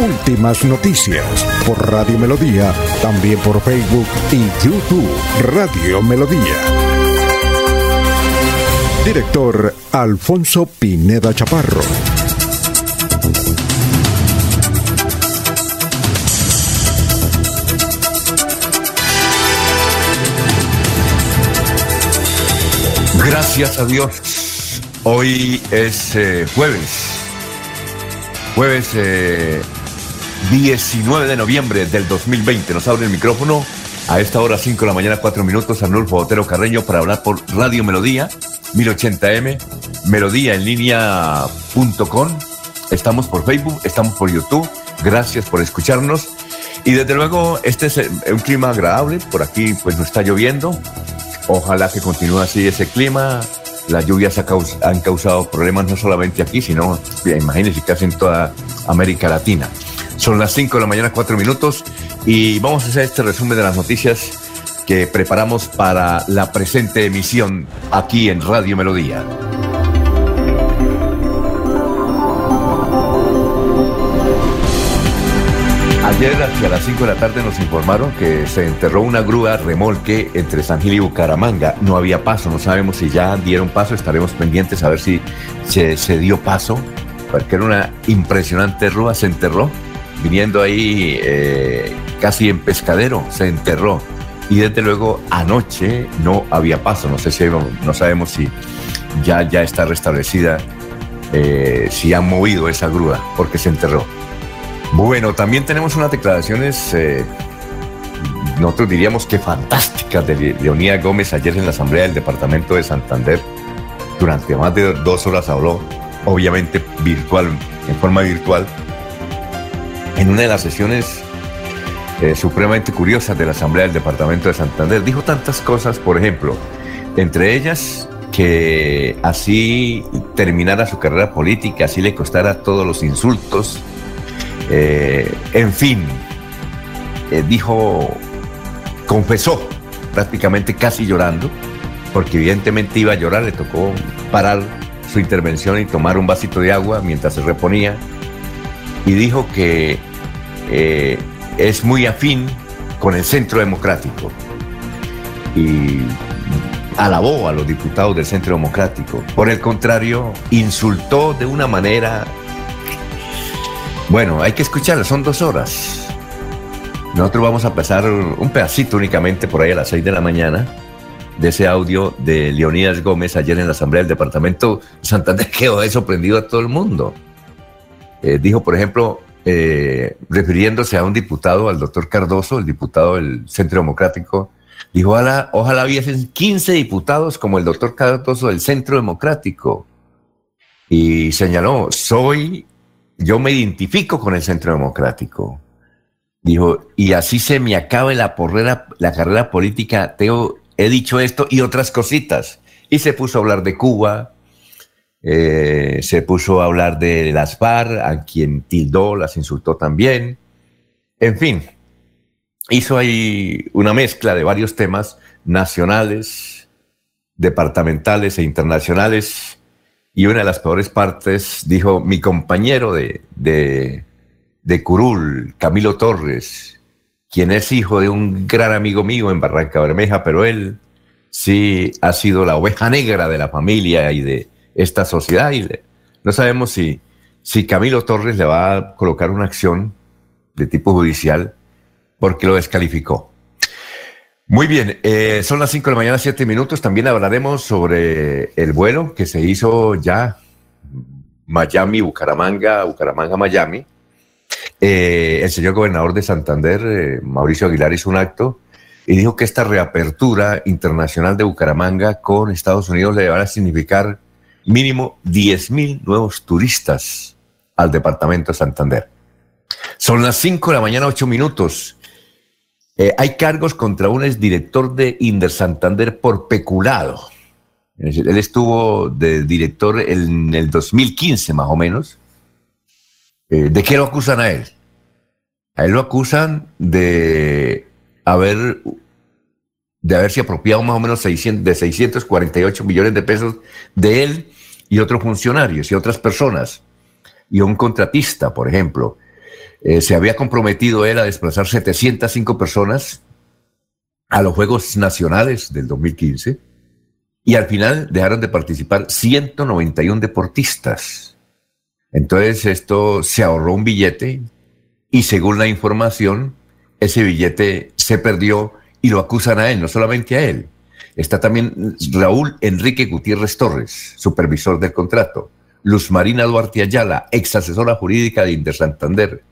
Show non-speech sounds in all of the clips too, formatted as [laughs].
Últimas noticias por Radio Melodía, también por Facebook y YouTube Radio Melodía. Director Alfonso Pineda Chaparro. Gracias a Dios. Hoy es eh, jueves. Jueves eh, 19 de noviembre del 2020. Nos abre el micrófono a esta hora 5 de la mañana, 4 minutos, Arnulfo Otero Carreño para hablar por Radio Melodía, 1080m, melodía en línea.com. Estamos por Facebook, estamos por YouTube. Gracias por escucharnos. Y desde luego, este es un clima agradable. Por aquí, pues no está lloviendo. Ojalá que continúe así ese clima. Las lluvias han causado problemas no solamente aquí, sino, imagínense, casi en toda América Latina. Son las 5 de la mañana, 4 minutos, y vamos a hacer este resumen de las noticias que preparamos para la presente emisión aquí en Radio Melodía. Ayer hacia las 5 de la tarde nos informaron que se enterró una grúa remolque entre San Gil y Bucaramanga. No había paso, no sabemos si ya dieron paso, estaremos pendientes a ver si se, se dio paso, porque era una impresionante grúa, se enterró viniendo ahí eh, casi en pescadero, se enterró. Y desde luego anoche no había paso, no sé si no sabemos si ya, ya está restablecida, eh, si han movido esa grúa, porque se enterró. Bueno, también tenemos unas declaraciones, eh, nosotros diríamos que fantásticas, de Leonía Gómez ayer en la Asamblea del Departamento de Santander. Durante más de dos horas habló, obviamente virtual, en forma virtual, en una de las sesiones eh, supremamente curiosas de la Asamblea del Departamento de Santander. Dijo tantas cosas, por ejemplo, entre ellas que así terminara su carrera política, así le costara todos los insultos. Eh, en fin, eh, dijo, confesó prácticamente casi llorando, porque evidentemente iba a llorar, le tocó parar su intervención y tomar un vasito de agua mientras se reponía, y dijo que eh, es muy afín con el Centro Democrático y alabó a los diputados del Centro Democrático. Por el contrario, insultó de una manera... Bueno, hay que escucharla, son dos horas. Nosotros vamos a pasar un pedacito únicamente por ahí a las seis de la mañana de ese audio de Leonidas Gómez ayer en la Asamblea del Departamento Santander, [laughs] que ha sorprendido a todo el mundo. Eh, dijo, por ejemplo, eh, refiriéndose a un diputado, al doctor Cardoso, el diputado del Centro Democrático, dijo, ojalá, ojalá hubiesen 15 diputados como el doctor Cardoso del Centro Democrático. Y señaló, soy, yo me identifico con el Centro Democrático. Dijo, y así se me acabe la, porrera, la carrera política, Teo, he dicho esto y otras cositas. Y se puso a hablar de Cuba, eh, se puso a hablar de las FARC, a quien tildó, las insultó también. En fin, hizo ahí una mezcla de varios temas nacionales, departamentales e internacionales. Y una de las peores partes dijo mi compañero de, de, de Curul, Camilo Torres, quien es hijo de un gran amigo mío en Barranca Bermeja, pero él sí ha sido la oveja negra de la familia y de, esta sociedad y no sabemos si, si Camilo Torres le va a colocar una acción de tipo judicial porque lo descalificó. Muy bien, eh, son las 5 de la mañana, 7 minutos. También hablaremos sobre el vuelo que se hizo ya Miami, Bucaramanga, Bucaramanga, Miami. Eh, el señor gobernador de Santander, eh, Mauricio Aguilar, hizo un acto y dijo que esta reapertura internacional de Bucaramanga con Estados Unidos le va a significar mínimo 10.000 nuevos turistas al departamento de Santander. Son las 5 de la mañana, 8 minutos. Eh, hay cargos contra un exdirector de Inder Santander por peculado. Él estuvo de director en el 2015 más o menos. Eh, ¿De qué lo acusan a él? A él lo acusan de haber de haberse apropiado más o menos 600, de 648 millones de pesos de él y otros funcionarios y otras personas. Y un contratista, por ejemplo. Eh, se había comprometido él a desplazar 705 personas a los Juegos Nacionales del 2015 y al final dejaron de participar 191 deportistas. Entonces esto se ahorró un billete y según la información, ese billete se perdió y lo acusan a él, no solamente a él. Está también Raúl Enrique Gutiérrez Torres, supervisor del contrato. Luz Marina Duarte Ayala, ex asesora jurídica de Inter Santander.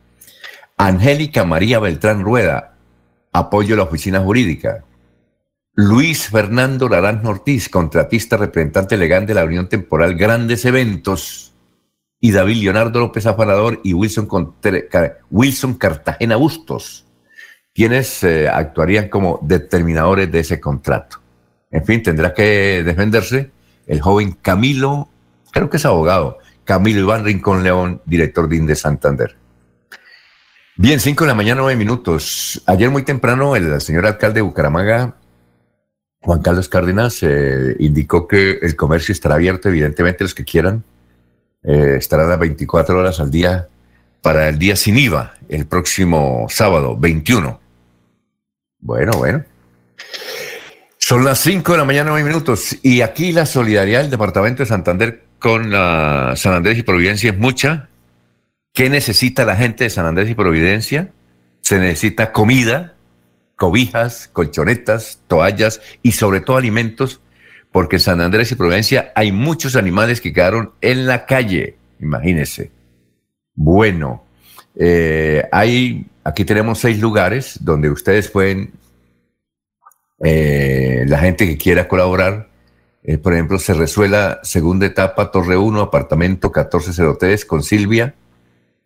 Angélica María Beltrán Rueda, apoyo a la oficina jurídica. Luis Fernando Larán Ortiz, contratista representante legal de la Unión Temporal Grandes Eventos. Y David Leonardo López Afanador y Wilson, Wilson Cartagena Bustos, quienes eh, actuarían como determinadores de ese contrato. En fin, tendrá que defenderse el joven Camilo, creo que es abogado, Camilo Iván Rincón León, director de INDE Santander. Bien, cinco de la mañana, nueve minutos. Ayer muy temprano el señor alcalde de Bucaramanga, Juan Carlos Cárdenas, eh, indicó que el comercio estará abierto, evidentemente los que quieran, eh, estarán las 24 horas al día para el día sin IVA, el próximo sábado, 21. Bueno, bueno. Son las cinco de la mañana, nueve minutos. Y aquí la solidaridad del Departamento de Santander con San Andrés y Providencia es mucha. ¿Qué necesita la gente de San Andrés y Providencia? Se necesita comida, cobijas, colchonetas, toallas y sobre todo alimentos, porque en San Andrés y Providencia hay muchos animales que quedaron en la calle, imagínense. Bueno, eh, hay, aquí tenemos seis lugares donde ustedes pueden, eh, la gente que quiera colaborar, eh, por ejemplo, se resuela segunda etapa, Torre 1, apartamento 1403 con Silvia,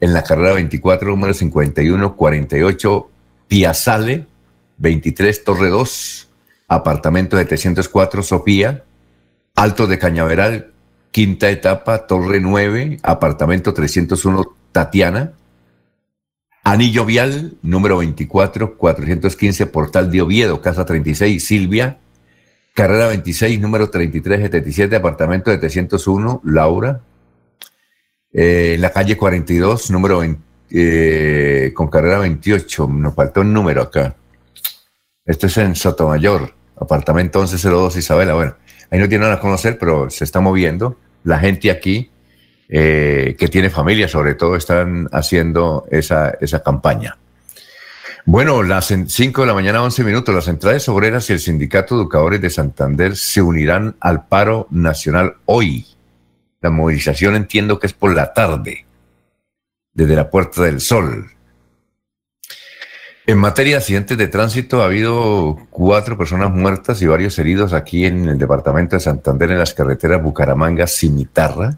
en la carrera 24, número 5148, Piazzale, 23, Torre 2, apartamento 704, Sofía, Alto de Cañaveral, quinta etapa, Torre 9, apartamento 301, Tatiana, Anillo Vial, número 24, 415, Portal de Oviedo, Casa 36, Silvia, Carrera 26, número 3377, apartamento 701, Laura, eh, la calle 42, número 20, eh, con carrera 28, nos faltó un número acá. Esto es en Sotomayor, apartamento 1102 Isabela. Bueno, ahí no tiene nada a conocer, pero se está moviendo. La gente aquí, eh, que tiene familia sobre todo, están haciendo esa, esa campaña. Bueno, las 5 de la mañana, 11 minutos, las centrales obreras y el Sindicato de Educadores de Santander se unirán al paro nacional hoy. La movilización entiendo que es por la tarde, desde la Puerta del Sol. En materia de accidentes de tránsito ha habido cuatro personas muertas y varios heridos aquí en el departamento de Santander en las carreteras Bucaramanga-Cimitarra,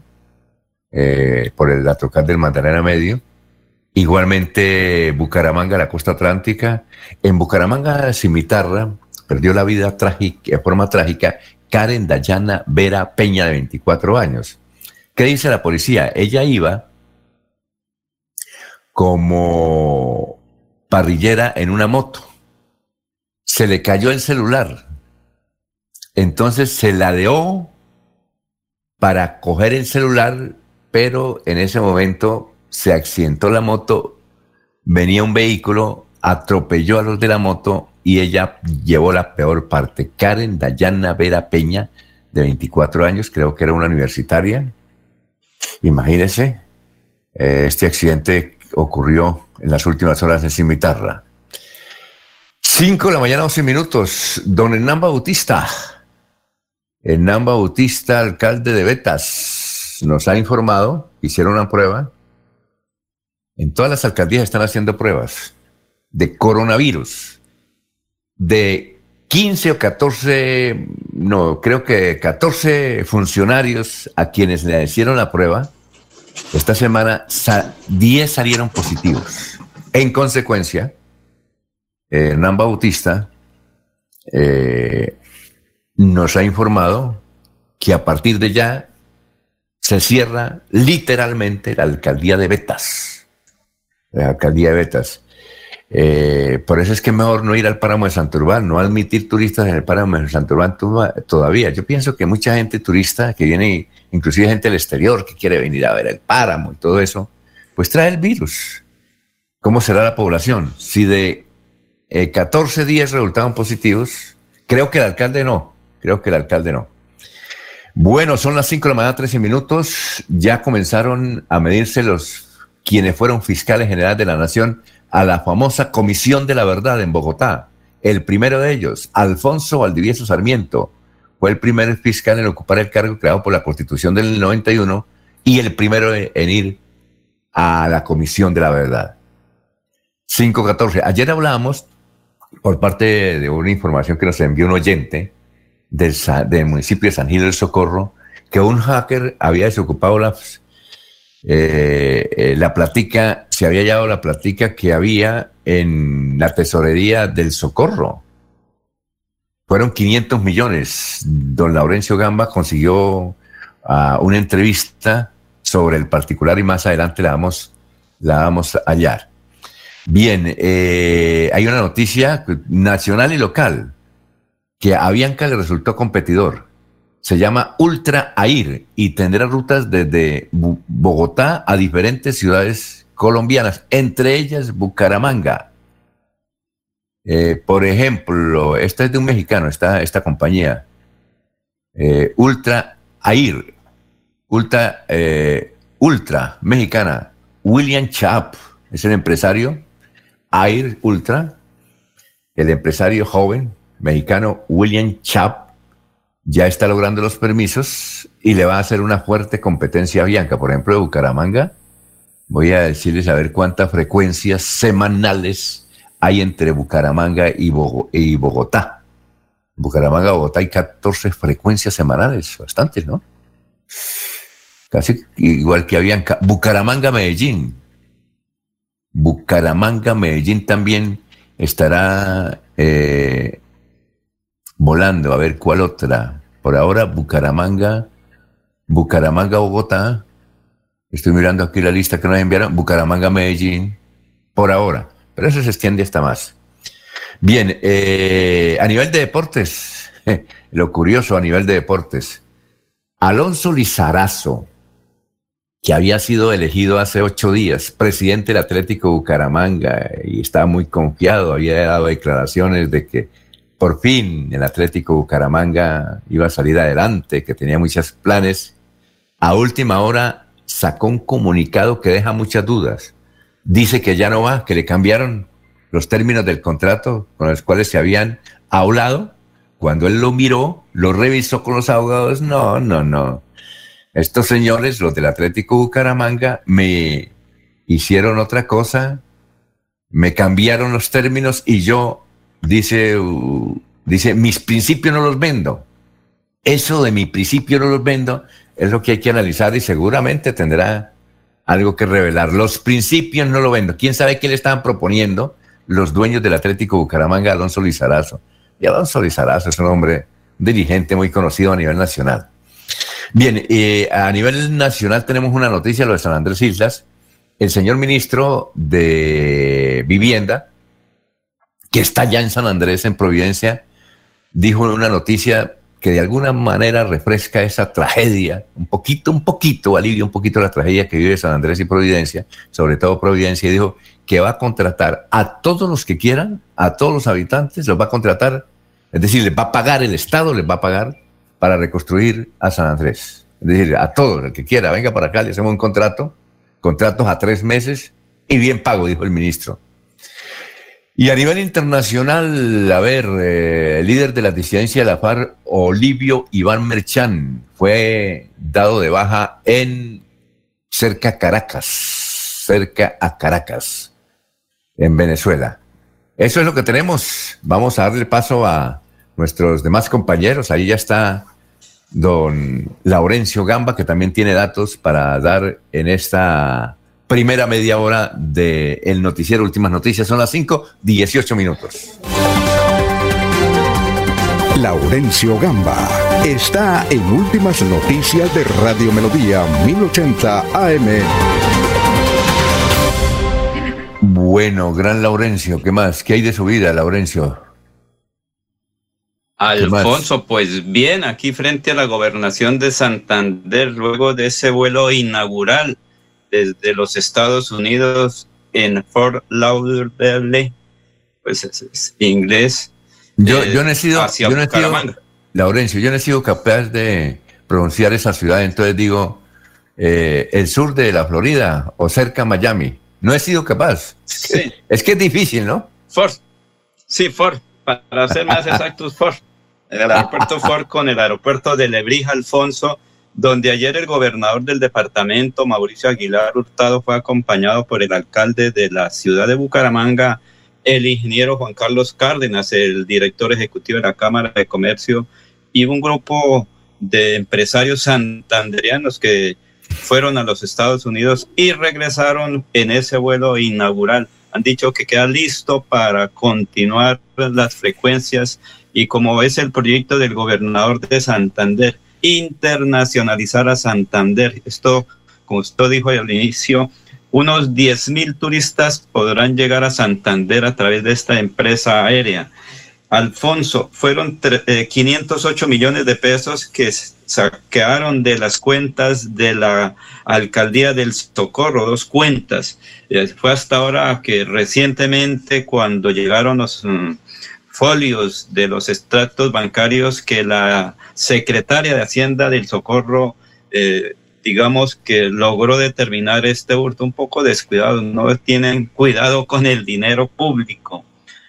eh, por el Atrocal del Magdalena Medio. Igualmente Bucaramanga, la costa atlántica. En Bucaramanga-Cimitarra perdió la vida de forma trágica Karen Dayana Vera Peña, de 24 años. ¿Qué dice la policía? Ella iba como parrillera en una moto. Se le cayó el celular. Entonces se ladeó para coger el celular, pero en ese momento se accidentó la moto, venía un vehículo, atropelló a los de la moto y ella llevó la peor parte. Karen Dayana Vera Peña, de 24 años, creo que era una universitaria, Imagínese, eh, este accidente ocurrió en las últimas horas en Cimitarra. Cinco de la mañana, 11 minutos. Don Hernán Bautista, Hernán Bautista, alcalde de Betas, nos ha informado, hicieron una prueba. En todas las alcaldías están haciendo pruebas de coronavirus, de 15 o 14, no, creo que 14 funcionarios a quienes le hicieron la prueba, esta semana 10 salieron positivos. En consecuencia, Hernán Bautista eh, nos ha informado que a partir de ya se cierra literalmente la alcaldía de Betas. La alcaldía de Betas. Eh, por eso es que es mejor no ir al páramo de Santurbán, no admitir turistas en el páramo de Santurbán todavía. Yo pienso que mucha gente turista que viene, inclusive gente del exterior que quiere venir a ver el páramo y todo eso, pues trae el virus. ¿Cómo será la población? Si de 14 eh, días resultaron positivos, creo que el alcalde no, creo que el alcalde no. Bueno, son las 5 de la mañana, 13 minutos. Ya comenzaron a medirse los quienes fueron fiscales generales de la Nación a la famosa Comisión de la Verdad en Bogotá. El primero de ellos, Alfonso Valdivieso Sarmiento, fue el primer fiscal en ocupar el cargo creado por la Constitución del 91 y el primero en ir a la Comisión de la Verdad. 514. Ayer hablábamos, por parte de una información que nos envió un oyente del, del municipio de San Gil del Socorro, que un hacker había desocupado las eh, eh, la platica, se había llevado la platica que había en la tesorería del Socorro. Fueron 500 millones. Don Laurencio Gamba consiguió ah, una entrevista sobre el particular y más adelante la vamos, la vamos a hallar. Bien, eh, hay una noticia nacional y local que a Bianca le resultó competidor. Se llama Ultra Air y tendrá rutas desde Bogotá a diferentes ciudades colombianas, entre ellas Bucaramanga. Eh, por ejemplo, esta es de un mexicano, esta, esta compañía, eh, Ultra Air, Ultra, eh, Ultra mexicana, William Chap, es el empresario, Air Ultra, el empresario joven mexicano William Chap, ya está logrando los permisos y le va a hacer una fuerte competencia a Bianca. Por ejemplo, de Bucaramanga, voy a decirles a ver cuántas frecuencias semanales hay entre Bucaramanga y, Bogotá. Bucaramanga, Bogotá hay 14 frecuencias semanales, bastantes, ¿no? Casi igual que Bianca. Bucaramanga, Medellín. Bucaramanga, Medellín también estará eh, volando, a ver cuál otra. Por ahora, Bucaramanga, Bucaramanga, Bogotá. Estoy mirando aquí la lista que nos enviaron. Bucaramanga, Medellín, por ahora. Pero eso se extiende hasta más. Bien, eh, a nivel de deportes, [laughs] lo curioso a nivel de deportes, Alonso Lizarazo, que había sido elegido hace ocho días presidente del Atlético Bucaramanga y estaba muy confiado, había dado declaraciones de que por fin el Atlético Bucaramanga iba a salir adelante, que tenía muchos planes. A última hora sacó un comunicado que deja muchas dudas. Dice que ya no va, que le cambiaron los términos del contrato con los cuales se habían hablado. Cuando él lo miró, lo revisó con los abogados. No, no, no. Estos señores, los del Atlético Bucaramanga, me hicieron otra cosa, me cambiaron los términos y yo dice, dice, mis principios no los vendo. Eso de mi principio no los vendo es lo que hay que analizar y seguramente tendrá algo que revelar. Los principios no lo vendo. ¿Quién sabe qué le estaban proponiendo los dueños del Atlético Bucaramanga, Alonso Lizarazo? Y Alonso Lizarazo es un hombre dirigente muy conocido a nivel nacional. Bien, eh, a nivel nacional tenemos una noticia, lo de San Andrés Islas. El señor ministro de Vivienda, que está ya en San Andrés, en Providencia, dijo una noticia que de alguna manera refresca esa tragedia, un poquito, un poquito, alivia un poquito la tragedia que vive San Andrés y Providencia, sobre todo Providencia, y dijo que va a contratar a todos los que quieran, a todos los habitantes, los va a contratar, es decir, les va a pagar, el Estado les va a pagar para reconstruir a San Andrés. Es decir, a todos, el que quiera, venga para acá, le hacemos un contrato, contratos a tres meses y bien pago, dijo el ministro. Y a nivel internacional, a ver, eh, líder de la disidencia de la FARC, Olivio Iván Merchán, fue dado de baja en cerca a Caracas, cerca a Caracas, en Venezuela. Eso es lo que tenemos. Vamos a darle paso a nuestros demás compañeros. Ahí ya está don Laurencio Gamba, que también tiene datos para dar en esta primera media hora del el noticiero Últimas Noticias. Son las 5, 18 minutos. Laurencio Gamba está en Últimas Noticias de Radio Melodía 1080 AM. Bueno, gran Laurencio, ¿qué más? ¿Qué hay de su vida, Laurencio? Alfonso, pues bien, aquí frente a la gobernación de Santander, luego de ese vuelo inaugural desde los Estados Unidos en Fort Lauderdale, pues es, inglés. Yo, yo no he sido, yo no he sido Laurencio, yo no he sido capaz de pronunciar esa ciudad, entonces digo, eh, el sur de la Florida o cerca de Miami. No he sido capaz. Sí. Es que es difícil, ¿no? Fort. Sí, Fort. Para ser más exactos, Fort. El aeropuerto [laughs] Fort con el aeropuerto de Lebrija, Alfonso, donde ayer el gobernador del departamento, Mauricio Aguilar Hurtado, fue acompañado por el alcalde de la ciudad de Bucaramanga, el ingeniero Juan Carlos Cárdenas, el director ejecutivo de la Cámara de Comercio, y un grupo de empresarios santanderianos que fueron a los Estados Unidos y regresaron en ese vuelo inaugural. Han dicho que queda listo para continuar las frecuencias y como es el proyecto del gobernador de Santander, internacionalizar a Santander. Esto, como usted dijo al inicio, unos 10 mil turistas podrán llegar a Santander a través de esta empresa aérea. Alfonso, fueron 508 eh, millones de pesos que saquearon de las cuentas de la alcaldía del Socorro, dos cuentas. Eh, fue hasta ahora que recientemente cuando llegaron los mm, folios de los extractos bancarios que la secretaria de Hacienda del Socorro, eh, digamos que logró determinar este hurto un poco descuidado, no tienen cuidado con el dinero público.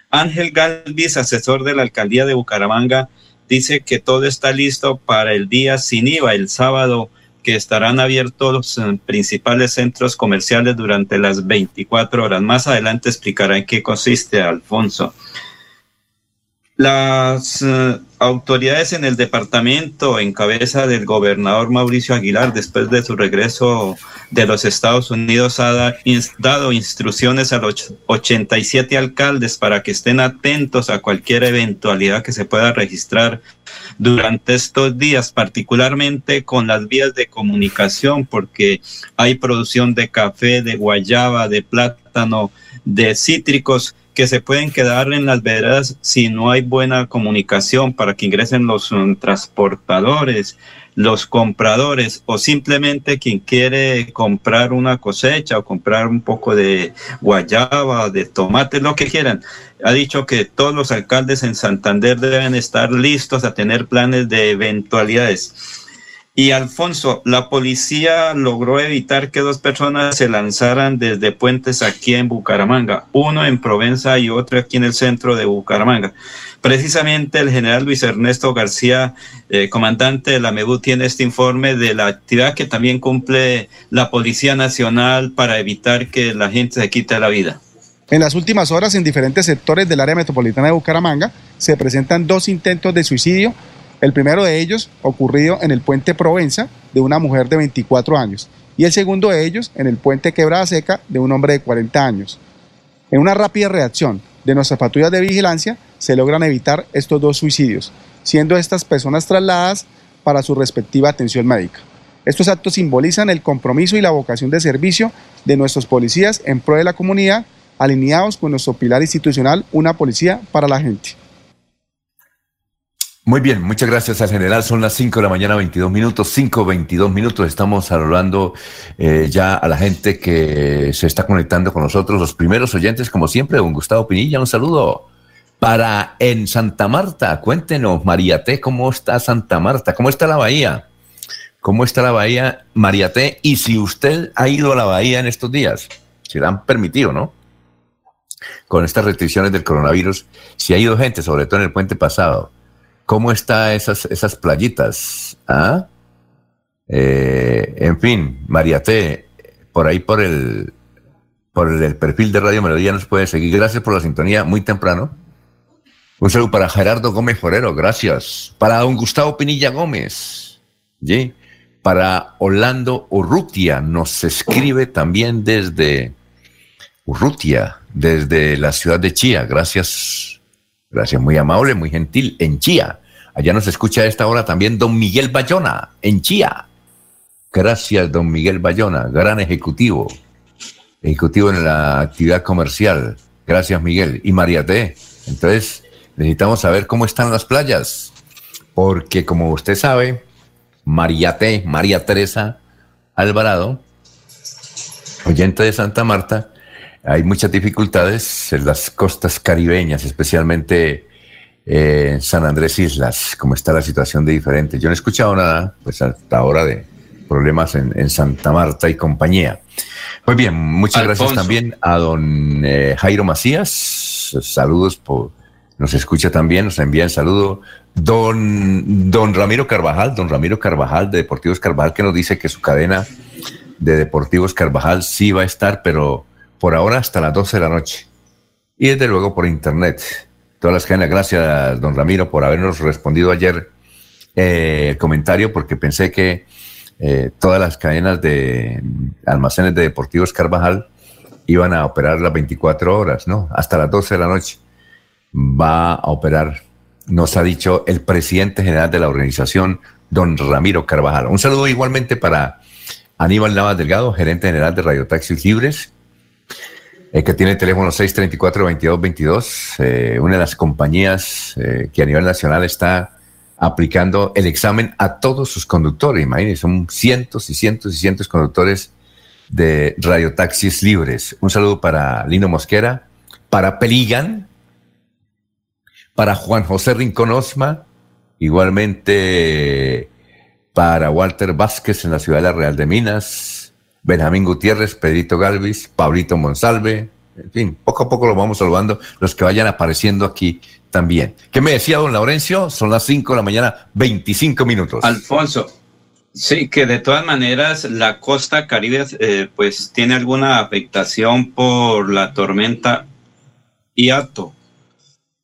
Ángel Galvis, asesor de la alcaldía de Bucaramanga, dice que todo está listo para el día sin IVA, el sábado, que estarán abiertos los eh, principales centros comerciales durante las 24 horas. Más adelante explicará en qué consiste, Alfonso. Las eh, autoridades en el departamento, en cabeza del gobernador Mauricio Aguilar, después de su regreso de los Estados Unidos, ha dado instrucciones a los 87 alcaldes para que estén atentos a cualquier eventualidad que se pueda registrar durante estos días, particularmente con las vías de comunicación, porque hay producción de café, de guayaba, de plátano, de cítricos que se pueden quedar en las veredas si no hay buena comunicación para que ingresen los um, transportadores, los compradores o simplemente quien quiere comprar una cosecha o comprar un poco de guayaba, de tomate, lo que quieran. Ha dicho que todos los alcaldes en Santander deben estar listos a tener planes de eventualidades y Alfonso, la policía logró evitar que dos personas se lanzaran desde puentes aquí en Bucaramanga, uno en Provenza y otro aquí en el centro de Bucaramanga. Precisamente el general Luis Ernesto García, eh, comandante de la MEBU, tiene este informe de la actividad que también cumple la Policía Nacional para evitar que la gente se quite la vida. En las últimas horas, en diferentes sectores del área metropolitana de Bucaramanga, se presentan dos intentos de suicidio el primero de ellos ocurrido en el puente Provenza de una mujer de 24 años y el segundo de ellos en el puente Quebrada Seca de un hombre de 40 años. En una rápida reacción de nuestras patrullas de vigilancia se logran evitar estos dos suicidios, siendo estas personas trasladadas para su respectiva atención médica. Estos actos simbolizan el compromiso y la vocación de servicio de nuestros policías en pro de la comunidad, alineados con nuestro pilar institucional, una policía para la gente. Muy bien, muchas gracias al general. Son las 5 de la mañana, 22 minutos, 5, 22 minutos. Estamos saludando eh, ya a la gente que se está conectando con nosotros, los primeros oyentes, como siempre, don Gustavo Pinilla. Un saludo para en Santa Marta. Cuéntenos, María T, ¿cómo está Santa Marta? ¿Cómo está la bahía? ¿Cómo está la bahía, María T? Y si usted ha ido a la bahía en estos días, se la han permitido, ¿no? Con estas restricciones del coronavirus, si ha ido gente, sobre todo en el puente pasado ¿Cómo está esas, esas playitas? ¿Ah? Eh, en fin, María T, por ahí por el, por el, perfil de Radio Melodía nos puede seguir. Gracias por la sintonía muy temprano. Un saludo para Gerardo Gómez Forero, gracias. Para don Gustavo Pinilla Gómez. ¿sí? para Orlando Urrutia, nos escribe también desde Urrutia, desde la ciudad de Chía. Gracias, gracias, muy amable, muy gentil, en Chía. Allá nos escucha a esta hora también don Miguel Bayona, en Chía. Gracias, don Miguel Bayona, gran ejecutivo, ejecutivo en la actividad comercial. Gracias, Miguel. Y María T. Entonces, necesitamos saber cómo están las playas, porque como usted sabe, María T, María Teresa Alvarado, oyente de Santa Marta, hay muchas dificultades en las costas caribeñas, especialmente eh, en San Andrés Islas, como está la situación de diferente. Yo no he escuchado nada, pues hasta ahora de problemas en, Santa Marta y compañía. Muy bien, muchas gracias también a don eh, Jairo Macías. Saludos por, nos escucha también, nos envía el saludo. Don, don Ramiro Carvajal, don Ramiro Carvajal de Deportivos Carvajal, que nos dice que su cadena de Deportivos Carvajal sí va a estar, pero por ahora hasta las 12 de la noche. Y desde luego por internet. Todas las cadenas, gracias, don Ramiro, por habernos respondido ayer eh, el comentario, porque pensé que eh, todas las cadenas de almacenes de Deportivos Carvajal iban a operar las 24 horas, ¿no? Hasta las 12 de la noche va a operar, nos ha dicho el presidente general de la organización, don Ramiro Carvajal. Un saludo igualmente para Aníbal Navas Delgado, gerente general de Radio Taxis Libres, eh, que tiene teléfono 634-2222, eh, una de las compañías eh, que a nivel nacional está aplicando el examen a todos sus conductores. Imagínense, son cientos y cientos y cientos conductores de radiotaxis libres. Un saludo para Lino Mosquera, para Peligan, para Juan José Rincón Osma, igualmente para Walter Vázquez en la ciudad de la Real de Minas, Benjamín Gutiérrez, Pedrito Galvis, Pablito Monsalve, en fin, poco a poco lo vamos saludando, los que vayan apareciendo aquí también. ¿Qué me decía don Laurencio? Son las 5 de la mañana, 25 minutos. Alfonso, sí, que de todas maneras la costa caribe eh, pues tiene alguna afectación por la tormenta Iato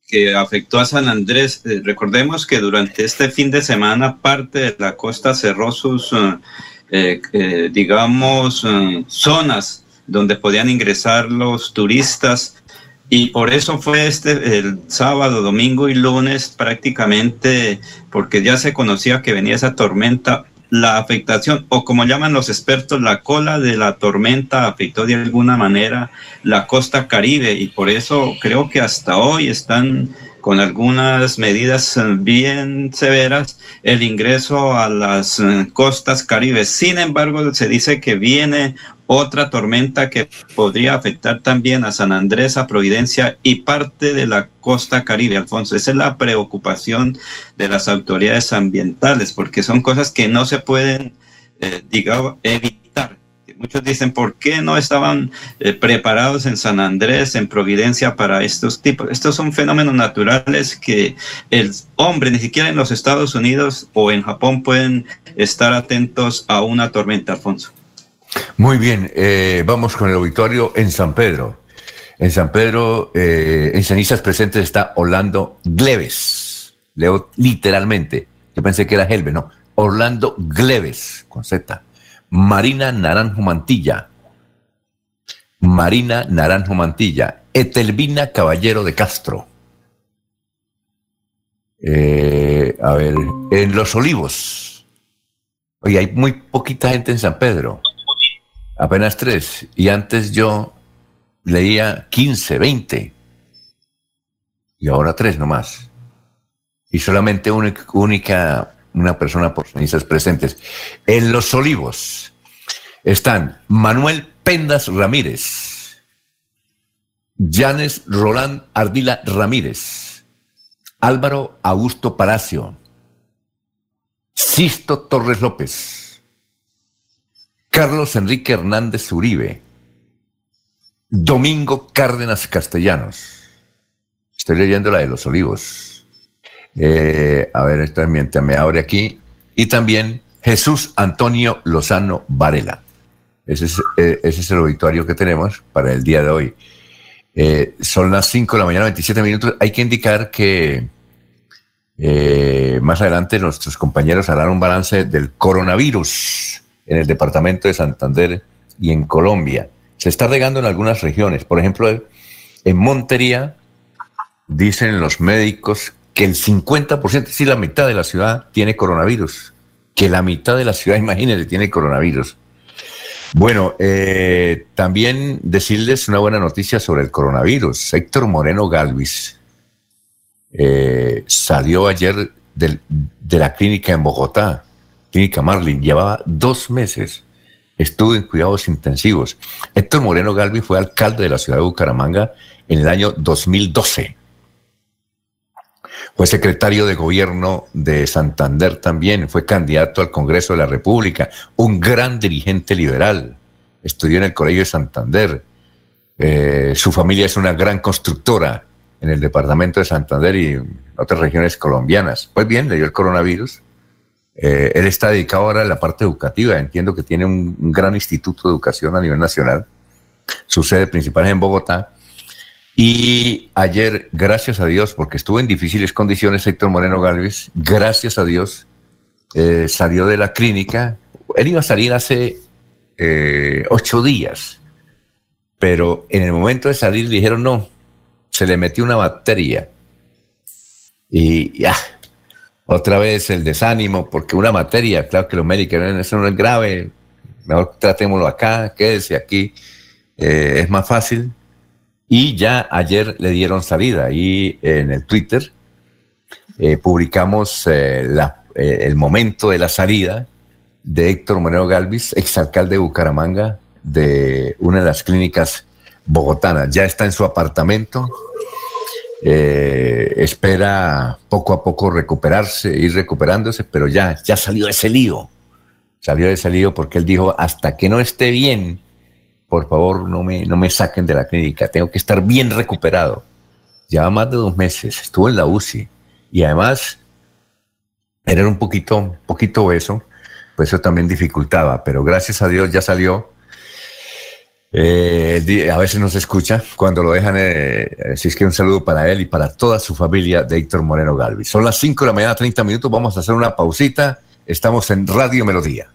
que afectó a San Andrés. Eh, recordemos que durante este fin de semana parte de la costa cerró sus... Uh, eh, eh, digamos, eh, zonas donde podían ingresar los turistas. Y por eso fue este el sábado, domingo y lunes prácticamente, porque ya se conocía que venía esa tormenta, la afectación, o como llaman los expertos, la cola de la tormenta afectó de alguna manera la costa caribe y por eso creo que hasta hoy están con algunas medidas eh, bien severas el ingreso a las eh, costas caribes. Sin embargo, se dice que viene otra tormenta que podría afectar también a San Andrés, a Providencia y parte de la costa caribe, Alfonso. Esa es la preocupación de las autoridades ambientales, porque son cosas que no se pueden, eh, digamos, evitar Muchos dicen, ¿por qué no estaban eh, preparados en San Andrés, en Providencia para estos tipos? Estos son fenómenos naturales que el hombre, ni siquiera en los Estados Unidos o en Japón, pueden estar atentos a una tormenta, Alfonso. Muy bien, eh, vamos con el auditorio en San Pedro. En San Pedro, eh, en cenizas presentes está Orlando Gleves. Leo literalmente. Yo pensé que era Helve, no. Orlando Gleves, con Z. Marina Naranjo Mantilla, Marina Naranjo Mantilla, Etelvina Caballero de Castro. Eh, a ver, en Los Olivos. Oye, hay muy poquita gente en San Pedro. Apenas tres. Y antes yo leía 15, 20. Y ahora tres nomás. Y solamente única, única una persona por cenizas presentes. En Los Olivos están Manuel Pendas Ramírez, Janes Roland Ardila Ramírez, Álvaro Augusto Palacio, Sisto Torres López, Carlos Enrique Hernández Uribe, Domingo Cárdenas Castellanos. Estoy leyendo la de los olivos. Eh, a ver, esta mientras me abre aquí. Y también Jesús Antonio Lozano Varela. Ese es, eh, el auditorio que tenemos para el día de hoy. Eh, son las 5 de la mañana, 27 minutos. Hay que indicar que más adelante nuestros compañeros harán un balance del coronavirus en el departamento de Santander y en Colombia. Se está regando en algunas regiones. Por ejemplo, en Montería dicen los médicos que el 50%, si la mitad de la ciudad tiene coronavirus. Que la mitad de la ciudad, [laughs] imagínense, tiene coronavirus. Bueno, eh, también decirles una buena noticia sobre el coronavirus. Héctor Moreno Galvis eh, salió ayer de la clínica en Bogotá, clínica Marlin, llevaba dos meses, estuvo en cuidados intensivos. Héctor Moreno Galvis fue alcalde de la ciudad de Bucaramanga en el año 2012. Fue secretario de gobierno de Santander también, fue candidato al Congreso de la República, un gran dirigente liberal. Estudió en el Colegio de Santander. Eh, su familia es una gran constructora en el departamento de Santander y otras regiones colombianas. Pues bien, le dio el coronavirus. Eh, él está dedicado ahora a la parte educativa. Entiendo que tiene un gran instituto de educación a nivel nacional. Su sede principal es en Bogotá y ayer, gracias a Dios, porque estuvo en difíciles condiciones Héctor Moreno Galvez, gracias a Dios, eh, salió de la clínica. Él iba a salir hace eh, ocho días, pero en el momento de salir dijeron no, se le metió una bacteria. Y ya, otra vez el desánimo, porque una bacteria, claro que los médicos, eso no es grave, mejor tratémoslo acá, quédese aquí, eh, es más fácil y ya ayer le dieron salida y en el Twitter eh, publicamos eh, eh, el momento de la salida de Héctor Moreno Galvis, exalcalde de Bucaramanga, de una de las clínicas bogotanas. Ya está en su apartamento, espera poco a poco recuperarse, ir recuperándose, pero ya, ya salió de ese lío. Salió de ese lío porque él dijo, hasta que no esté bien, por favor no me, no me saquen de la clínica, tengo que estar bien recuperado. Lleva más de dos meses, estuvo en la UCI y además era un poquito, poquito obeso, pues eso también dificultaba, pero gracias a Dios ya salió. Eh, a veces no se escucha cuando lo dejan, eh, es que un saludo para él y para toda su familia de Héctor Moreno Galvis. Son las 5 de la mañana, 30 minutos, vamos a hacer una pausita, estamos en Radio Melodía.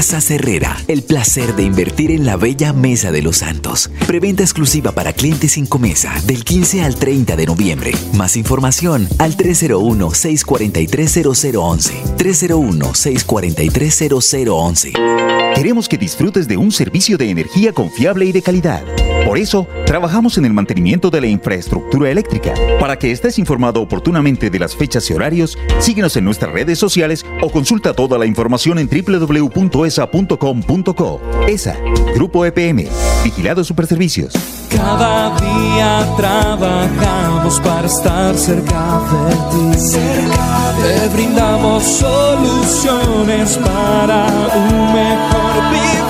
Casa Herrera, el placer de invertir en la bella Mesa de los Santos. Preventa exclusiva para clientes sin comesa del 15 al 30 de noviembre. Más información al 301-643-0011. 301-643-0011. Queremos que disfrutes de un servicio de energía confiable y de calidad. Por eso, trabajamos en el mantenimiento de la infraestructura eléctrica. Para que estés informado oportunamente de las fechas y horarios, síguenos en nuestras redes sociales o consulta toda la información en www.esa.com.co. ESA, Grupo EPM, Vigilado Superservicios. Cada día trabajamos para estar cerca de ti. Te brindamos soluciones para un mejor vivir.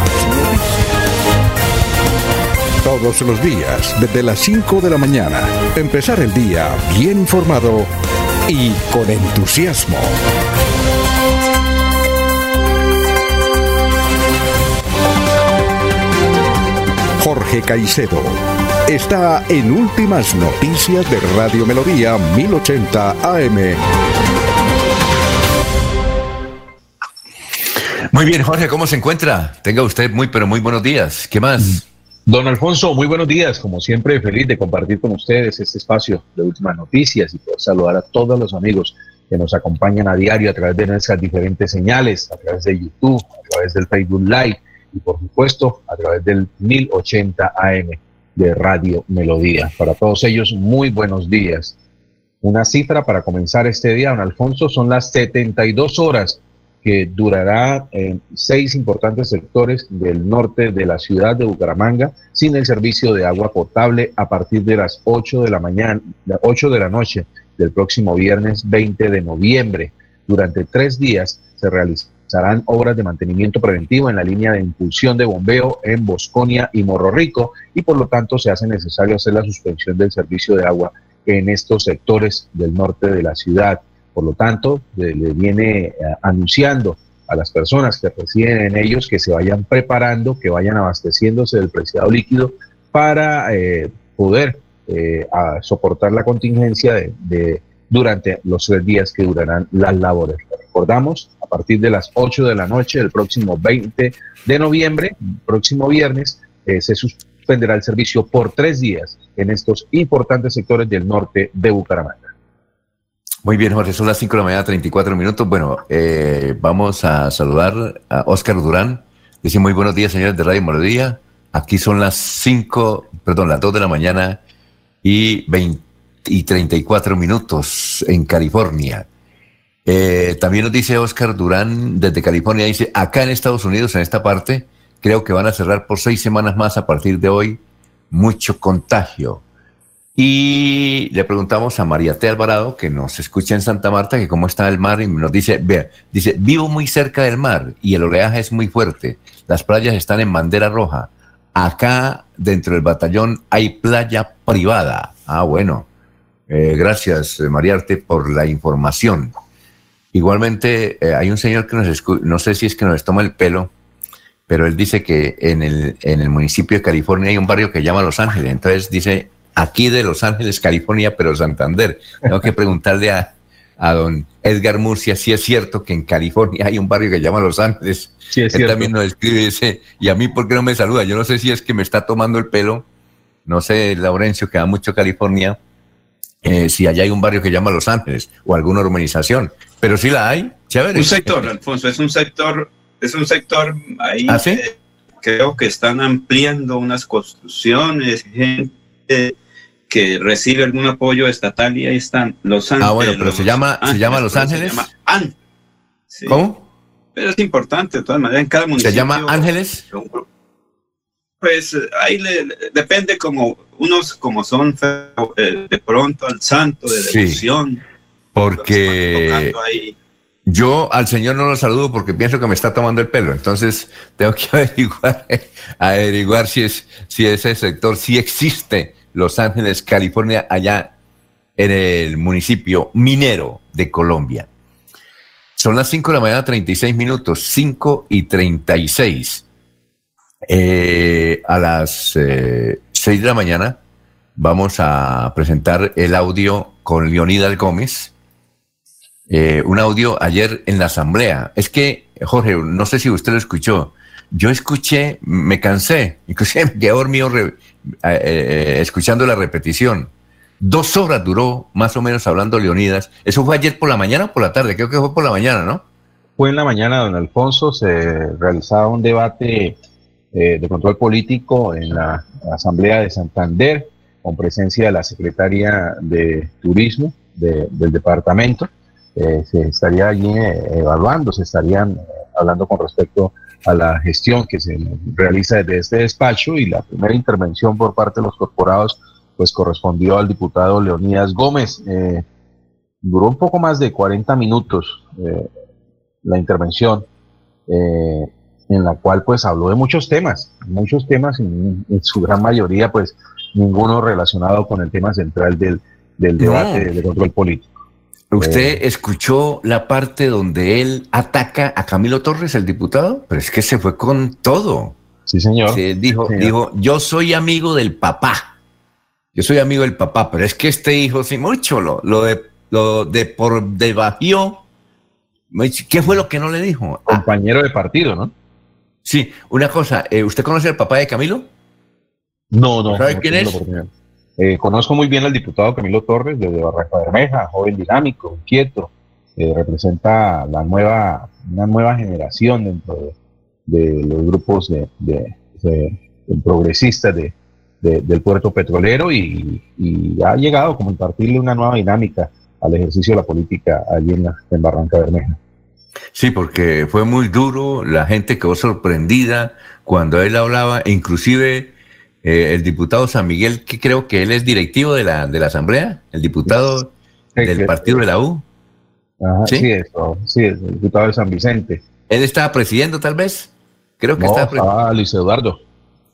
Todos los días, desde las 5 de la mañana, empezar el día bien informado y con entusiasmo. Jorge Caicedo está en Últimas Noticias de Radio Melodía 1080 AM. Muy bien, Jorge, ¿cómo se encuentra? Tenga usted muy, pero muy buenos días. ¿Qué más? Don Alfonso, muy buenos días. Como siempre, feliz de compartir con ustedes este espacio de últimas noticias y saludar a todos los amigos que nos acompañan a diario a través de nuestras diferentes señales, a través de YouTube, a través del Facebook Live y por supuesto a través del 1080 AM de Radio Melodía. Para todos ellos, muy buenos días. Una cifra para comenzar este día, don Alfonso, son las 72 horas que durará en seis importantes sectores del norte de la ciudad de Bucaramanga sin el servicio de agua potable a partir de las 8 de la mañana, 8 de la noche del próximo viernes 20 de noviembre. Durante tres días se realizarán obras de mantenimiento preventivo en la línea de impulsión de bombeo en Bosconia y Morro Rico y por lo tanto se hace necesario hacer la suspensión del servicio de agua en estos sectores del norte de la ciudad. Por lo tanto, le, viene eh, anunciando a las personas que residen en ellos que se vayan preparando, que vayan abasteciéndose del preciado líquido para eh, poder eh, soportar la contingencia de, durante los tres días que durarán las labores. Recordamos, a partir de las 8 de la noche del próximo 20 de noviembre, próximo viernes, se suspenderá el servicio por tres días en estos importantes sectores del norte de Bucaramanga. Muy bien, Jorge, son las 5 de la mañana, 34 minutos. Bueno, eh, vamos a saludar a Oscar Durán. Dice muy buenos días, señores de Radio Melodía. Aquí son las 5, perdón, las 2 de la mañana y, 20, y 34 minutos en California. Eh, también nos dice Oscar Durán desde California, dice, acá en Estados Unidos, en esta parte, creo que van a cerrar por seis semanas más a partir de hoy. Mucho contagio. Y le preguntamos a María T. Alvarado, que nos escucha en Santa Marta, que cómo está el mar, y nos dice, vea, dice, vivo muy cerca del mar y el oleaje es muy fuerte. Las playas están en bandera roja. Acá, dentro del batallón, hay playa privada. Ah, bueno. Eh, gracias, María Arte, por la información. Igualmente, eh, hay un señor que nos no sé si es que nos toma el pelo, pero él dice que en el, en el municipio de California hay un barrio que llama Los Ángeles. Entonces dice, aquí de Los Ángeles, California, pero Santander. Tengo que preguntarle a, don Edgar Murcia si es cierto que en California hay un barrio que se llama Los Ángeles. Sí, es Él también nos escribe ese, y a mí, ¿por qué no me saluda? Yo no sé si es que me está tomando el pelo, no sé, Laurencio, que da mucho California, eh, si allá hay un barrio que se llama Los Ángeles o alguna urbanización, pero sí la hay, chévere. Un sector, Alfonso, es un sector, es un sector ahí. ¿Ah, sí? creo que están ampliando unas construcciones, gente que recibe algún apoyo estatal y ahí están Los Ángeles. Ah, bueno, pero se llama, ¿se llama Los Ángeles. ¿Cómo? Pero es importante, de todas maneras, en cada municipio. ¿Se llama Ángeles? Pues ahí le, depende como unos como son eh, de pronto al santo de devoción. Sí, porque yo al Señor no lo saludo porque pienso que me está tomando el pelo. Entonces tengo que [laughs] averiguar, averiguar si es si ese sector sí existe los Ángeles, California, allá en el municipio minero de Colombia. Son las 5 de la mañana, 36 minutos, 5 y 36. Eh, a las eh, 6 de la mañana vamos a presentar el audio con Leonidas Gómez. Eh, un audio ayer en la asamblea. Es que, Jorge, no sé si usted lo escuchó. Yo escuché, me cansé, [laughs] inclusive me quedé dormido eh, eh, escuchando la repetición. Dos horas duró más o menos hablando Leonidas. ¿Eso fue ayer por la mañana o por la tarde? Creo que fue por la mañana, ¿no? Fue en la mañana, don Alfonso, se realizaba un debate eh, de control político en la Asamblea de Santander, con presencia de la secretaria de Turismo del departamento. se estaría allí evaluando, se estarían hablando con respecto la gestión que se realiza desde este despacho y la primera intervención por parte de los corporados pues correspondió al diputado Leonidas Gómez. Eh, duró un poco más de 40 minutos eh, la intervención, eh, en la cual pues habló de muchos temas, muchos temas, en, en, su gran mayoría pues ninguno relacionado con el tema central del, del debate de control político. ¿Usted escuchó la parte donde él ataca a Camilo Torres, el diputado? Pero es que se fue con todo. Sí, señor. dijo, dijo, yo soy amigo del papá. Yo soy amigo del papá, pero es que este hijo, sí, mucho lo, lo de, lo de por debajo. ¿Qué fue lo que no le dijo? Ah. Compañero de partido, ¿no? Sí, una cosa, eh, ¿usted conoce al papá de Camilo? No, no. ¿Sabe quién es? Eh, conozco muy bien al diputado Camilo Torres de Barranca Bermeja, joven dinámico, inquieto, representa la nueva, una nueva generación dentro de, los grupos de, progresistas del puerto petrolero y, ha llegado como impartirle una nueva dinámica al ejercicio de la política allí en, en Barranca Bermeja. Sí, porque fue muy duro, la gente quedó sorprendida cuando él hablaba, inclusive eh, el diputado San Miguel, que creo que él es directivo de la, de la Asamblea, el diputado del partido de la U. ¿Sí? Sí, el diputado de San Vicente. ¿Él estaba presidiendo tal vez? Creo que estaba, estaba Luis Eduardo.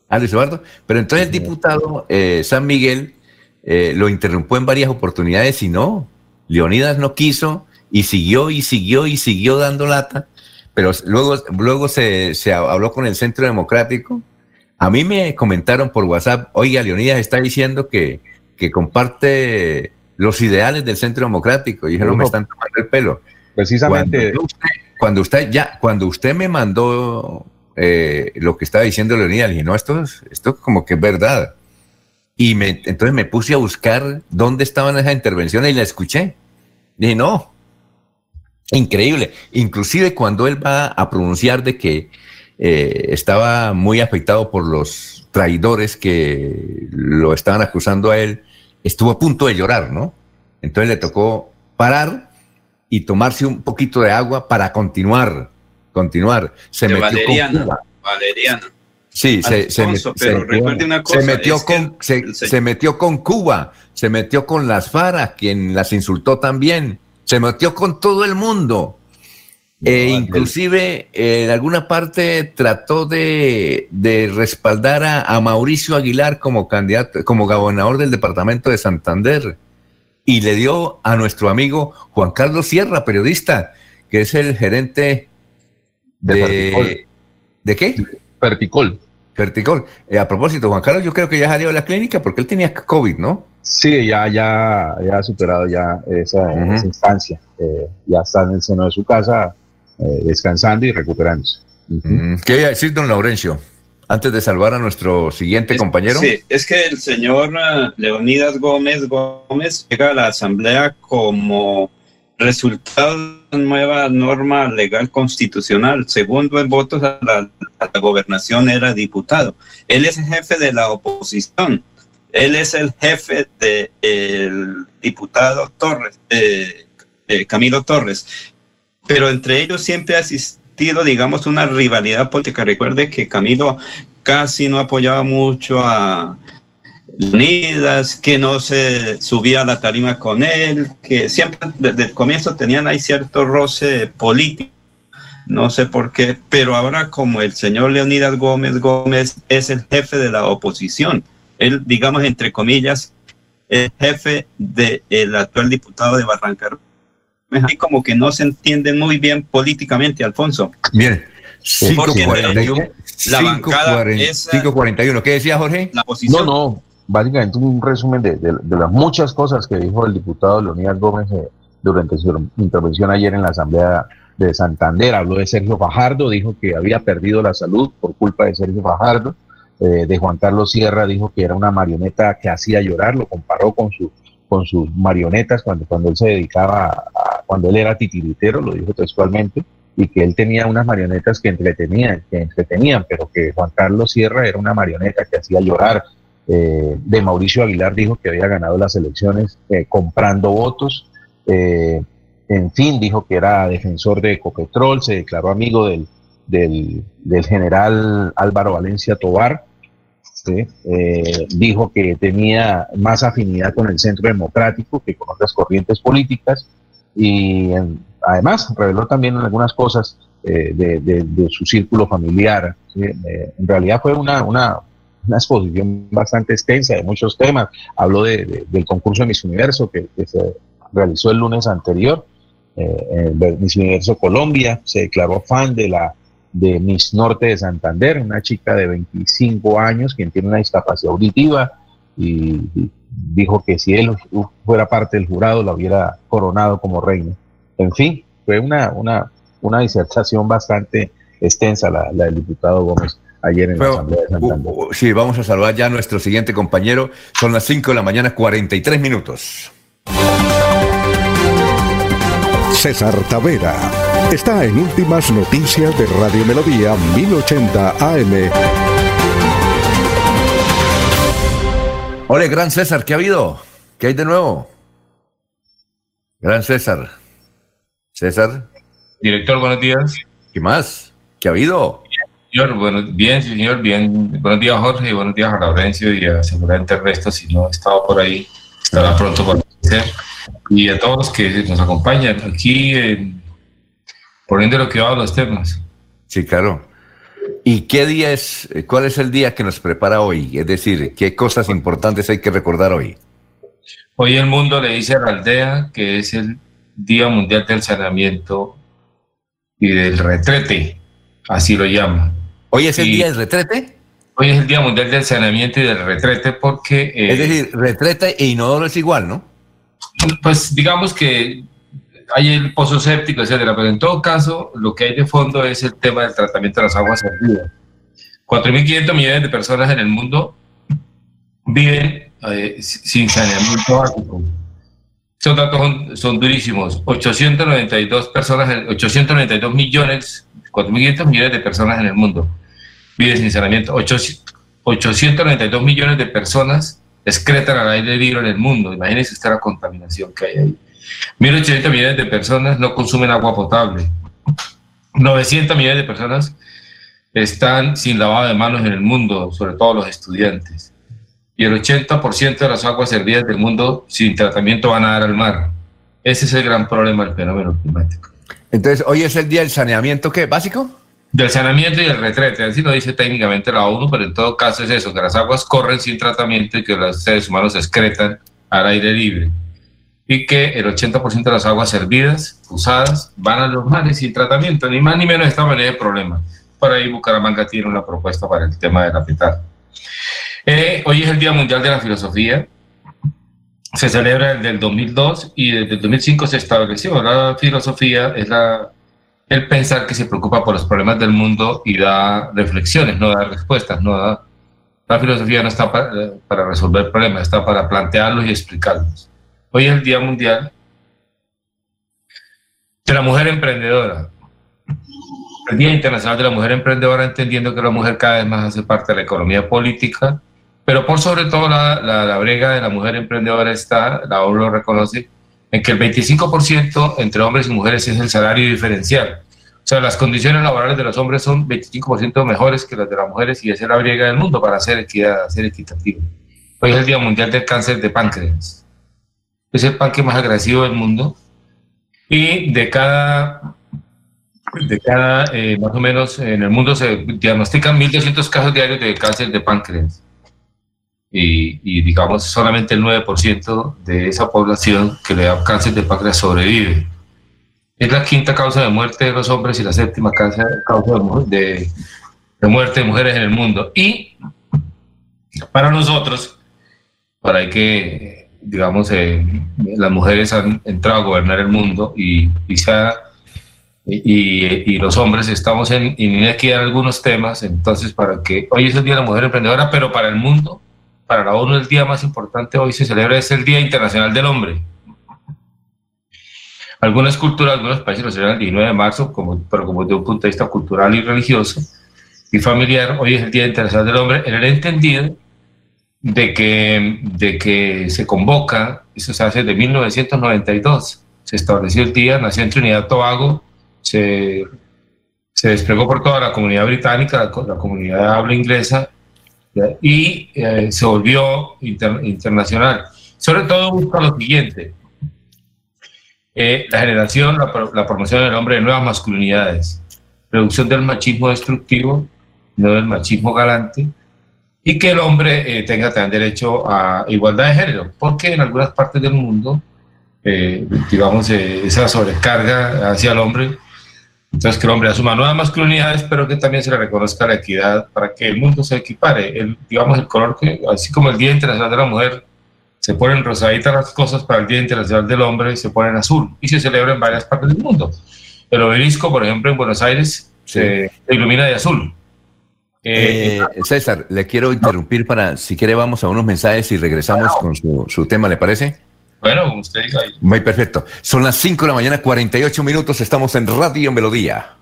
Ah, Luis Eduardo. Pero entonces el diputado eh, San Miguel eh, lo interrumpió en varias oportunidades y no, Leonidas no quiso y siguió y siguió y siguió dando lata, pero luego, luego se, se habló con el Centro Democrático. A mí me comentaron por WhatsApp, oiga, Leonidas está diciendo que, que comparte los ideales del Centro Democrático. Y dijeron, me están tomando el pelo. Precisamente. Cuando usted, ya, cuando usted me mandó eh, lo que estaba diciendo Leonidas, dije, no, esto, esto como que es verdad. Y me, entonces me puse a buscar dónde estaban esas intervenciones y la escuché. Dije, no, Increíble. Inclusive cuando él va a pronunciar de que eh, estaba muy afectado por los traidores que lo estaban acusando a él, estuvo a punto de llorar, ¿no? Entonces le tocó parar y tomarse un poquito de agua para continuar, continuar. Se metió Valeriana, con Valeriana. Sí, se, se, metió con, se, metió con Cuba, se metió con las FARA, quien las insultó también se metió con todo el mundo. E inclusive en alguna parte trató de, respaldar a, Mauricio Aguilar como candidato, como gobernador del departamento de Santander. Y le dio a nuestro amigo Juan Carlos Sierra, periodista, que es el gerente de. ¿De, qué? Verticol. Verticol. Eh, a propósito, Juan Carlos, yo creo que ya salió de la clínica porque él tenía COVID, ¿no? Sí, ya, ya, ya ha superado ya esa, instancia. Eh, ya está en el seno de su casa eh, descansando y recuperándose. ¿Qué iba a decir don Laurencio? Antes de salvar a nuestro siguiente compañero. Sí, es que el señor eh, Leonidas Gómez Gómez llega a la Asamblea como resultado de una nueva norma legal constitucional. Segundo en votos a la, a la gobernación era diputado. Él es jefe de la oposición él es el jefe del diputado Torres, eh, eh, Camilo Torres, pero entre ellos siempre ha existido, digamos, una rivalidad política. Recuerde que Camilo casi no apoyaba mucho a Unidas, que no se subía a la tarima con él, que siempre desde el comienzo tenían ahí cierto roce político. No sé por qué, pero ahora como el señor Leonidas Gómez Gómez es el jefe de la oposición, él, digamos, entre comillas, es jefe del actual diputado de Barranca. Y como que no se entiende muy bien políticamente, Alfonso. Bien. 541. La bancada 541. ¿Qué decía Jorge? La posición. No, no. Básicamente un resumen de, las muchas cosas que dijo el diputado Leonidas Gómez eh, durante su intervención ayer en la Asamblea de Santander. Habló de Sergio Fajardo, dijo que había perdido la salud por culpa de Sergio Fajardo eh, de Juan Carlos Sierra dijo que era una marioneta que hacía llorar, lo comparó con, su, con sus marionetas cuando, cuando él se dedicaba, a, cuando él era titiritero, lo dijo textualmente, y que él tenía unas marionetas que entretenían, que entretenían, pero que Juan Carlos Sierra era una marioneta que hacía llorar. Eh, de Mauricio Aguilar dijo que había ganado las elecciones eh, comprando votos. en fin, dijo que era defensor de Ecopetrol, se declaró amigo del, del, del general Álvaro Valencia Tobar, eh, dijo que tenía más afinidad con el centro democrático que con otras corrientes políticas y además reveló también algunas cosas eh, de, su círculo familiar. Eh, en realidad fue una, una, exposición bastante extensa de muchos temas. Habló del concurso de Miss Universo que, se realizó el lunes anterior. Miss Universo Colombia se declaró fan de la de Miss Norte de Santander, una chica de 25 años quien tiene una discapacidad auditiva y, dijo que si él fuera parte del jurado la hubiera coronado como reina. En fin, fue una, una, una disertación bastante extensa la, del diputado Gómez ayer en la Asamblea de Santander. Uh, uh, sí, vamos a salvar ya a nuestro siguiente compañero. Son las 5 de la mañana, 43 minutos. César Tavera está en Últimas Noticias de Radio Melodía 1080 AM. Hola, Gran César, ¿qué ha habido? ¿Qué hay de nuevo? Gran César. César. Director, buenos días. ¿Qué más? ¿Qué ha habido? Señor, bueno, bien, señor, bien. Buenos días, Jorge, y buenos días a Laurencio y a seguramente el resto, si no estaba por ahí, estará pronto por aparecer. Y a todos los que nos acompañan aquí, eh, poniendo lo que va a los temas. Sí, claro. ¿Y qué día es, cuál es el día que nos prepara hoy? Es decir, ¿qué cosas importantes hay que recordar hoy? Hoy el mundo le dice a la aldea que es el Día Mundial del Saneamiento y del Retrete, así lo llama. ¿Hoy es el Día del Retrete? Hoy es el Día Mundial del Saneamiento y del Retrete porque... Eh, es decir, retrete e inodoro es igual, ¿no? Pues digamos que hay el pozo séptico, etcétera, pero en todo caso lo que hay de fondo es el tema del tratamiento de las aguas servidas. 4.500 millones de personas en el mundo viven eh, sin saneamiento básico. Esos datos son, durísimos. 892 personas, 892 millones, 4.500 millones de personas en el mundo viven sin saneamiento. 892 millones de personas excretan al aire libre en el mundo. Imagínense usted la contaminación que hay ahí. 1.800 millones de personas no consumen agua potable. 900 millones de personas están sin lavado de manos en el mundo, sobre todo los estudiantes. Y el 80% de las aguas servidas del mundo sin tratamiento van a dar al mar. Ese es el gran problema del fenómeno climático. Entonces, hoy es el día del saneamiento, ¿qué? ¿Básico? Del saneamiento y del retrete, así lo dice técnicamente la ONU, pero en todo caso es eso, que las aguas corren sin tratamiento y que los seres humanos excretan al aire libre. Y que el 80% de las aguas servidas, usadas, van a los mares sin tratamiento, ni más ni menos esta manera de problema. Por ahí Bucaramanga tiene una propuesta para el tema de la petar. Eh, hoy es el Día Mundial de la Filosofía. Se celebra desde el 2002 y desde el 2005 se estableció. La filosofía es la el pensar que se preocupa por los problemas del mundo y da reflexiones, no da respuestas, no da... La filosofía no está para, resolver problemas, está para plantearlos y explicarlos. Hoy es el Día Mundial de la Mujer Emprendedora. El Día Internacional de la Mujer Emprendedora, entendiendo que la mujer cada vez más hace parte de la economía política, pero por sobre todo la, la, brega de la mujer emprendedora está, la ONU lo reconoce, en que el 25% entre hombres y mujeres es el salario diferencial. O sea, las condiciones laborales de los hombres son 25% mejores que las de las mujeres y esa es la briega del mundo para hacer equidad, ser equitativo. Hoy es el Día Mundial del Cáncer de Páncreas. Es el páncreas más agresivo del mundo y de cada, de cada eh, más o menos en el mundo se diagnostican 1.200 casos diarios de cáncer de páncreas y, digamos solamente el 9% de esa población que le da cáncer de páncreas sobrevive. Es la quinta causa de muerte de los hombres y la séptima causa, de, de, muerte de mujeres en el mundo. Y para nosotros, para que, digamos, eh, las mujeres han entrado a gobernar el mundo y, y, y, y los hombres estamos en inequidad en algunos temas, entonces para que hoy es el Día de la Mujer Emprendedora, pero para el mundo para la ONU el día más importante hoy se celebra es el Día Internacional del Hombre. Algunas culturas, algunos países lo celebran el 19 de marzo, como, pero como desde un punto de vista cultural y religioso y familiar, hoy es el Día Internacional del Hombre, en el entendido de que, de que se convoca, eso se hace de 1992, se estableció el día, nació en Trinidad Tobago, se, se desplegó por toda la comunidad británica, la, la comunidad de habla inglesa, y eh, se volvió internacional. Sobre todo busca lo siguiente, eh, la generación, la, promoción del hombre de nuevas masculinidades, reducción del machismo destructivo, no del machismo galante, y que el hombre eh, tenga también derecho a igualdad de género, porque en algunas partes del mundo, digamos, esa sobrecarga hacia el hombre Entonces, que el hombre asuma nuevas masculinidades, pero que también se le reconozca la equidad para que el mundo se equipare. El, digamos, el color que, así como el Día Internacional de la Mujer, se ponen rosaditas las cosas para el Día Internacional del Hombre se ponen azul y se celebra en varias partes del mundo. El obelisco, por ejemplo, en Buenos Aires, se ilumina de azul. Eh, César, le quiero interrumpir para, si quiere, vamos a unos mensajes y regresamos con su, su tema, ¿le parece? Bueno, usted diga ahí. Muy perfecto. Son las 5 de la mañana, 48 minutos. Estamos en Radio Melodía.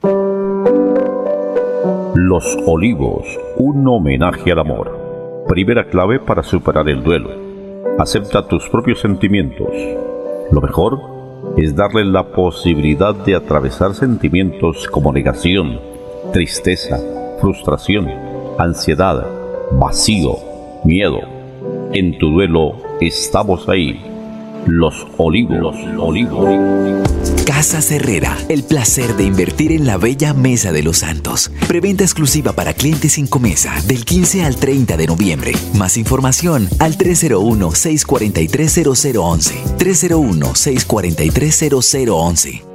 Los Olivos, un homenaje al amor. Primera clave para superar el duelo. Acepta tus propios sentimientos. Lo mejor es darle la posibilidad de atravesar sentimientos como negación, tristeza, frustración, ansiedad, vacío, miedo. En tu duelo estamos ahí los Olivos. Los Olivos. Casa Herrera, el placer de invertir en la bella Mesa de los Santos. Preventa exclusiva para clientes sin comesa del 15 al 30 de noviembre. Más información al 301-643-0011. 301-643-0011.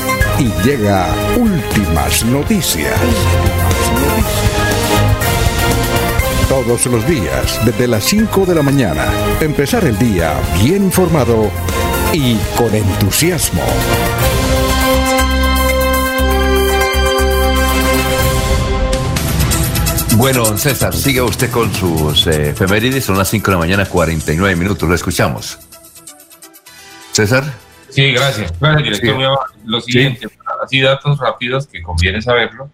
y llega últimas noticias. Todos los días, desde las 5 de la mañana, empezar el día bien informado y con entusiasmo. Bueno, César, siga usted con sus eh, efemérides. Son las 5 de la mañana, 49 minutos. Lo escuchamos. César. Sí, gracias. Gracias, director. Lo siguiente, así datos rápidos que conviene saberlo.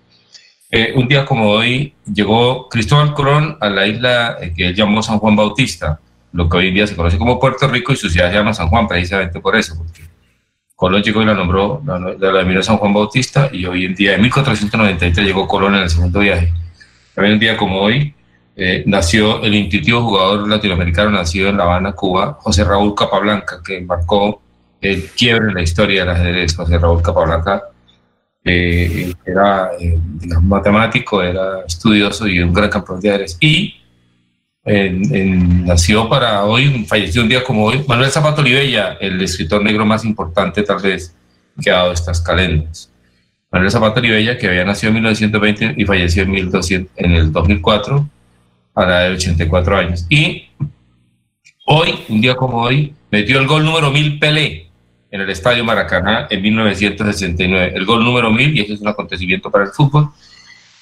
Eh, un día como hoy llegó Cristóbal Colón a la isla eh, que él llamó San Juan Bautista, lo que hoy en día se conoce como Puerto Rico y su ciudad se llama San Juan precisamente por eso, porque Colón llegó y la nombró, la, la, San Juan Bautista y hoy en día, en 1493 llegó Colón en el segundo viaje. También un día como hoy eh, nació el intuitivo jugador latinoamericano nacido en La Habana, Cuba, José Raúl Capablanca, que marcó el quiebre en la historia del ajedrez. José Raúl Capablanca eh, era eh, matemático, era estudioso y un gran campeón de ajedrez. Y nació para hoy, falleció un día como hoy, Manuel Zapato Olivella, el escritor negro más importante tal vez que ha dado estas calendas. Manuel Zapato Olivella, que había nacido en 1920 y falleció en, 1200, en el 2004 a la edad de 84 años. Y hoy, un día como hoy, metió el gol número 1000 Pelé en el Estadio Maracaná en 1969. El gol número 1000, y eso es un acontecimiento para el fútbol,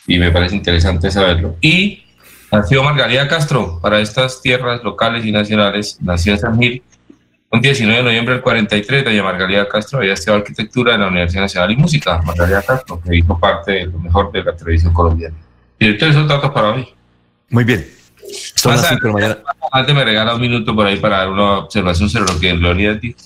y me parece interesante saberlo. Y nació Margarita Castro para estas tierras locales y nacionales, nació en San Gil, un 19 de noviembre del 43, doña Margarita Castro había estudiado arquitectura en la Universidad Nacional y Música, Margarita Castro, que hizo parte de lo mejor de la televisión colombiana. Entonces esos datos para hoy. Muy bien. Son las mañana. Antes me regala un minuto por ahí para dar una observación sobre lo que Leonidas dijo.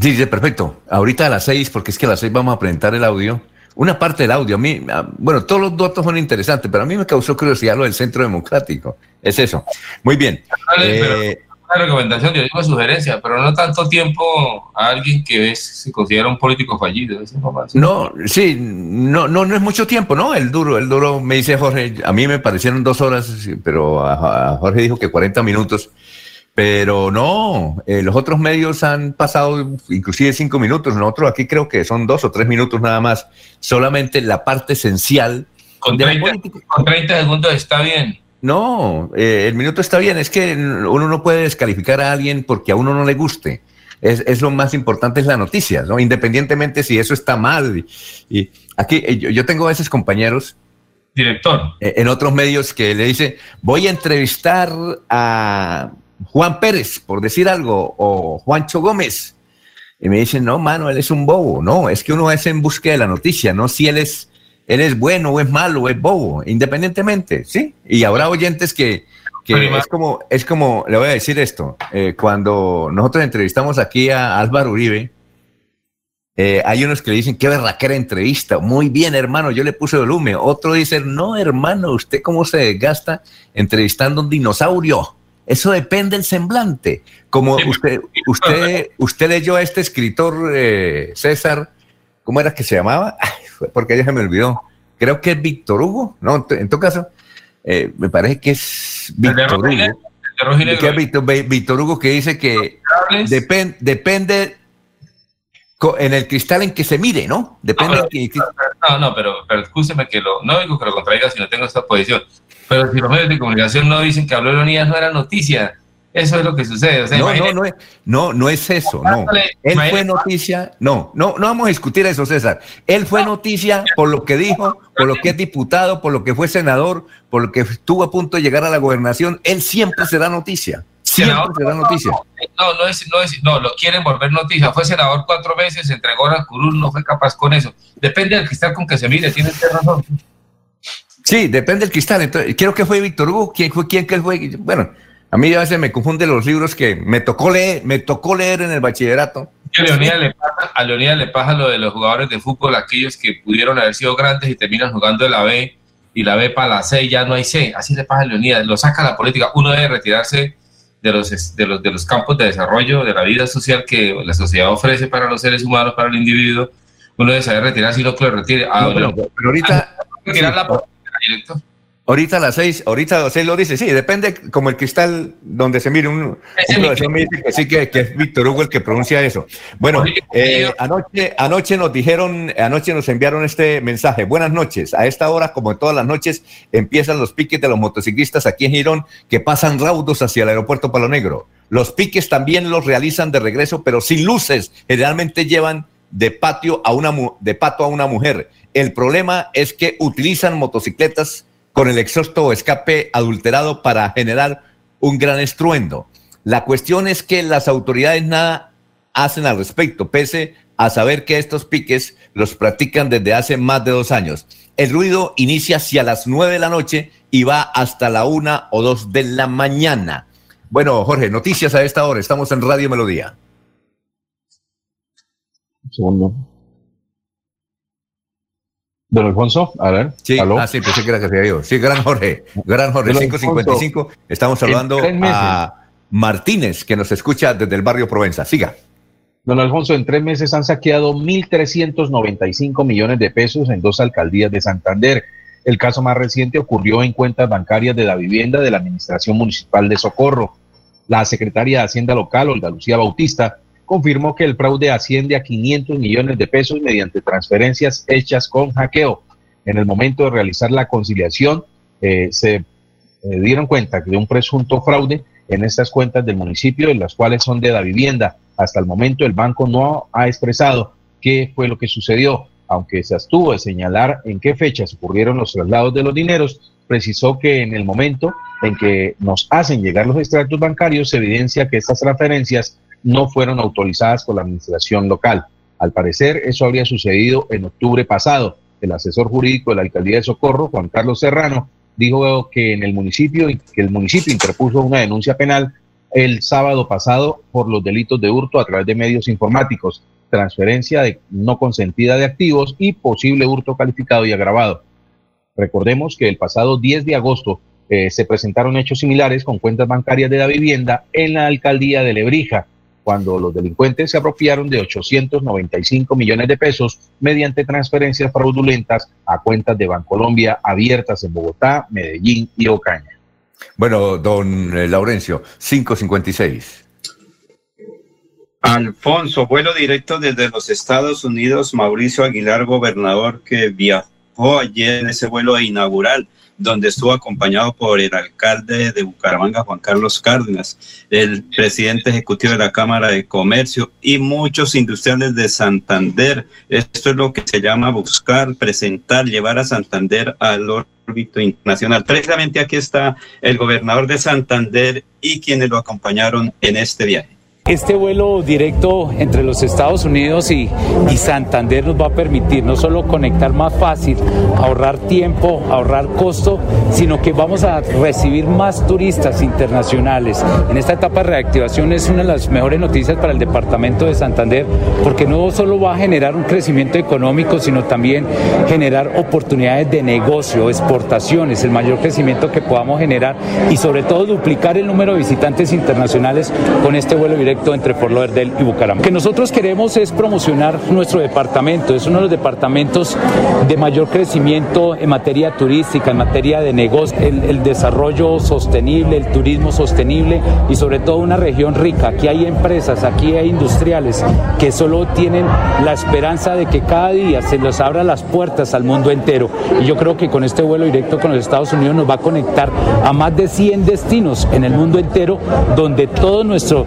Sí, sí, perfecto. Ahorita a las seis, porque es que a las seis vamos a presentar el audio. Una parte del audio, a mí, bueno, todos los datos son interesantes, pero a mí me causó curiosidad lo del Centro Democrático. Es eso. Muy bien. Eh, una recomendación, yo digo sugerencia, pero no tanto tiempo a alguien que se considera un político fallido. No, sí, no, no, no es mucho tiempo, ¿no? El duro, el duro, me dice Jorge, a mí me parecieron dos horas, pero a, Jorge dijo que 40 minutos. Pero no, eh, los otros medios han pasado inclusive cinco minutos, nosotros aquí creo que son dos o tres minutos nada más, solamente la parte esencial. Con, 30, con 30 segundos está bien. No, eh, el minuto está bien, es que uno no puede descalificar a alguien porque a uno no le guste. Es, es lo más importante es la noticia, ¿no? Independientemente si eso está mal. Y, aquí eh, yo, yo, tengo a veces compañeros. Director. en otros medios que le dice, voy a entrevistar a Juan Pérez, por decir algo, o Juancho Gómez. Y me dicen, no, mano, él es un bobo. No, es que uno es en búsqueda de la noticia, no si él es, él es bueno o es malo o es bobo, independientemente, ¿sí? Y habrá oyentes que, que es como, es como, le voy a decir esto, eh, cuando nosotros entrevistamos aquí a Álvaro Uribe, Eh, hay unos que le dicen, qué berraquera entrevista. Muy bien, hermano, yo le puse volumen. Otro dice, no, hermano, ¿usted cómo se desgasta entrevistando a un dinosaurio? Eso depende del semblante. Como usted, usted, usted leyó a este escritor, eh, César, ¿cómo era que se llamaba? [laughs] porque ya se me olvidó. Creo que es Víctor Hugo. No, en todo caso, eh, me parece que es Víctor Hugo. Que es Víctor, Víctor Hugo que dice que depende depende en el cristal en que se mire, ¿no? Depende. No, pero, no, no, pero, pero escúcheme que lo, no digo que lo contraiga si no tengo esta posición, pero si los medios de comunicación no dicen que habló Leonidas no era noticia, eso es lo que sucede. no, no, no es, no, no es eso, no. Él fue noticia, no, no, no vamos a discutir eso, César. Él fue noticia por lo que dijo, por lo que es diputado, por lo que fue senador, por lo que estuvo a punto de llegar a la gobernación. Él siempre será noticia. Siempre será noticia. No, no es, no es, no, lo quieren volver noticia. Fue senador cuatro veces, entregó a Curul, no fue capaz con eso. Depende del cristal con que se mire, tiene razón. Sí, depende del cristal. Entonces, creo que fue Víctor Hugo. ¿Quién fue? ¿Quién que fue? Bueno, a mí a veces me confunden los libros que me tocó leer, me tocó leer en el bachillerato. A Leonidas le pasa, a le pasa lo de los jugadores de fútbol, aquellos que pudieron haber sido grandes y terminan jugando en la B y la B para la C ya no hay C. Así le pasa a Leonidas, lo saca la política. Uno debe retirarse de los, de los, de los campos de desarrollo, de la vida social que la sociedad ofrece para los seres humanos, para el individuo. Uno debe saber retirarse y no que lo retire. Ah, pero, ahorita... Ahorita a las seis, ahorita a las seis lo dice, sí, depende como el cristal donde se mire un, un me dice que sí que, es Víctor Hugo el que pronuncia eso. Bueno, eh, anoche, anoche nos dijeron, anoche nos enviaron este mensaje. Buenas noches. A esta hora, como en todas las noches, empiezan los piques de los motociclistas aquí en Girón que pasan raudos hacia el aeropuerto Palo Negro. Los piques también los realizan de regreso, pero sin luces. Generalmente llevan de patio a una de pato a una mujer. El problema es que utilizan motocicletas con el exhausto o escape adulterado para generar un gran estruendo. La cuestión es que las autoridades nada hacen al respecto, pese a saber que estos piques los practican desde hace más de dos años. El ruido inicia hacia las nueve de la noche y va hasta la una o dos de la mañana. Bueno, Jorge, noticias a esta hora. Estamos en Radio Melodía. segundo. Don Alfonso, a ver. Sí, ah, sí, pensé que era que se ido. Sí, gran Jorge, gran Jorge, 555. Estamos saludando a Martínez, que nos escucha desde el barrio Provenza. Siga. Don Alfonso, en tres meses han saqueado 1.395 millones de pesos en dos alcaldías de Santander. El caso más reciente ocurrió en cuentas bancarias de la vivienda de la Administración Municipal de Socorro. La secretaria de Hacienda Local, Olga Lucía Bautista, confirmó que el fraude asciende a 500 millones de pesos mediante transferencias hechas con hackeo. En el momento de realizar la conciliación, eh, se eh, dieron cuenta de un presunto fraude en estas cuentas del municipio, en las cuales son de la vivienda. Hasta el momento el banco no ha expresado qué fue lo que sucedió, aunque se abstuvo de señalar en qué fechas ocurrieron los traslados de los dineros, precisó que en el momento en que nos hacen llegar los extractos bancarios se evidencia que estas transferencias no fueron autorizadas por la administración local. Al parecer, eso habría sucedido en octubre pasado. El asesor jurídico de la alcaldía de Socorro, Juan Carlos Serrano, dijo que en el municipio, que el municipio interpuso una denuncia penal el sábado pasado por los delitos de hurto a través de medios informáticos, transferencia de no consentida de activos y posible hurto calificado y agravado. Recordemos que el pasado 10 de agosto eh, se presentaron hechos similares con cuentas bancarias de la vivienda en la alcaldía de Lebrija cuando los delincuentes se apropiaron de 895 millones de pesos mediante transferencias fraudulentas a cuentas de Bancolombia abiertas en Bogotá, Medellín y Ocaña. Bueno, don eh, Laurencio, 556. Alfonso, vuelo directo desde los Estados Unidos, Mauricio Aguilar, gobernador que viajó ayer en ese vuelo inaugural donde estuvo acompañado por el alcalde de Bucaramanga, Juan Carlos Cárdenas, el presidente ejecutivo de la Cámara de Comercio y muchos industriales de Santander. Esto es lo que se llama buscar, presentar, llevar a Santander al órbito internacional. Precisamente aquí está el gobernador de Santander y quienes lo acompañaron en este viaje. Este vuelo directo entre los Estados Unidos y, Santander nos va a permitir no solo conectar más fácil, ahorrar tiempo, ahorrar costo, sino que vamos a recibir más turistas internacionales. En esta etapa de reactivación es una de las mejores noticias para el departamento de Santander, porque no solo va a generar un crecimiento económico, sino también generar oportunidades de negocio, exportaciones, el mayor crecimiento que podamos generar y sobre todo duplicar el número de visitantes internacionales con este vuelo directo entre Fort Lauderdale y Bucaramanga. Lo que nosotros queremos es promocionar nuestro departamento, es uno de los departamentos de mayor crecimiento en materia turística, en materia de negocio, el, el desarrollo sostenible, el turismo sostenible y sobre todo una región rica. Aquí hay empresas, aquí hay industriales que solo tienen la esperanza de que cada día se les abra las puertas al mundo entero. Y yo creo que con este vuelo directo con los Estados Unidos nos va a conectar a más de 100 destinos en el mundo entero donde todo nuestro,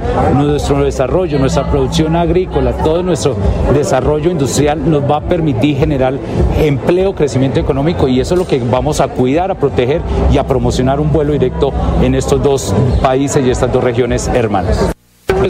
nuestro desarrollo, nuestra producción agrícola, todo nuestro desarrollo industrial nos va a permitir generar empleo, crecimiento económico y eso es lo que vamos a cuidar, a proteger y a promocionar un vuelo directo en estos dos países y estas dos regiones hermanas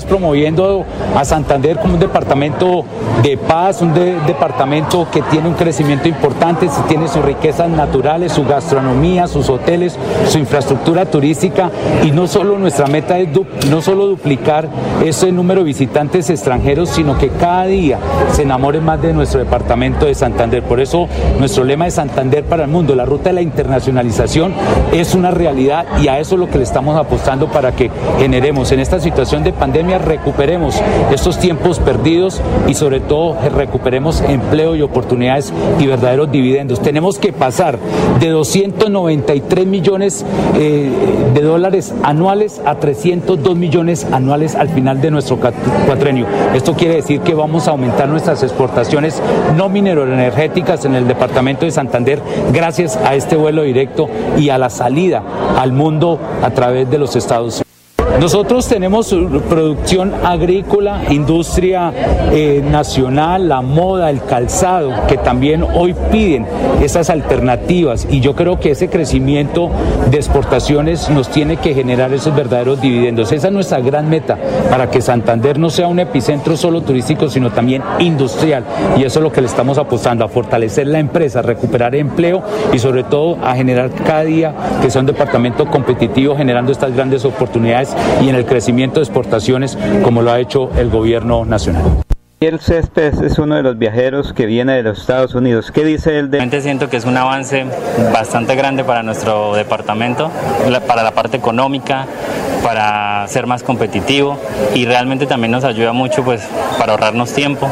promoviendo a Santander como un departamento de paz, un de, departamento que tiene un crecimiento importante, tiene sus riquezas naturales, su gastronomía, sus hoteles, su infraestructura turística y no solo nuestra meta es no solo duplicar ese número de visitantes extranjeros, sino que cada día se enamoren más de nuestro departamento de Santander. Por eso nuestro lema de Santander para el mundo, la ruta de la internacionalización es una realidad y a eso es lo que le estamos apostando para que generemos en esta situación de recuperemos estos tiempos perdidos y sobre todo recuperemos empleo y oportunidades y verdaderos dividendos. Tenemos que pasar de 293 millones eh, de dólares anuales a 302 millones anuales al final de nuestro cuatrenio. Esto quiere decir que vamos a aumentar nuestras exportaciones no mineroenergéticas en el departamento de Santander gracias a este vuelo directo y a la salida al mundo a través de los Estados Unidos. Nosotros tenemos producción agrícola, industria eh, nacional, la moda, el calzado, que también hoy piden esas alternativas y yo creo que ese crecimiento de exportaciones nos tiene que generar esos verdaderos dividendos. Esa es nuestra gran meta para que Santander no sea un epicentro solo turístico, sino también industrial y eso es lo que le estamos apostando, a fortalecer la empresa, a recuperar empleo y sobre todo a generar cada día que sea un departamento competitivo generando estas grandes oportunidades y en el crecimiento de exportaciones como lo ha hecho el gobierno nacional. El Céspedes es uno de los viajeros que viene de los Estados Unidos. ¿Qué dice él de...? Realmente siento que es un avance bastante grande para nuestro departamento, para la parte económica, para ser más competitivo y realmente también nos ayuda mucho pues para ahorrarnos tiempo.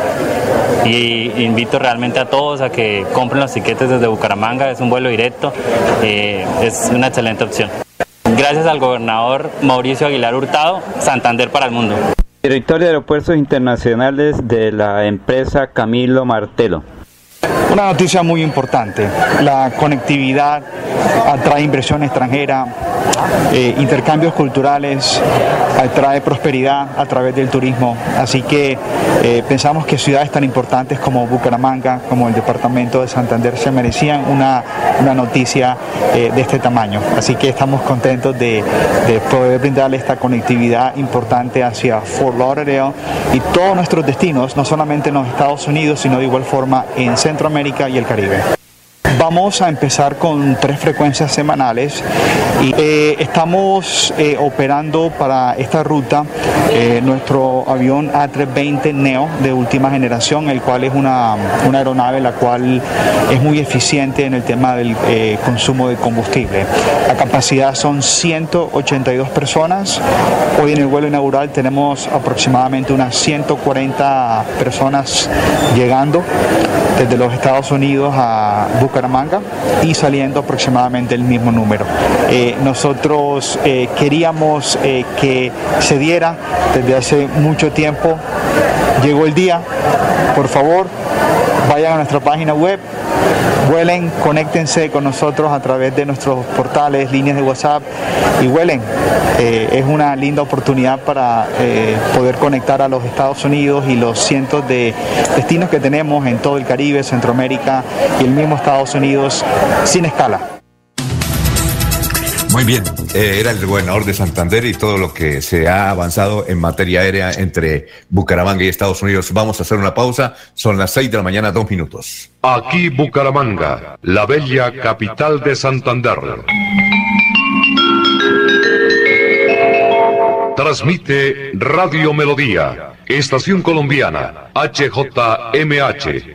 Y invito realmente a todos a que compren los tiquetes desde Bucaramanga, es un vuelo directo, eh, es una excelente opción. Gracias al gobernador Mauricio Aguilar Hurtado, Santander para el mundo. Director de Aeropuertos Internacionales de la empresa Camilo Martelo. Una noticia muy importante. La conectividad atrae inversión extranjera, eh, intercambios culturales, atrae prosperidad a través del turismo. Así que eh, pensamos que ciudades tan importantes como Bucaramanga, como el departamento de Santander, se merecían una, noticia eh, de este tamaño. Así que estamos contentos de, de poder brindarle esta conectividad importante hacia Fort Lauderdale y todos nuestros destinos, no solamente en los Estados Unidos, sino de igual forma en Centroamérica y el Caribe. Vamos a empezar con tres frecuencias semanales y eh, estamos eh, operando para esta ruta eh, nuestro avión A320 Neo de última generación, el cual es una, una aeronave la cual es muy eficiente en el tema del consumo de combustible. La capacidad son 182 personas. Hoy en el vuelo inaugural tenemos aproximadamente unas 140 personas llegando desde los Estados Unidos a Bucaramanga y saliendo aproximadamente el mismo número. Eh, nosotros eh, queríamos eh, que se diera desde hace mucho tiempo. Llegó el día, por favor, vayan a nuestra página web, Huelen, conéctense con nosotros a través de nuestros portales, líneas de WhatsApp y huelen. Eh, es una linda oportunidad para eh, poder conectar a los Estados Unidos y los cientos de destinos que tenemos en todo el Caribe, Centroamérica y el mismo Estados Unidos sin escala. Muy bien, eh, era el gobernador de Santander y todo lo que se ha avanzado en materia aérea entre Bucaramanga y Estados Unidos. Vamos a hacer una pausa, son las seis de la mañana, dos minutos. Aquí Bucaramanga, la bella capital de Santander. Transmite Radio Melodía, Estación Colombiana, HJMH.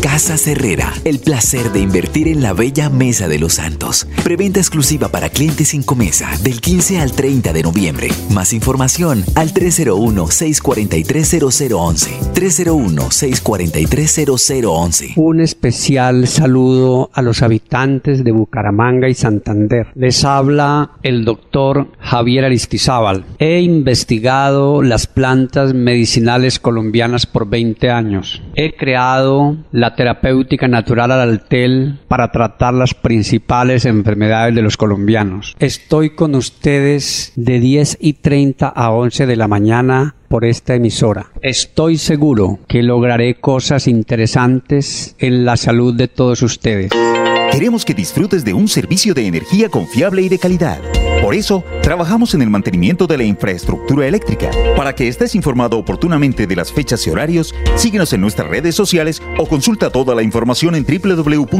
Casa Herrera, el placer de invertir en la bella Mesa de los Santos. Preventa exclusiva para clientes sin comesa del 15 al 30 de noviembre. Más información al 301-643-0011. 301-643-0011. Un especial saludo a los habitantes de Bucaramanga y Santander. Les habla el doctor Javier Aristizábal. He investigado las plantas medicinales colombianas por 20 años. He creado la terapéutica natural al altel para tratar las principales enfermedades de los colombianos. Estoy con ustedes de 10 y 30 a 11 de la mañana por esta emisora. Estoy seguro que lograré cosas interesantes en la salud de todos ustedes. Queremos que disfrutes de un servicio de energía confiable y de calidad. Por eso, trabajamos en el mantenimiento de la infraestructura eléctrica. Para que estés informado oportunamente de las fechas y horarios, síguenos en nuestras redes sociales o consulta toda la información en www.esa.com.co.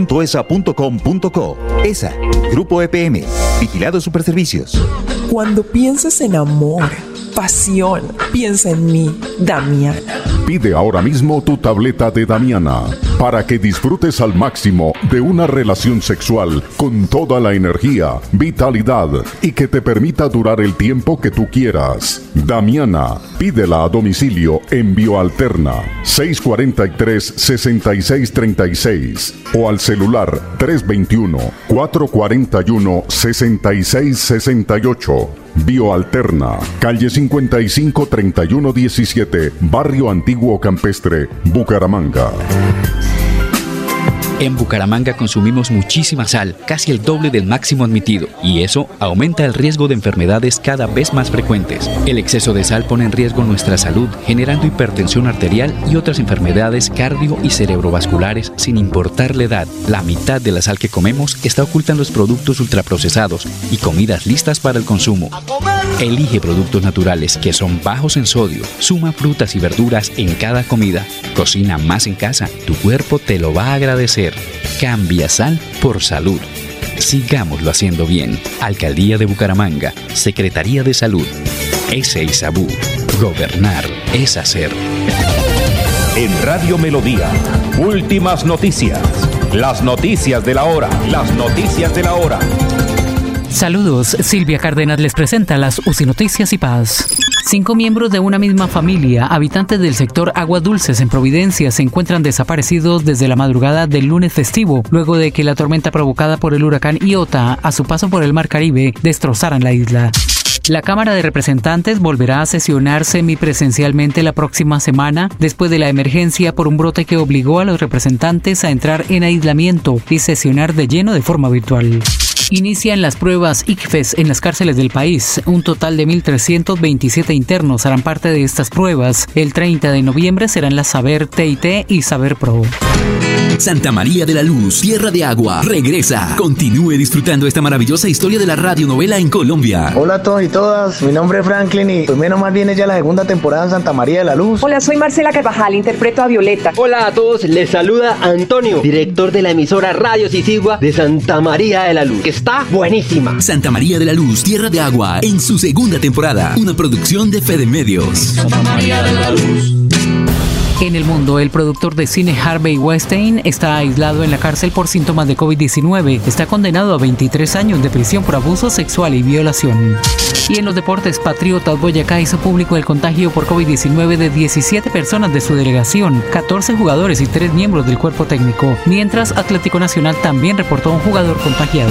ESA, Grupo EPM, Vigilado Superservicios. Cuando pienses en amor, pasión, piensa en mí, Damiana. Pide ahora mismo tu tableta de Damiana para que disfrutes al máximo de una relación sexual con toda la energía, vitalidad y que te permita durar el tiempo que tú quieras. Damiana, pídela a domicilio en Bioalterna 643-6636 o al celular 321-441-6668. Bioalterna, calle 55 3117, Barrio Antiguo Campestre, Bucaramanga. En Bucaramanga consumimos muchísima sal, casi el doble del máximo admitido, y eso aumenta el riesgo de enfermedades cada vez más frecuentes. El exceso de sal pone en riesgo nuestra salud, generando hipertensión arterial y otras enfermedades cardio y cerebrovasculares sin importar la edad. La mitad de la sal que comemos está oculta en los productos ultraprocesados y comidas listas para el consumo. Elige productos naturales que son bajos en sodio. Suma frutas y verduras en cada comida. Cocina más en casa. Tu cuerpo te lo va a agradecer. Cambia sal por salud. Sigámoslo haciendo bien. Alcaldía de Bucaramanga. Secretaría de Salud. Ese Isabú. Gobernar es hacer. En Radio Melodía, últimas noticias. Las noticias de la hora. Las noticias de la hora. Saludos, Silvia Cárdenas les presenta las UCI Noticias y Paz. Cinco miembros de una misma familia, habitantes del sector Aguas Dulces en Providencia, se encuentran desaparecidos desde la madrugada del lunes festivo, luego de que la tormenta provocada por el huracán Iota, a su paso por el Mar Caribe, destrozaran la isla. La Cámara de Representantes volverá a sesionar semipresencialmente la próxima semana después de la emergencia por un brote que obligó a los representantes a entrar en aislamiento y sesionar de lleno de forma virtual. Inician las pruebas ICFES en las cárceles del país. Un total de 1.327 internos harán parte de estas pruebas. El 30 de noviembre serán las Saber TIT y Saber Pro. Santa María de la Luz, Tierra de Agua, regresa. Continúe disfrutando esta maravillosa historia de la radionovela en Colombia. Hola a todos y todas, mi nombre es Franklin y pues menos mal viene ya la segunda temporada en Santa María de la Luz. Hola, soy Marcela Carvajal, interpreto a Violeta. Hola a todos, les saluda Antonio, director de la emisora Radio Sisigua de Santa María de la Luz, que está buenísima. Santa María de la Luz, Tierra de Agua, en su segunda temporada, una producción de Fede Medios. Santa María de la Luz. En el mundo, el productor de cine Harvey Weinstein está aislado en la cárcel por síntomas de COVID-19. Está condenado a 23 años de prisión por abuso sexual y violación. Y en los deportes, Patriotas Boyacá hizo público el contagio por COVID-19 de 17 personas de su delegación, 14 jugadores y 3 miembros del cuerpo técnico, mientras Atlético Nacional también reportó a un jugador contagiado.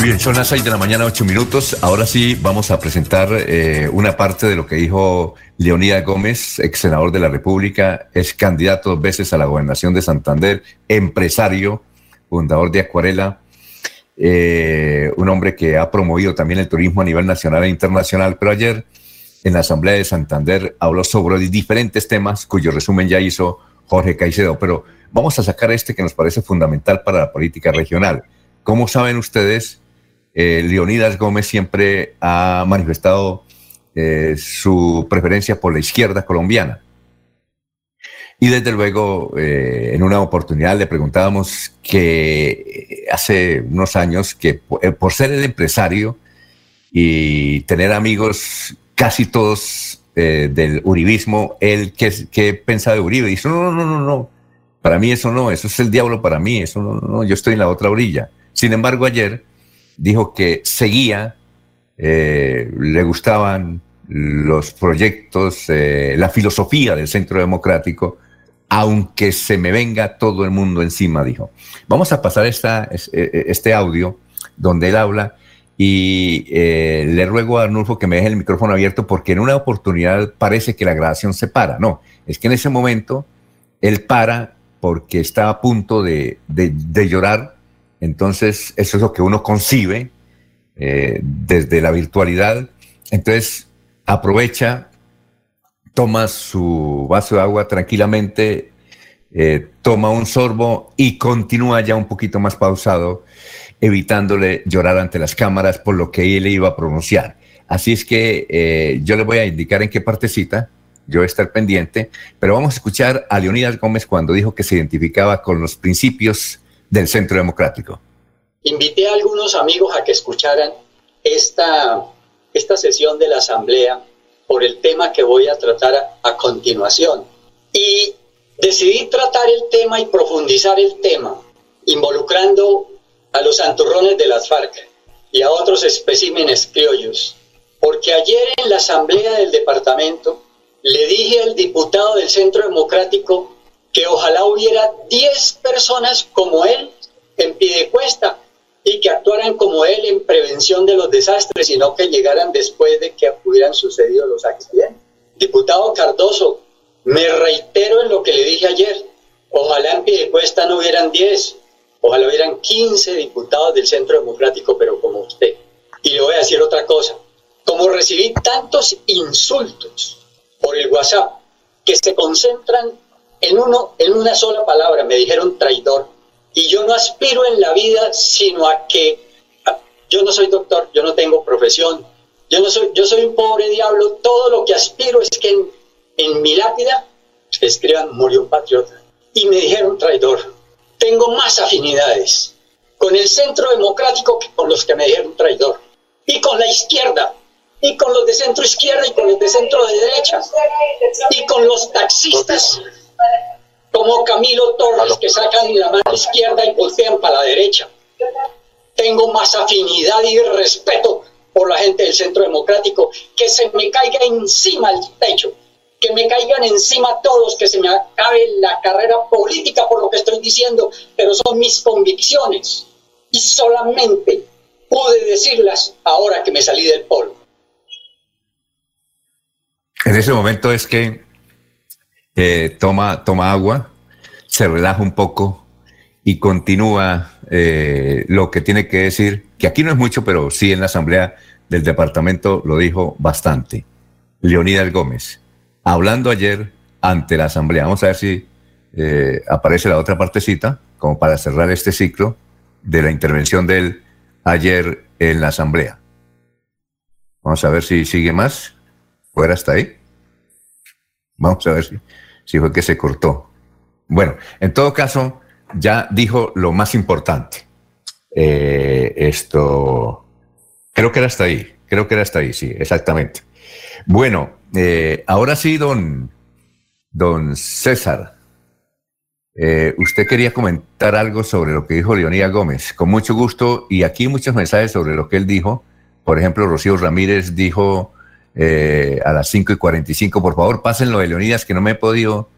Bien, son las 6 de la mañana, 8 minutos. Ahora sí vamos a presentar eh, una parte de lo que dijo Leonidas Gómez, ex senador de la República, es candidato dos veces a la gobernación de Santander, empresario, fundador de Acuarela, eh, un hombre que ha promovido también el turismo a nivel nacional e internacional, pero ayer en la Asamblea de Santander habló sobre diferentes temas cuyo resumen ya hizo Jorge Caicedo, pero vamos a sacar este que nos parece fundamental para la política regional. Como saben ustedes, eh, Leonidas Gómez siempre ha manifestado eh, su preferencia por la izquierda colombiana. Y desde luego, eh, en una oportunidad le preguntábamos que hace unos años que por ser el empresario y tener amigos casi todos del uribismo, él qué, qué pensaba de Uribe. Y dice, no, no, no, no, para mí eso no, eso es el diablo para mí, eso no, no, yo estoy en la otra orilla. Sin embargo, ayer dijo que seguía, eh, le gustaban los proyectos, eh, la filosofía del Centro Democrático, aunque se me venga todo el mundo encima, dijo. Vamos a pasar esta, eh, este audio donde él habla y le ruego a Arnulfo que me deje el micrófono abierto porque en una oportunidad parece que la grabación se para. No, es que en ese momento él para porque está a punto de, de llorar entonces, eso es lo que uno concibe eh, desde la virtualidad. Entonces, aprovecha, toma su vaso de agua tranquilamente, eh, toma un sorbo y continúa ya un poquito más pausado, evitándole llorar ante las cámaras por lo que él iba a pronunciar. Así es que eh, yo le voy a indicar en qué partecita, yo voy a estar pendiente, pero vamos a escuchar a Leonidas Gómez cuando dijo que se identificaba con los principios del Centro Democrático. Invité a algunos amigos a que escucharan esta, esta sesión de la Asamblea por el tema que voy a tratar a, continuación. Y decidí tratar el tema y profundizar el tema, involucrando a los santurrones de las FARC y a otros especímenes criollos. Porque ayer en la asamblea del departamento le dije al diputado del Centro Democrático que ojalá hubiera 10 personas como él en pie de cuesta y que actuaran como él en prevención de los desastres y no que llegaran después de que hubieran sucedido los accidentes. Diputado Cardoso, me reitero en lo que le dije ayer. Ojalá en pie de cuesta no hubieran 10, ojalá hubieran 15 diputados del Centro Democrático, pero como usted. Y le voy a decir otra cosa. Como recibí tantos insultos por el WhatsApp que se concentran en, uno, en una sola palabra me dijeron traidor. Y yo no aspiro en la vida sino a que yo no soy doctor, yo no tengo profesión, yo no soy, yo soy un pobre diablo. Todo lo que aspiro es que en, en mi lápida escriban murió un patriota. Y me dijeron traidor. Tengo más afinidades con el centro democrático que con los que me dijeron traidor. Y con la izquierda, y con los de centro izquierda y con los de centro de derecha, y con los taxistas como Camilo Torres, que sacan la mano izquierda y voltean para la derecha. Tengo más afinidad y respeto por la gente del Centro Democrático, que se me caiga encima el techo, que me caigan encima todos, que se me acabe la carrera política por lo que estoy diciendo, pero son mis convicciones. Y solamente pude decirlas ahora que me salí del polvo. En ese momento es que eh, toma, toma agua, se relaja un poco y continúa eh, lo que tiene que decir, que aquí no es mucho, pero sí en la asamblea del departamento lo dijo bastante. Leonidas Gómez, hablando ayer ante la asamblea, vamos a ver si eh, aparece la otra partecita, como para cerrar este ciclo de la intervención de él ayer en la asamblea. Vamos a ver si sigue más. ¿Fuera hasta ahí? Vamos a ver si, si fue que se cortó. Bueno, en todo caso, ya dijo lo más importante. Eh, esto, creo que era hasta ahí, creo que era hasta ahí, sí, exactamente. Bueno, eh, ahora sí, don, don César, eh, usted quería comentar algo sobre lo que dijo Leonía Gómez. Con mucho gusto, y aquí muchos mensajes sobre lo que él dijo. Por ejemplo, Rocío Ramírez dijo a las 5 y 45, por favor, pásenlo de Leonidas, que no me he podido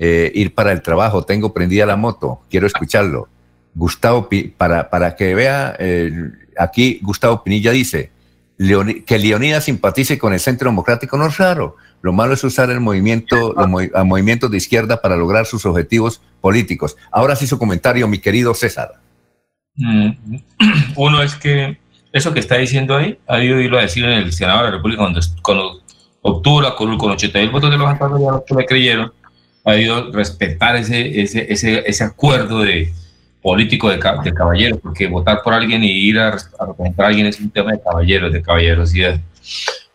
eh, ir para el trabajo, tengo prendida la moto, quiero escucharlo. Gustavo, para, para que vea, eh, aquí Gustavo Pinilla dice, que Leonidas simpatice con el Centro Democrático no es raro. Lo malo es usar el movimiento, los movimientos de izquierda para lograr sus objetivos políticos. Ahora sí su comentario, mi querido César. Mm, [clears throat] uno es que eso que está diciendo ahí, ha ido a decir en el Senado de la República cuando, obtuvo la curul con 80 mil votos de los los que le creyeron, ha ido respetar ese, ese, ese, ese acuerdo de político de, caballeros, porque votar por alguien y ir a, representar a alguien es un tema de caballeros, de caballerosidad.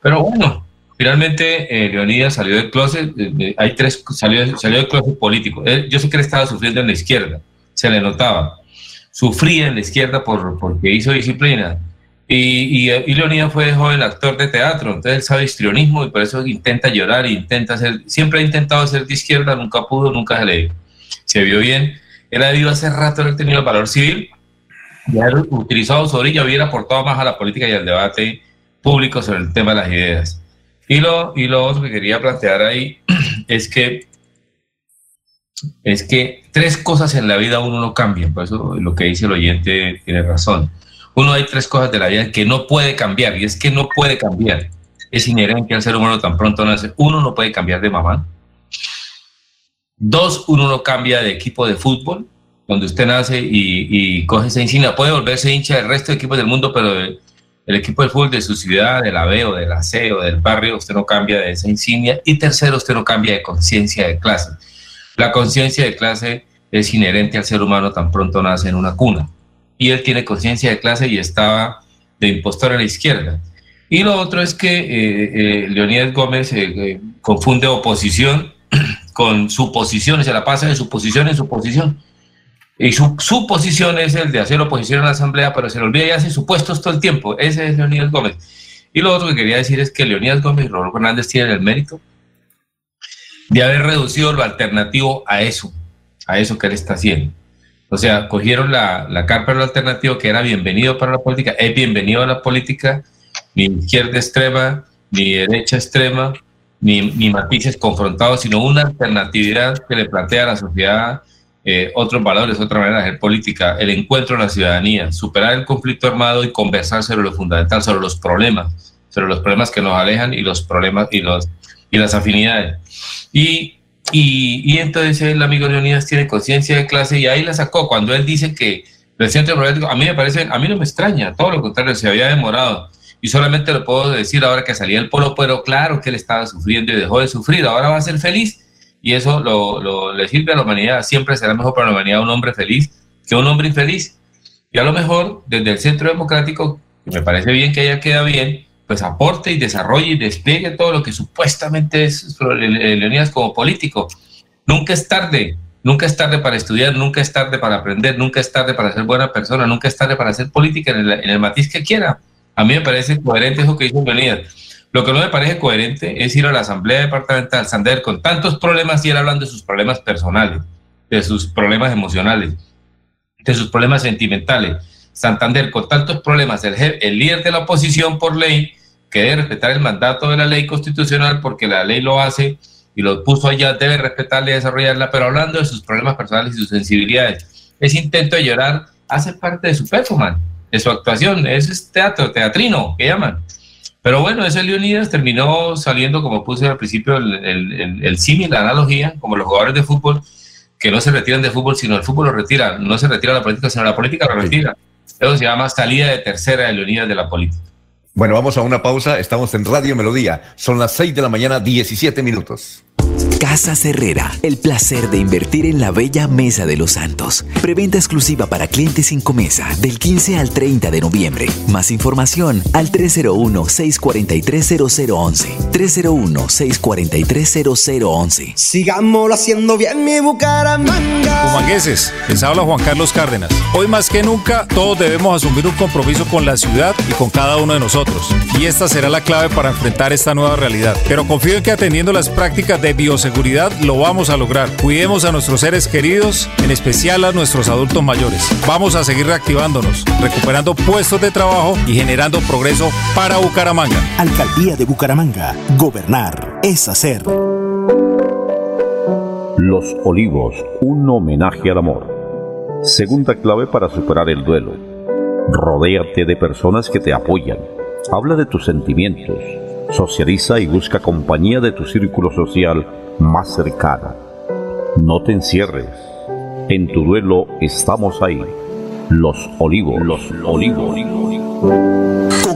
Pero bueno, finalmente eh, Leonidas salió del closet, eh, eh, hay tres, salió, salió del closet político. yo sé que él estaba sufriendo en la izquierda, se le notaba. Sufría en la izquierda por, porque hizo disciplina, y, y, fue joven actor de teatro, entonces él sabe histrionismo y por eso intenta llorar, intenta ser, siempre ha intentado ser de izquierda, nunca pudo, nunca se le se vio bien. Él ha debido hace rato haber tenido el valor civil y haber utilizado su orilla, hubiera aportado más a la política y al debate público sobre el tema de las ideas. Y lo, y lo otro que quería plantear ahí [clears throat] es que es que tres cosas en la vida uno no cambia, por eso lo que dice el oyente tiene razón uno hay tres cosas de la vida que no puede cambiar, y es que no puede cambiar. Es inherente al ser humano tan pronto nace. Uno no puede cambiar de mamá. Dos, uno no cambia de equipo de fútbol. Cuando usted nace y, coge esa insignia, puede volverse hincha del resto de equipos del mundo, pero el, equipo de fútbol de su ciudad, de la B o de la C o del barrio, usted no cambia de esa insignia. Y tercero, usted no cambia de conciencia de clase. La conciencia de clase es inherente al ser humano tan pronto nace en una cuna y él tiene conciencia de clase y estaba de impostor a la izquierda. Y lo otro es que eh, eh Leonidas Gómez eh, eh, confunde oposición [clears throat] con suposiciones, se la pasa de suposición en suposición. Y su, su, posición es el de hacer oposición a la Asamblea, pero se le olvida y hace supuestos todo el tiempo. Ese es Leonidas Gómez. Y lo otro que quería decir es que Leonidas Gómez y Rodolfo Hernández tienen el mérito de haber reducido lo alternativo a eso, a eso que él está haciendo. O sea, cogieron la, la carpa la alternativa que era bienvenido para la política, es bienvenido a la política, ni izquierda extrema, ni derecha extrema, ni, ni matices confrontados, sino una alternatividad que le plantea a la sociedad eh, otros valores, otra manera de hacer política, el encuentro en la ciudadanía, superar el conflicto armado y conversar sobre lo fundamental, sobre los problemas, sobre los problemas que nos alejan y los problemas y, los, y las afinidades. Y y, entonces el amigo Leonidas tiene conciencia de clase y ahí la sacó. Cuando él dice que el centro democrático, a mí me parece, a mí no me extraña, todo lo contrario, se había demorado. Y solamente lo puedo decir ahora que salía el polo, pero claro que él estaba sufriendo y dejó de sufrir, ahora va a ser feliz. Y eso lo, lo, le sirve a la humanidad, siempre será mejor para la humanidad un hombre feliz que un hombre infeliz. Y a lo mejor desde el centro democrático, me parece bien que ella queda bien, pues aporte y desarrolle y despliegue todo lo que supuestamente es Leonidas como político. Nunca es tarde, nunca es tarde para estudiar, nunca es tarde para aprender, nunca es tarde para ser buena persona, nunca es tarde para hacer política en el, matiz que quiera. A mí me parece coherente eso que dice Leonidas. Lo que no me parece coherente es ir a la Asamblea Departamental Sander con tantos problemas y él hablando de sus problemas personales, de sus problemas emocionales, de sus problemas sentimentales Santander, con tantos problemas, el, el líder de la oposición por ley, que debe respetar el mandato de la ley constitucional porque la ley lo hace y lo puso allá, debe respetarla y desarrollarla, pero hablando de sus problemas personales y sus sensibilidades. Ese intento de llorar hace parte de su performance, de su actuación. Eso es teatro, teatrino, que llaman. Pero bueno, ese Leonidas terminó saliendo, como puse al principio, el, el, el, símil, la analogía, como los jugadores de fútbol que no se retiran de fútbol, sino el fútbol lo retira. No se retira la política, sino la política lo retira. Eso se llama salida de tercera de Leonidas de la política. Bueno, vamos a una pausa. Estamos en Radio Melodía. Son las 6 de la mañana, 17 minutos. Casa Herrera, el placer de invertir en la bella Mesa de los Santos. Preventa exclusiva para clientes sin comesa del 15 al 30 de noviembre. Más información al 301-643-0011. 301-643-0011. Sigámoslo haciendo bien mi Bucaramanga. Humangueses, les habla Juan Carlos Cárdenas. Hoy más que nunca, todos debemos asumir un compromiso con la ciudad y con cada uno de nosotros. Y esta será la clave para enfrentar esta nueva realidad. Pero confío en que atendiendo las prácticas de bioseguridad lo vamos a lograr. Cuidemos a nuestros seres queridos, en especial a nuestros adultos mayores. Vamos a seguir reactivándonos, recuperando puestos de trabajo y generando progreso para Bucaramanga. Alcaldía de Bucaramanga. Gobernar es hacer. Los Olivos, un homenaje al amor. Segunda clave para superar el duelo. Rodéate de personas que te apoyan. Habla de tus sentimientos Socializa y busca compañía de tu círculo social más cercana. No te encierres. En tu duelo estamos ahí. Los olivos. Los olivos.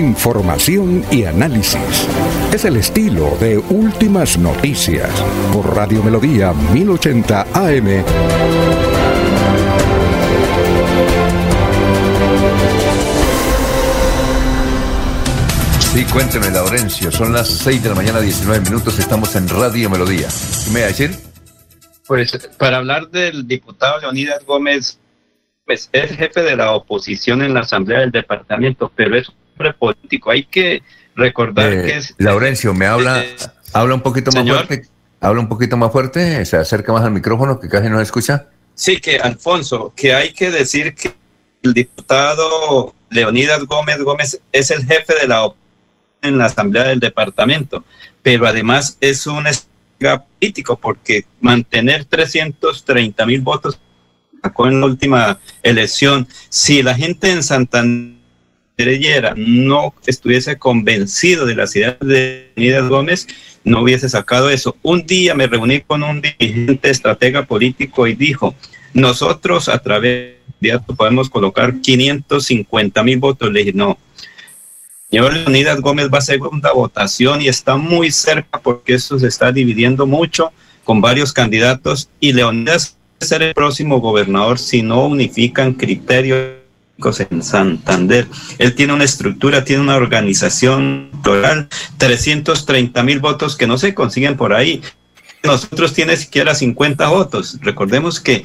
Información y análisis. Es el estilo de Últimas Noticias por Radio Melodía 1080 AM. Sí, cuénteme, Laurencio. Son las 6 de la mañana, 19 minutos. Estamos en Radio Melodía. ¿Qué me va a decir? Pues para hablar del diputado Leonidas Gómez, pues es jefe de la oposición en la Asamblea del Departamento, pero es político. Hay que recordar Eh, que es... Laurencio, me habla, habla un poquito más fuerte. Habla un poquito más fuerte, se acerca más al micrófono que casi no se escucha. Sí, que Alfonso, que hay que decir que el diputado Leonidas Gómez Gómez es el jefe de la oposición en la Asamblea del Departamento, pero además es un político porque mantener 330 mil votos sacó en la última elección, si la gente en Santander no estuviese convencido de las ideas de Leonidas Gómez, no hubiese sacado eso. Un día me reuní con un dirigente estratega político y dijo, nosotros a través de esto podemos colocar 550 mil votos. Le dije, no. Señor Leonidas Gómez va a segunda votación y está muy cerca porque eso se está dividiendo mucho con varios candidatos y Leonidas ser el próximo gobernador si no unifican criterios en Santander. Él tiene una estructura, tiene una organización electoral, 330 mil votos que no se consiguen por ahí. Nosotros tiene siquiera 50 votos. Recordemos que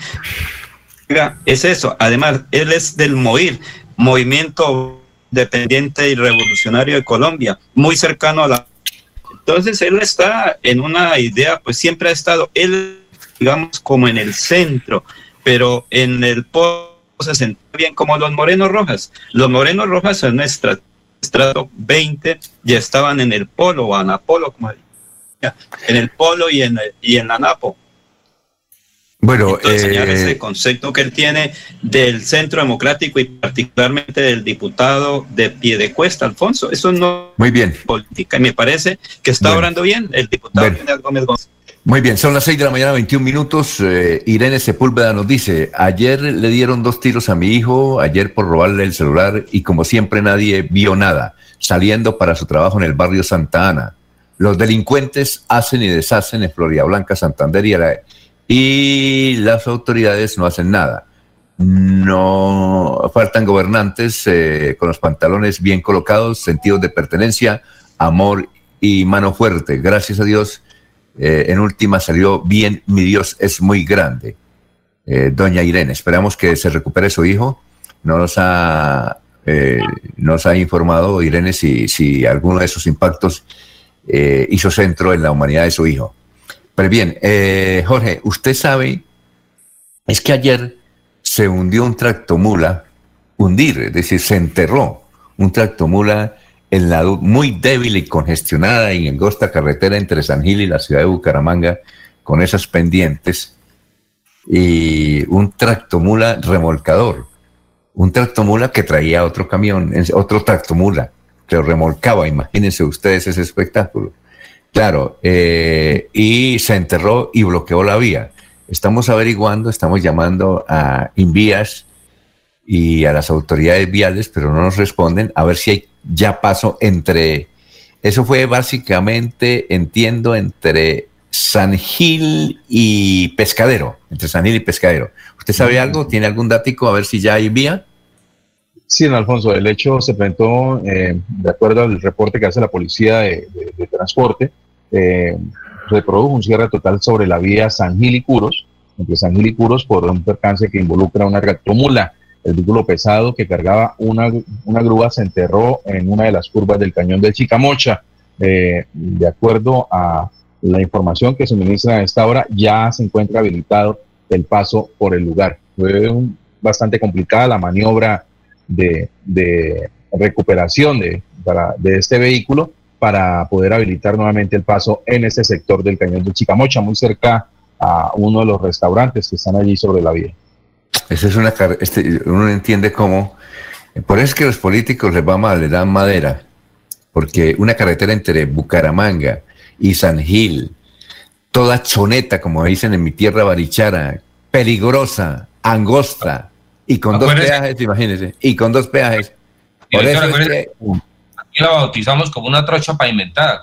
es eso. Además, él es del MOIR, Movimiento Dependiente y Revolucionario de Colombia, muy cercano a la... Entonces, él está en una idea, pues siempre ha estado, él, digamos, como en el centro, pero en el se bien como los Morenos Rojas. Los Morenos Rojas en nuestra estrato 20 ya estaban en el polo o anapolo, como en el polo y en, y en la napo. Bueno, Entonces, eh, ese concepto que él tiene del centro democrático y particularmente del diputado de Piedecuesta, Alfonso. Eso no muy bien. es política. Y me parece que está Bueno. obrando bien el diputado Bueno. Gómez Gómez. Muy bien, son las 6 de la mañana, 21 minutos. Eh, Irene Sepúlveda nos dice, ayer le dieron dos tiros a mi hijo, ayer por robarle el celular y como siempre nadie vio nada, saliendo para su trabajo en el barrio Santa Ana. Los delincuentes hacen y deshacen en Florida Blanca, Santander y, la- y las autoridades no hacen nada. No faltan gobernantes eh, con los pantalones bien colocados, sentidos de pertenencia, amor y mano fuerte. Gracias a Dios, eh, en última salió bien. Mi Dios es muy grande. Eh, doña Irene, esperamos que se recupere su hijo. No nos ha, eh, ha informado Irene si, si alguno de esos impactos hizo centro en la humanidad de su hijo. Pero bien, Jorge, usted sabe, es que ayer se hundió un tractomula, hundir, es decir, se enterró un tractomula en la muy débil y congestionada y angosta carretera entre San Gil y la ciudad de Bucaramanga, con esas pendientes, y un tractomula remolcador, un tractomula que traía otro camión, otro tractomula, que lo remolcaba, imagínense ustedes ese espectáculo. Claro, eh, y se enterró y bloqueó la vía. Estamos averiguando, estamos llamando a Invías y a las autoridades viales, pero no nos responden, a ver si hay ya paso entre, eso fue básicamente, entiendo, entre San Gil y Pescadero, entre San Gil y Pescadero. ¿Usted sabe algo? ¿Tiene algún dático a ver si ya hay vía? Sí, don Alfonso, el hecho se presentó eh, de acuerdo al reporte que hace la Policía de, Transporte. Eh, se produjo un cierre total sobre la vía San Gil y Curos, entre San Gil y Curos, por un percance que involucra una tractomula. El vehículo pesado que cargaba una, una grúa se enterró en una de las curvas del cañón del Chicamocha. Eh, de acuerdo a la información que se ministra a esta hora, ya se encuentra habilitado el paso por el lugar. Fue bastante complicada la maniobra de, recuperación de, de este vehículo para poder habilitar nuevamente el paso en ese sector del cañón de Chicamocha, muy cerca a uno de los restaurantes que están allí sobre la vía. Esa es una este, uno entiende cómo, por eso es que los políticos les va mal, le dan madera, porque una carretera entre Bucaramanga y San Gil, toda choneta, como dicen en mi tierra barichara, peligrosa, angosta, y con dos peajes, imagínense, y con dos peajes. Por eso es que, aquí la bautizamos como una trocha pavimentada,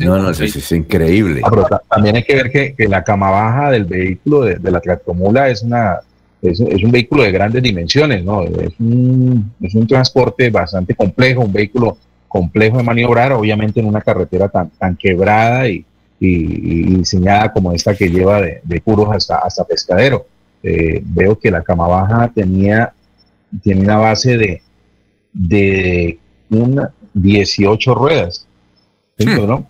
No, no, es, increíble. Ah, también hay que ver que, que, la cama baja del vehículo de, de la tractomula es una es, es, un vehículo de grandes dimensiones, ¿no? Es un, es un transporte bastante complejo, un vehículo complejo de maniobrar, obviamente en una carretera tan, tan quebrada y, y, diseñada como esta que lleva de, de Curos hasta, hasta Pescadero. Eh, veo que la cama baja tenía, tiene una base de, de una 18 ruedas, hmm. ¿no?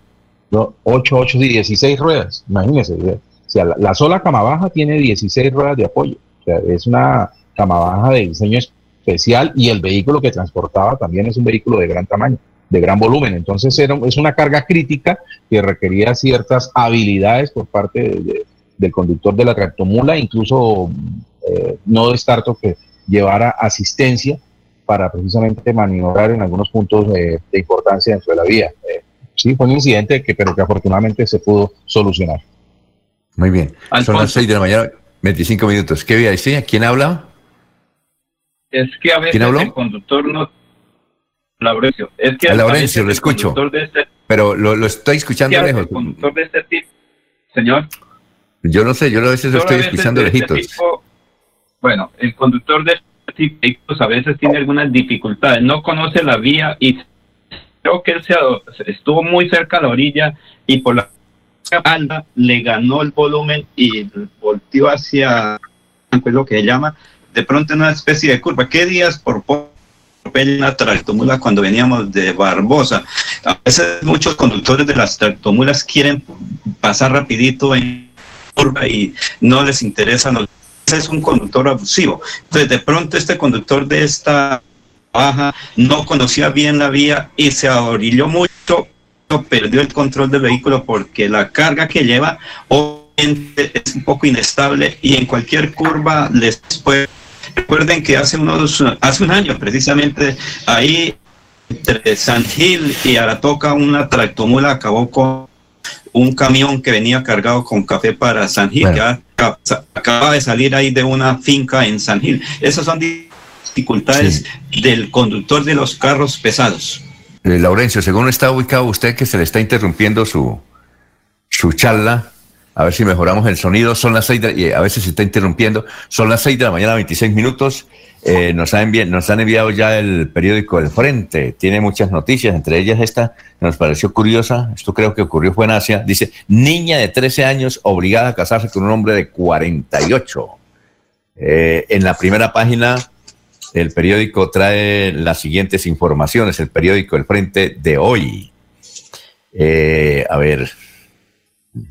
8, 8 y 16 ruedas, imagínense. O sea, la, la sola cama baja tiene 16 ruedas de apoyo es una cama baja de diseño especial y el vehículo que transportaba también es un vehículo de gran tamaño, de gran volumen. Entonces era, es una carga crítica que requería ciertas habilidades por parte del conductor de la tractomula, incluso eh, no descarto que llevara asistencia para precisamente maniobrar en algunos puntos de importancia dentro de la vía. Eh, sí, fue un incidente que, pero que afortunadamente se pudo solucionar. Muy bien. Son las 6 de la mañana. 25 minutos. ¿Qué voy a decir? ¿Quién habla? Es que a veces el conductor no... Laurencio. Es que a Laurencio, lo escucho. Este... Pero lo, lo, estoy escuchando lejos. El conductor de este tipo, señor. Yo no sé, yo a veces lo estoy escuchando este lejitos. bueno, el conductor de este tipo a veces tiene algunas dificultades, no conoce la vía y creo que él se, estuvo muy cerca a la orilla y por la le ganó el volumen y volteó hacia lo que llama de pronto una especie de curva. ¿Qué días por una tractomula cuando veníamos de Barbosa? A veces muchos conductores de las tractomulas quieren pasar rapidito en curva y no les interesa. No, es un conductor abusivo. Entonces de pronto este conductor de esta baja no conocía bien la vía y se ahorilló mucho perdió el control del vehículo porque la carga que lleva obviamente es un poco inestable y en cualquier curva les puede... Recuerden que hace unos hace un año precisamente ahí entre San Gil y Aratoca una tractomula acabó con un camión que venía cargado con café para San Gil, que acaba de salir ahí de una finca en San Gil. Esas son dificultades del conductor de los carros pesados. Eh, Laurencio, según está ubicado usted que se le está interrumpiendo su, su charla, a ver si mejoramos el sonido, son las seis, y a veces se está interrumpiendo, son las seis de la mañana, 26 minutos, eh, nos, han nos han enviado ya el periódico El Frente, tiene muchas noticias, entre ellas esta. Nos pareció curiosa, esto creo que ocurrió fue en Asia, dice, niña de 13 años obligada a casarse con un hombre de 48. Eh, en la primera página el periódico trae las siguientes informaciones, el periódico El Frente de hoy. Eh, a ver,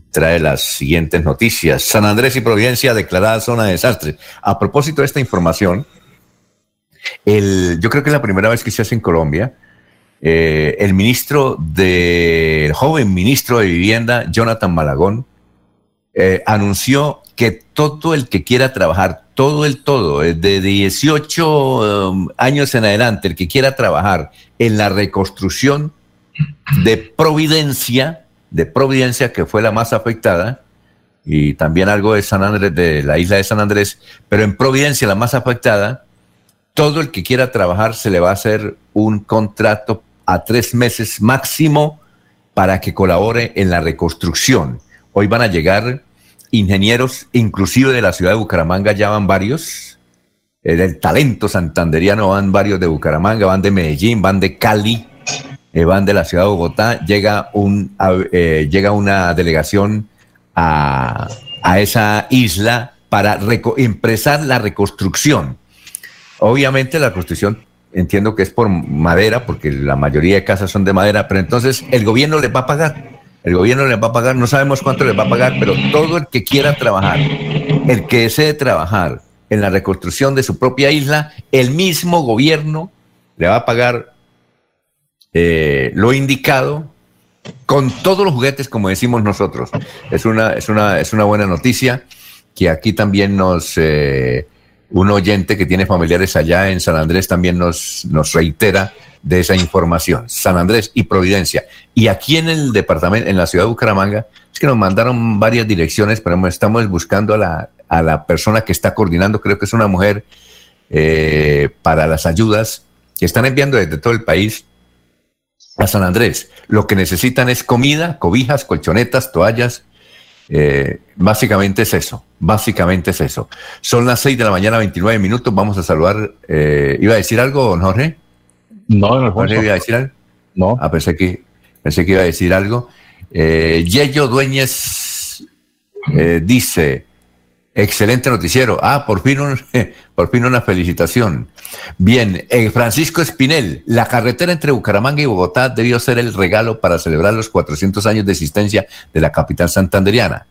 trae las siguientes noticias. San Andrés y Providencia declarada zona de desastres. A propósito de esta información, el, yo creo que es la primera vez que se hace en Colombia. Eh, el ministro de, el joven ministro de Vivienda, Jonathan Malagón, eh, anunció que todo el que quiera trabajar, todo el todo, eh, de 18 um, años en adelante, el que quiera trabajar en la reconstrucción de Providencia, de Providencia, que fue la más afectada, y también algo de San Andrés, de la isla de San Andrés, pero en Providencia la más afectada, todo el que quiera trabajar se le va a hacer un contrato a tres meses máximo para que colabore en la reconstrucción. Hoy van a llegar ingenieros, inclusive de la ciudad de Bucaramanga, ya van varios. Eh, del talento santanderiano van varios de Bucaramanga, van de Medellín, van de Cali, eh, van de la ciudad de Bogotá. Llega, un, eh, llega una delegación a, esa isla para empezar la reconstrucción. Obviamente la construcción entiendo que es por madera, porque la mayoría de casas son de madera, pero entonces el gobierno le va a pagar el gobierno les va a pagar, no sabemos cuánto les va a pagar, pero todo el que quiera trabajar, el que desee trabajar en la reconstrucción de su propia isla, el mismo gobierno le va a pagar eh, lo indicado con todos los juguetes, como decimos nosotros. Es una, es una, es una buena noticia que aquí también nos, eh, un oyente que tiene familiares allá en San Andrés también nos reitera de esa información, San Andrés y Providencia. Y aquí en el departamento, en la ciudad de Bucaramanga, es que nos mandaron varias direcciones, pero estamos buscando a la, a la persona que está coordinando, creo que es una mujer, eh, para las ayudas que están enviando desde todo el país a San Andrés. Lo que necesitan es comida, cobijas, colchonetas, toallas. Eh, básicamente es eso, básicamente es eso. Son las 6 de la mañana, 29 minutos. Vamos a saludar. Eh, ¿Iba a decir algo, don Jorge? No, no, iba a decir algo? No. Ah, pensé que, pensé que iba a decir algo. Eh, Yello Dueñez eh, dice, excelente noticiero. Ah, por fin, [laughs] por fin una felicitación. Bien, eh, Francisco Espinel, la carretera entre Bucaramanga y Bogotá debió ser el regalo para celebrar los 400 años de existencia de la capital santanderiana.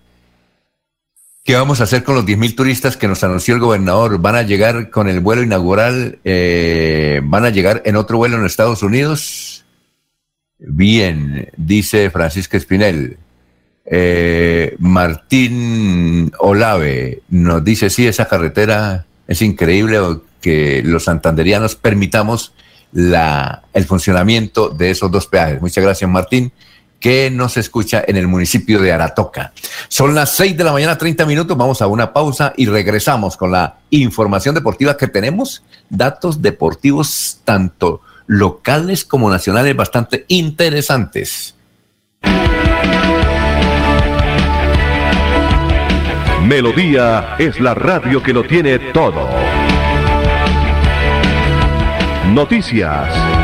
¿Qué vamos a hacer con los 10.000 turistas que nos anunció el gobernador? ¿Van a llegar con el vuelo inaugural? Eh, ¿Van a llegar en otro vuelo en Estados Unidos? Bien, dice Francisco Espinel. Eh, Martín Olave nos dice, sí, esa carretera es increíble que los santanderianos permitamos la, el funcionamiento de esos dos peajes. Muchas gracias, Martín que nos escucha en el municipio de Aratoca. Son las 6 de la mañana, 30 minutos. Vamos a una pausa y regresamos con la información deportiva que tenemos. Datos deportivos tanto locales como nacionales bastante interesantes. Melodía es la radio que lo tiene todo. Noticias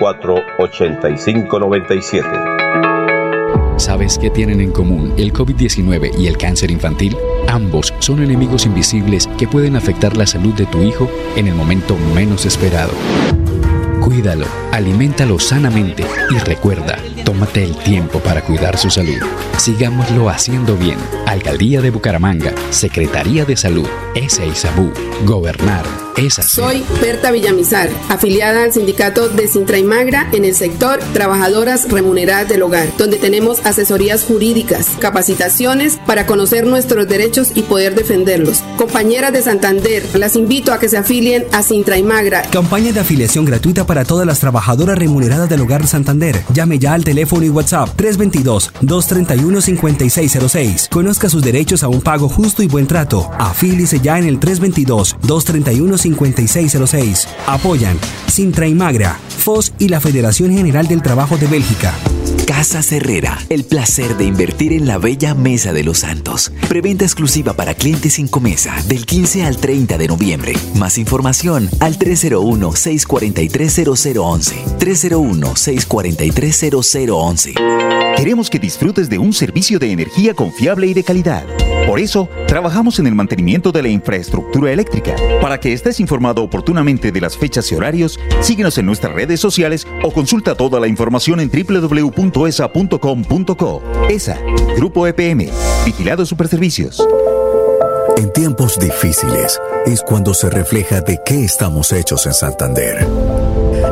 8597 ¿Sabes qué tienen en común el COVID-19 y el cáncer infantil? Ambos son enemigos invisibles que pueden afectar la salud de tu hijo en el momento menos esperado. Cuídalo, aliméntalo sanamente y recuerda, tómate el tiempo para cuidar su salud. Sigámoslo haciendo bien. Alcaldía de Bucaramanga, Secretaría de Salud, S. Gobernar Esa Soy Berta Villamizar, afiliada al sindicato de Sintra y Magra en el sector Trabajadoras Remuneradas del Hogar, donde tenemos asesorías jurídicas, capacitaciones para conocer nuestros derechos y poder defenderlos. Compañeras de Santander, las invito a que se afilien a Sintra y Magra. Campaña de afiliación gratuita para todas las trabajadoras remuneradas del Hogar Santander. Llame ya al teléfono y WhatsApp 322-231-5606. Conozca sus derechos a un pago justo y buen trato. Afílice ya en el 322-231-5606. Apoyan Sintra y Magra, FOS y la Federación General del Trabajo de Bélgica. Casa Herrera, el placer de invertir en la bella Mesa de los Santos. Preventa exclusiva para clientes sin comesa del 15 al 30 de noviembre. Más información al 301-643-0011. 301-643-0011. Queremos que disfrutes de un servicio de energía confiable y de calidad. Por eso, trabajamos en el mantenimiento de la infraestructura eléctrica. Para que estés informado oportunamente de las fechas y horarios, síguenos en nuestras redes sociales o consulta toda la información en www.esa.com.co. ESA, Grupo EPM, Vigilado Superservicios. En tiempos difíciles es cuando se refleja de qué estamos hechos en Santander.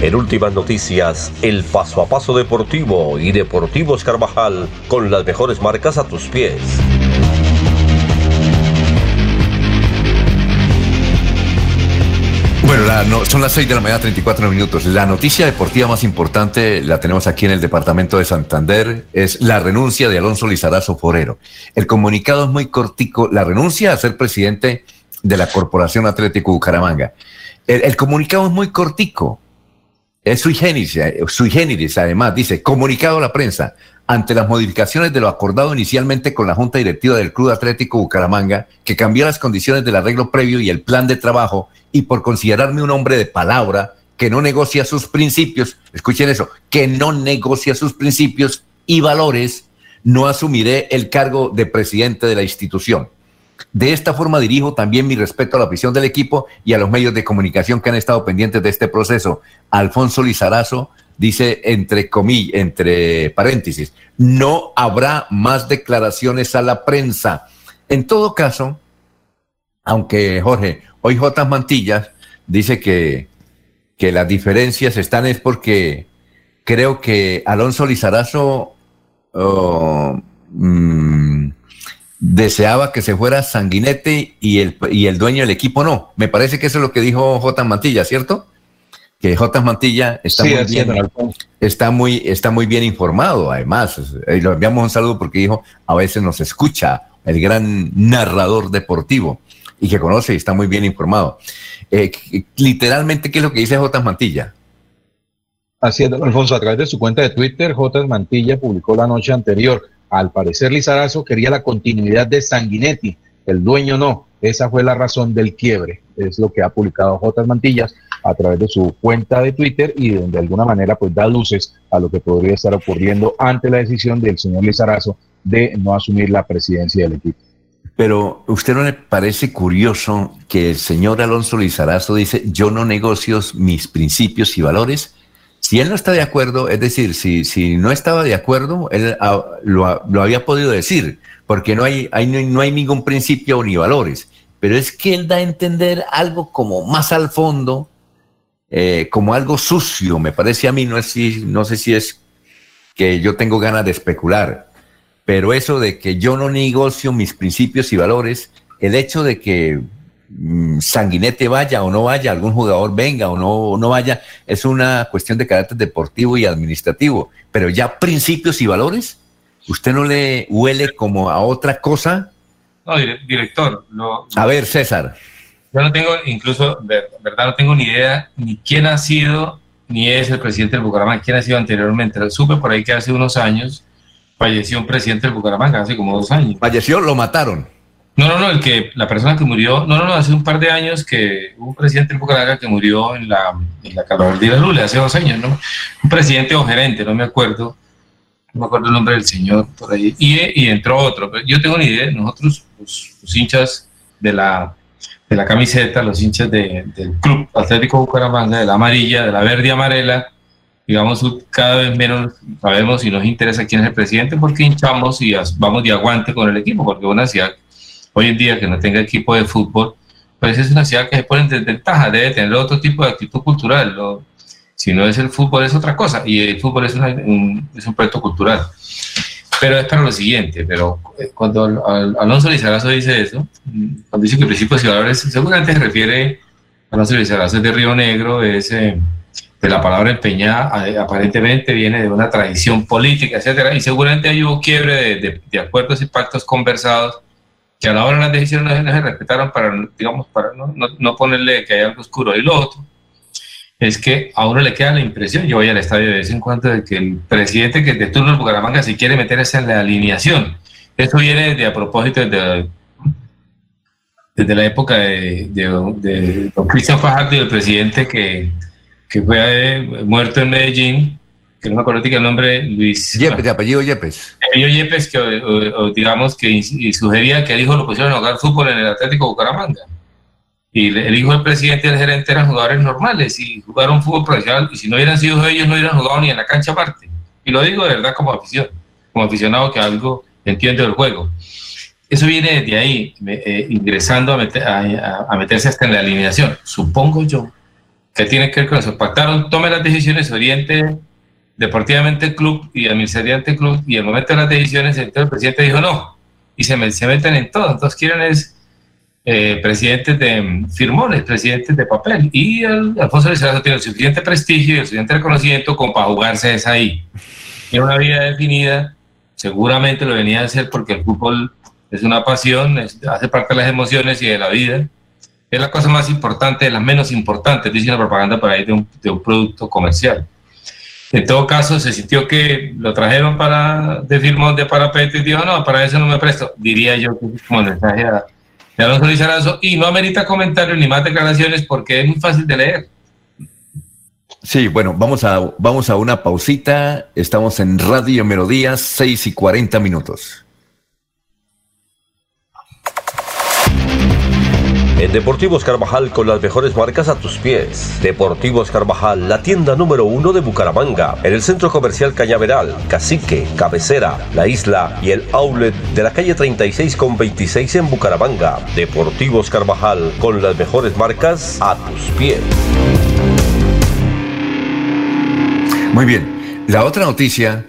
En últimas noticias, el paso a paso deportivo y Deportivos Carvajal con las mejores marcas a tus pies. Bueno, son las 6 de la mañana, 34 minutos. La noticia deportiva más importante la tenemos aquí en el departamento de Santander, es la renuncia de Alonso Lizarazo Forero. El comunicado es muy cortico, la renuncia a ser presidente de la Corporación Atlético Bucaramanga. El comunicado es muy cortico, es sui generis, eh, sui generis, además, dice, comunicado a la prensa, ante las modificaciones de lo acordado inicialmente con la Junta Directiva del Club Atlético Bucaramanga, que cambió las condiciones del arreglo previo y el plan de trabajo, y por considerarme un hombre de palabra, que no negocia sus principios, escuchen eso, que no negocia sus principios y valores, no asumiré el cargo de presidente de la institución. De esta forma dirijo también mi respeto a la afición del equipo y a los medios de comunicación que han estado pendientes de este proceso. Alfonso Lizarazo dice entre comillas, entre paréntesis, no habrá más declaraciones a la prensa. En todo caso, aunque Jorge, hoy J. Mantillas dice que, que las diferencias están es porque creo que Alonso Lizarazo oh, mm, deseaba que se fuera Sanguinete y el, y el dueño del equipo no. Me parece que eso es lo que dijo J. Mantilla, ¿cierto? Que J. Mantilla está, Sí, muy, bien, está, muy, está muy bien informado, además. Eh, Le enviamos un saludo porque dijo, a veces nos escucha el gran narrador deportivo y que conoce y está muy bien informado. Eh, literalmente, ¿qué es lo que dice J. Mantilla? Así es, Alfonso, a través de su cuenta de Twitter, J. Mantilla publicó la noche anterior. Al parecer, Lizarazo quería la continuidad de Sanguinetti, el dueño no. Esa fue la razón del quiebre. Es lo que ha publicado J. Mantillas a través de su cuenta de Twitter y donde de alguna manera pues da luces a lo que podría estar ocurriendo ante la decisión del señor Lizarazo de no asumir la presidencia del equipo. Pero ¿usted no le parece curioso que el señor Alonso Lizarazo dice, yo no negocio mis principios y valores? Si él no está de acuerdo, es decir, si, si no estaba de acuerdo, él ah, lo, lo había podido decir, porque no hay, no hay ningún principio ni valores. Pero es que él da a entender algo como más al fondo, eh, como algo sucio, me parece a mí, no, es, si- no sé si es que yo tengo ganas de especular, pero eso de que yo no negocio mis principios y valores, el hecho de que Sanguinete vaya o no vaya, algún jugador venga o no, o no vaya, es una cuestión de carácter deportivo y administrativo, pero ya principios y valores, ¿usted no le huele como a otra cosa? No, dire- director, lo- A ver, César. yo no tengo, incluso, de verdad, no tengo ni idea ni quién ha sido, ni es el presidente del Bucaramanga, quién ha sido anteriormente. Lo Supe por ahí que hace unos años falleció un presidente del Bucaramanga, hace como dos años. Falleció, lo mataron. No, no, no, el que, la persona que murió, no, no, no, hace un par de años que hubo un presidente del Bucaramanga que murió en la, en la Carolina Lula, hace dos años, ¿no? Un presidente o gerente, no me acuerdo, no me acuerdo el nombre del señor por ahí, y, y entró otro, pero yo tengo ni idea, nosotros, los, hinchas de la, de la camiseta, los hinchas de- del Club Atlético Bucaramanga, de la amarilla, de la verde y amarela, digamos, cada vez menos sabemos si nos interesa quién es el presidente porque hinchamos y vamos de aguante con el equipo, porque una ciudad hoy en día que no tenga equipo de fútbol, pues es una ciudad que se pone en desventaja, debe tener otro tipo de actitud cultural. si no es el fútbol es otra cosa y el fútbol es, un, es un proyecto cultural. Pero es para lo siguiente, pero eh, cuando Al- Al- Alonso Lizarazo dice eso, cuando dice que principios y valores, seguramente se refiere, Alonso Lizarazo es de Río Negro, es eh, de la palabra empeñada, aparentemente viene de una tradición política, etcétera, y seguramente ahí hubo quiebre de- de acuerdos y pactos conversados que a la hora las decisiones no, se- respetaron para, digamos, para no, no- no ponerle que hay algo oscuro. Y lo otro es que a uno le queda la impresión, yo voy al estadio de vez en cuando, de que el presidente que de turno Bucaramanga si quiere meterse en la alineación. Esto viene de a propósito de, desde la época de, de, de don Cristian Fajardo y el presidente que, que fue eh, muerto en Medellín, que no me acuerdo el nombre, Luis. Yepes, de apellido Yepes. Yo Yepes, que o- o digamos que sugería que el hijo lo pusieron a jugar fútbol en el Atlético Bucaramanga. Y el hijo del presidente y el gerente eran jugadores normales y jugaron fútbol profesional. Y si no hubieran sido ellos, no hubieran jugado ni en la cancha aparte. Y lo digo de verdad como afición, como aficionado que algo entiende del juego. Eso viene desde ahí, eh, ingresando a, meter- a- a- meterse hasta en la alineación. Supongo yo que tiene que ver con eso. Pactaron, tome las decisiones, oriente deportivamente el club y administrativamente el club, y al momento de las decisiones, entonces el presidente dijo no, y se, me- se meten en todo. Entonces quieren es eh, presidentes de firmones, presidentes de papel, y el, Alfonso Lizarazo tiene el suficiente prestigio y el suficiente reconocimiento como para jugarse esa ahí. Tiene una vida definida, seguramente lo venía a hacer porque el fútbol es una pasión, hace parte de las emociones y de la vida. Es la cosa más importante, de las menos importantes, dice una propaganda por ahí de un, de un producto comercial. En todo caso, se sintió que lo trajeron para de firmón de parapeto y dijo, no, para eso no me presto. Diría yo como mensaje a- Alonso Lizarazo. Y no amerita comentarios ni más declaraciones porque es muy fácil de leer. Sí, bueno, vamos a, vamos a una pausita. Estamos en Radio Melodía, 6 y 40 minutos. En Deportivos Carvajal con las mejores marcas a tus pies. Deportivos Carvajal, la tienda número uno de Bucaramanga, en el centro comercial Cañaveral, Cacique, Cabecera, La Isla y el outlet de la calle 36 con 26 en Bucaramanga. Deportivos Carvajal con las mejores marcas a tus pies. Muy bien. La otra noticia,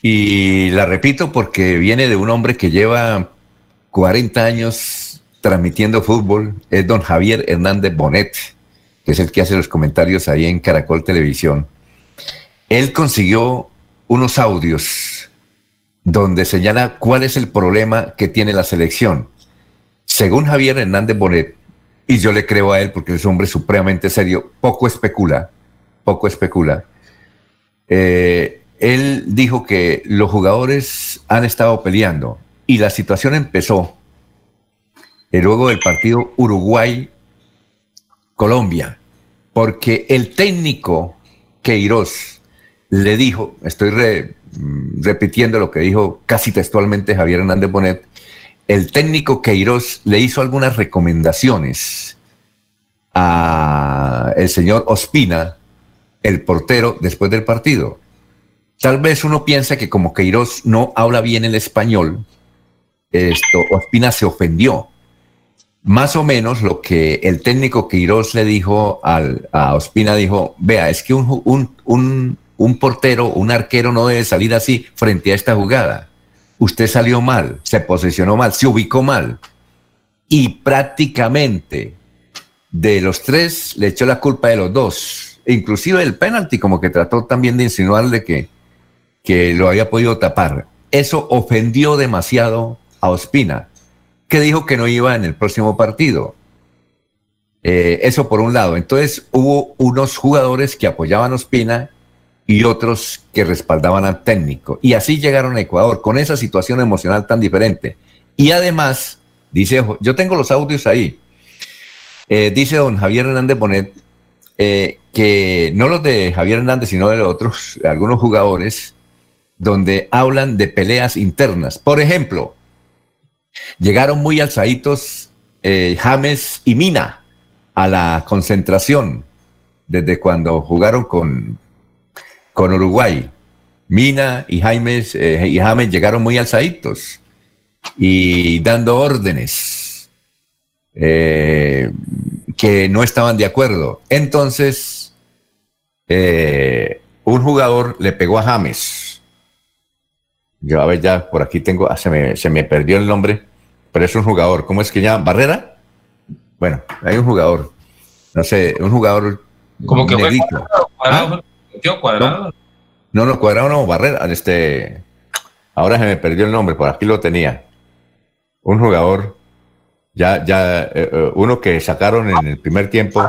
y la repito porque viene de un hombre que lleva 40 años transmitiendo fútbol, es don Javier Hernández Bonet, que es el que hace los comentarios ahí en Caracol Televisión. Él consiguió unos audios donde señala cuál es el problema que tiene la selección. Según Javier Hernández Bonet, y yo le creo a él porque es un hombre supremamente serio, poco especula, poco especula, eh, él dijo que los jugadores han estado peleando y la situación empezó eh, luego del partido Uruguay-Colombia, porque el técnico Queiroz le dijo, estoy mm, repitiendo lo que dijo casi textualmente Javier Hernández Bonet, el técnico Queiroz le hizo algunas recomendaciones a el señor Ospina el portero después del partido. Tal vez uno piensa que como Queiroz no habla bien el español, esto, Ospina se ofendió. Más o menos lo que el técnico Queiroz le dijo al, a Ospina, dijo, vea, es que un, un, un, un portero, un arquero no debe salir así frente a esta jugada. Usted salió mal, se posicionó mal, se ubicó mal. Y prácticamente de los tres le echó la culpa de los dos. Inclusive el penalti como que trató también de insinuarle que, que lo había podido tapar. Eso ofendió demasiado a Ospina, que dijo que no iba en el próximo partido. Eh, eso por un lado. Entonces hubo unos jugadores que apoyaban a Ospina y otros que respaldaban al técnico. Y así llegaron a Ecuador con esa situación emocional tan diferente. Y además, dice, yo tengo los audios ahí. Eh, dice don Javier Hernández Bonet eh, que no los de Javier Hernández, sino de otros, algunos jugadores, donde hablan de peleas internas. Por ejemplo, Llegaron muy alzaditos eh, James y Mina a la concentración desde cuando jugaron con, con Uruguay. Mina y James, eh, y James llegaron muy alzaditos y dando órdenes eh, que no estaban de acuerdo. Entonces, un jugador le pegó a James. Yo a ver, ya por aquí tengo, ah, se, me, se me perdió el nombre pero es un jugador. ¿Cómo es que llama? ¿Barrera? Bueno, hay un jugador. No sé, un jugador. Como que fue cuadrado, cuadrado. No, no, cuadrado no, Barrera. Este, ahora se me perdió el nombre, por aquí lo tenía. Un jugador, ya, ya, eh, eh, uno que sacaron en el primer tiempo.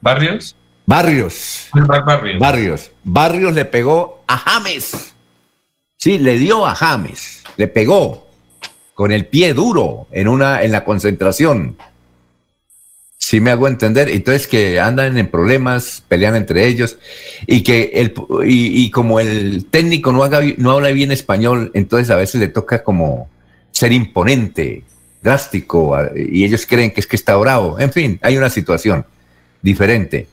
¿Barrios? Barrios. Barrios. Barrios. Barrios le pegó a James. Sí, le dio a James. Le pegó con el pie duro en, una, en la concentración. Si me hago entender, entonces que andan en problemas, pelean entre ellos y que el y, como el técnico no, haga, no habla bien español, entonces a veces le toca como ser imponente, drástico y ellos creen que es que está bravo. En fin, hay una situación diferente.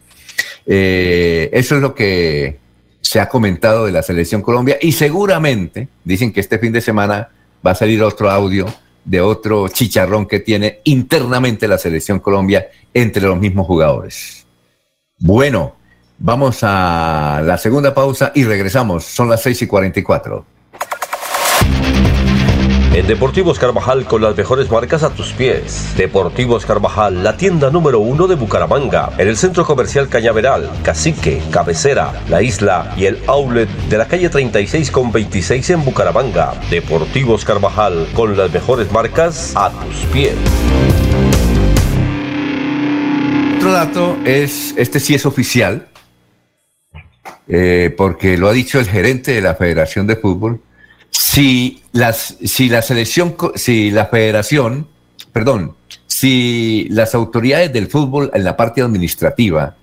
Eh, eso es lo que se ha comentado de la selección Colombia y seguramente dicen que este fin de semana va a salir otro audio de otro chicharrón que tiene internamente la selección Colombia entre los mismos jugadores. Bueno, vamos a la segunda pausa y regresamos. Son las 6 y 44. En Deportivos Carvajal con las mejores marcas a tus pies. Deportivos Carvajal, la tienda número uno de Bucaramanga, en el centro comercial Cañaveral, Cacique, Cabecera, La Isla y el outlet de la calle 36 con 26 en Bucaramanga. Deportivos Carvajal con las mejores marcas a tus pies. Otro dato es, este sí es oficial, eh, porque lo ha dicho el gerente de la Federación de Fútbol, si, las, si la selección, si la federación, perdón, si las autoridades del fútbol en la parte administrativa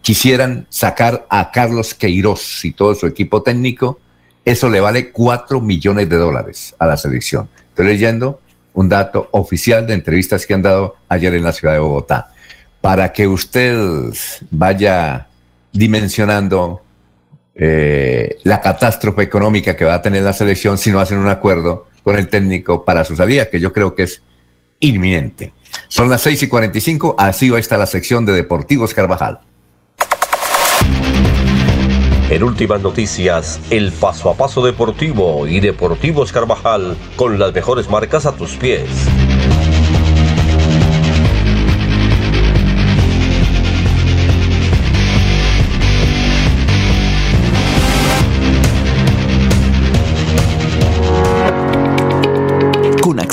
quisieran sacar a Carlos Queiroz y todo su equipo técnico, eso le vale 4 millones de dólares a la selección. Estoy leyendo un dato oficial de entrevistas que han dado ayer en la ciudad de Bogotá, para que usted vaya dimensionando eh, la catástrofe económica que va a tener la selección si no hacen un acuerdo con el técnico para su salida, que yo creo que es inminente. Son las 6 y 45, así va está la sección de Deportivos Carvajal. En últimas noticias, el paso a paso deportivo y Deportivos Carvajal con las mejores marcas a tus pies.